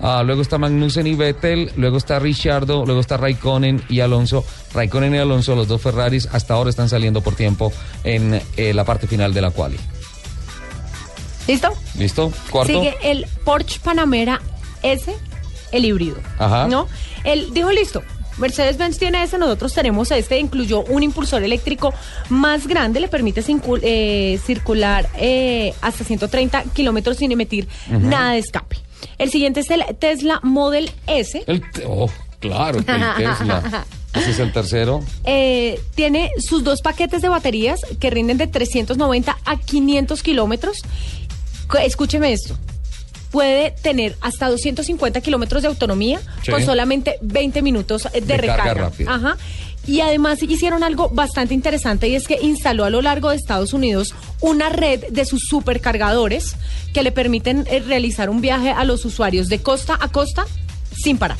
Ah, luego está Magnussen y Vettel, luego está Ricciardo, luego está Raikkonen y Alonso. Raikkonen y Alonso, los dos Ferraris, hasta ahora están saliendo por tiempo en eh, la parte final de la quali. ¿Listo? ¿Listo? Cuarto. Sigue el Porsche Panamera S, el híbrido. Ajá. ¿No? Él dijo, listo. Mercedes-Benz tiene ese, nosotros tenemos este, incluyó un impulsor eléctrico más grande, le permite eh, circular eh, hasta 130 kilómetros sin emitir nada de escape. El siguiente es el Tesla Model S. El oh, claro, el Tesla. Ese es el tercero. Eh, tiene sus dos paquetes de baterías que rinden de 390 a 500 kilómetros. Escúcheme esto. Puede tener hasta 250 kilómetros de autonomía Sí. con solamente 20 minutos eh, de, De carga recarga. Ajá. Y además hicieron algo bastante interesante y es que instaló a lo largo de Estados Unidos una red de sus supercargadores que le permiten eh, realizar un viaje a los usuarios de costa a costa sin parar.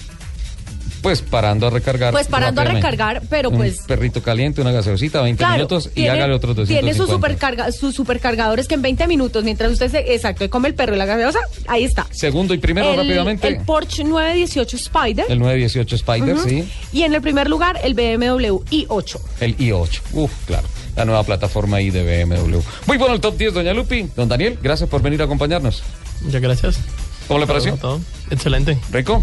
Pues parando a recargar. Pues parando a recargar, pero pues Un perrito caliente, una gaseosita, 20 Claro, minutos y tiene- hágale otros 250. Tiene sus, supercarga, sus supercargadores que en 20 minutos, mientras usted se, exacto, come el perro y la gaseosa, ahí está. Segundo y primero el, rápidamente. El Porsche 918 Spider. El 918 Spider, sí. Y en el primer lugar, el BMW i8. El i8. Uf, claro. La nueva plataforma ahí de BMW. Muy bueno el top 10, doña Lupi. Don Daniel, gracias por venir a acompañarnos. Muchas gracias. ¿Cómo le pareció? Todo, todo. Excelente. ¿Rico?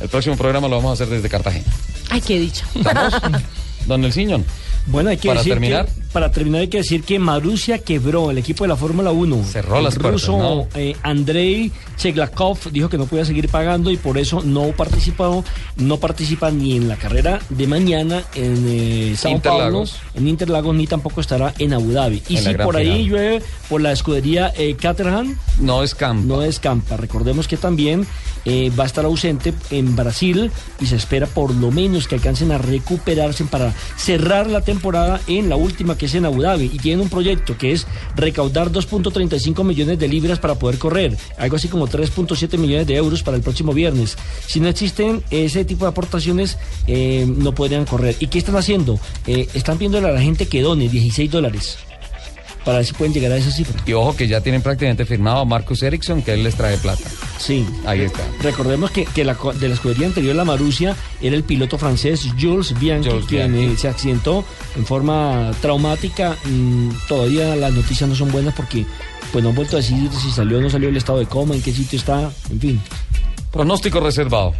El próximo programa lo vamos a hacer desde Cartagena. Ay, qué dicha. Don Nelsiñón. Bueno, hay que Para decir terminar. que, para terminar hay que decir que Marussia quebró el equipo de la Fórmula 1. Cerró el las puertas, ruso ¿no? eh, Andrei Cheglakov dijo que no podía seguir pagando y por eso no participó, no participa ni en la carrera de mañana en eh, Sao Interlagos. Paulo, en Interlagos, ni tampoco estará en Abu Dhabi. Y En si por ahí final. llueve por la escudería eh, Caterham, no es Campa. No es Campa. Recordemos que también eh, va a estar ausente en Brasil y se espera por lo menos que alcancen a recuperarse para cerrar la temporada en la última que es en Abu Dhabi. Y tienen un proyecto que es recaudar 2.35 millones de libras para poder correr, algo así como 3.7 millones de euros para el próximo viernes. Si no existen ese tipo de aportaciones, eh, no podrían correr. ¿Y qué están haciendo? Eh, están pidiendo a la gente que done 16 dólares para ver si pueden llegar a esa cifra. Y ojo que ya tienen prácticamente firmado a Marcus Ericsson que él les trae plata. Sí. Ahí está. Recordemos que, que la, de la escudería anterior, la Marusia, era el piloto francés Jules Bianchi, Jules quien Bianchi. eh, se accidentó en forma traumática. Mm, todavía las noticias no son buenas porque pues no han vuelto a decir si salió o no salió el estado de coma, en qué sitio está, en fin. Pronóstico reservado.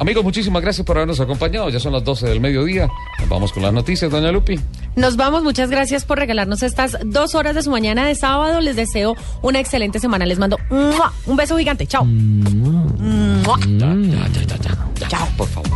Amigos, muchísimas gracias por habernos acompañado. Ya son las 12 del mediodía. Nos vamos con las noticias, doña Lupi. Nos vamos, muchas gracias por regalarnos estas dos horas de su mañana de sábado. Les deseo una excelente semana. Les mando ¡mua! un beso gigante. Chao. ¡Mua! Chao, por favor.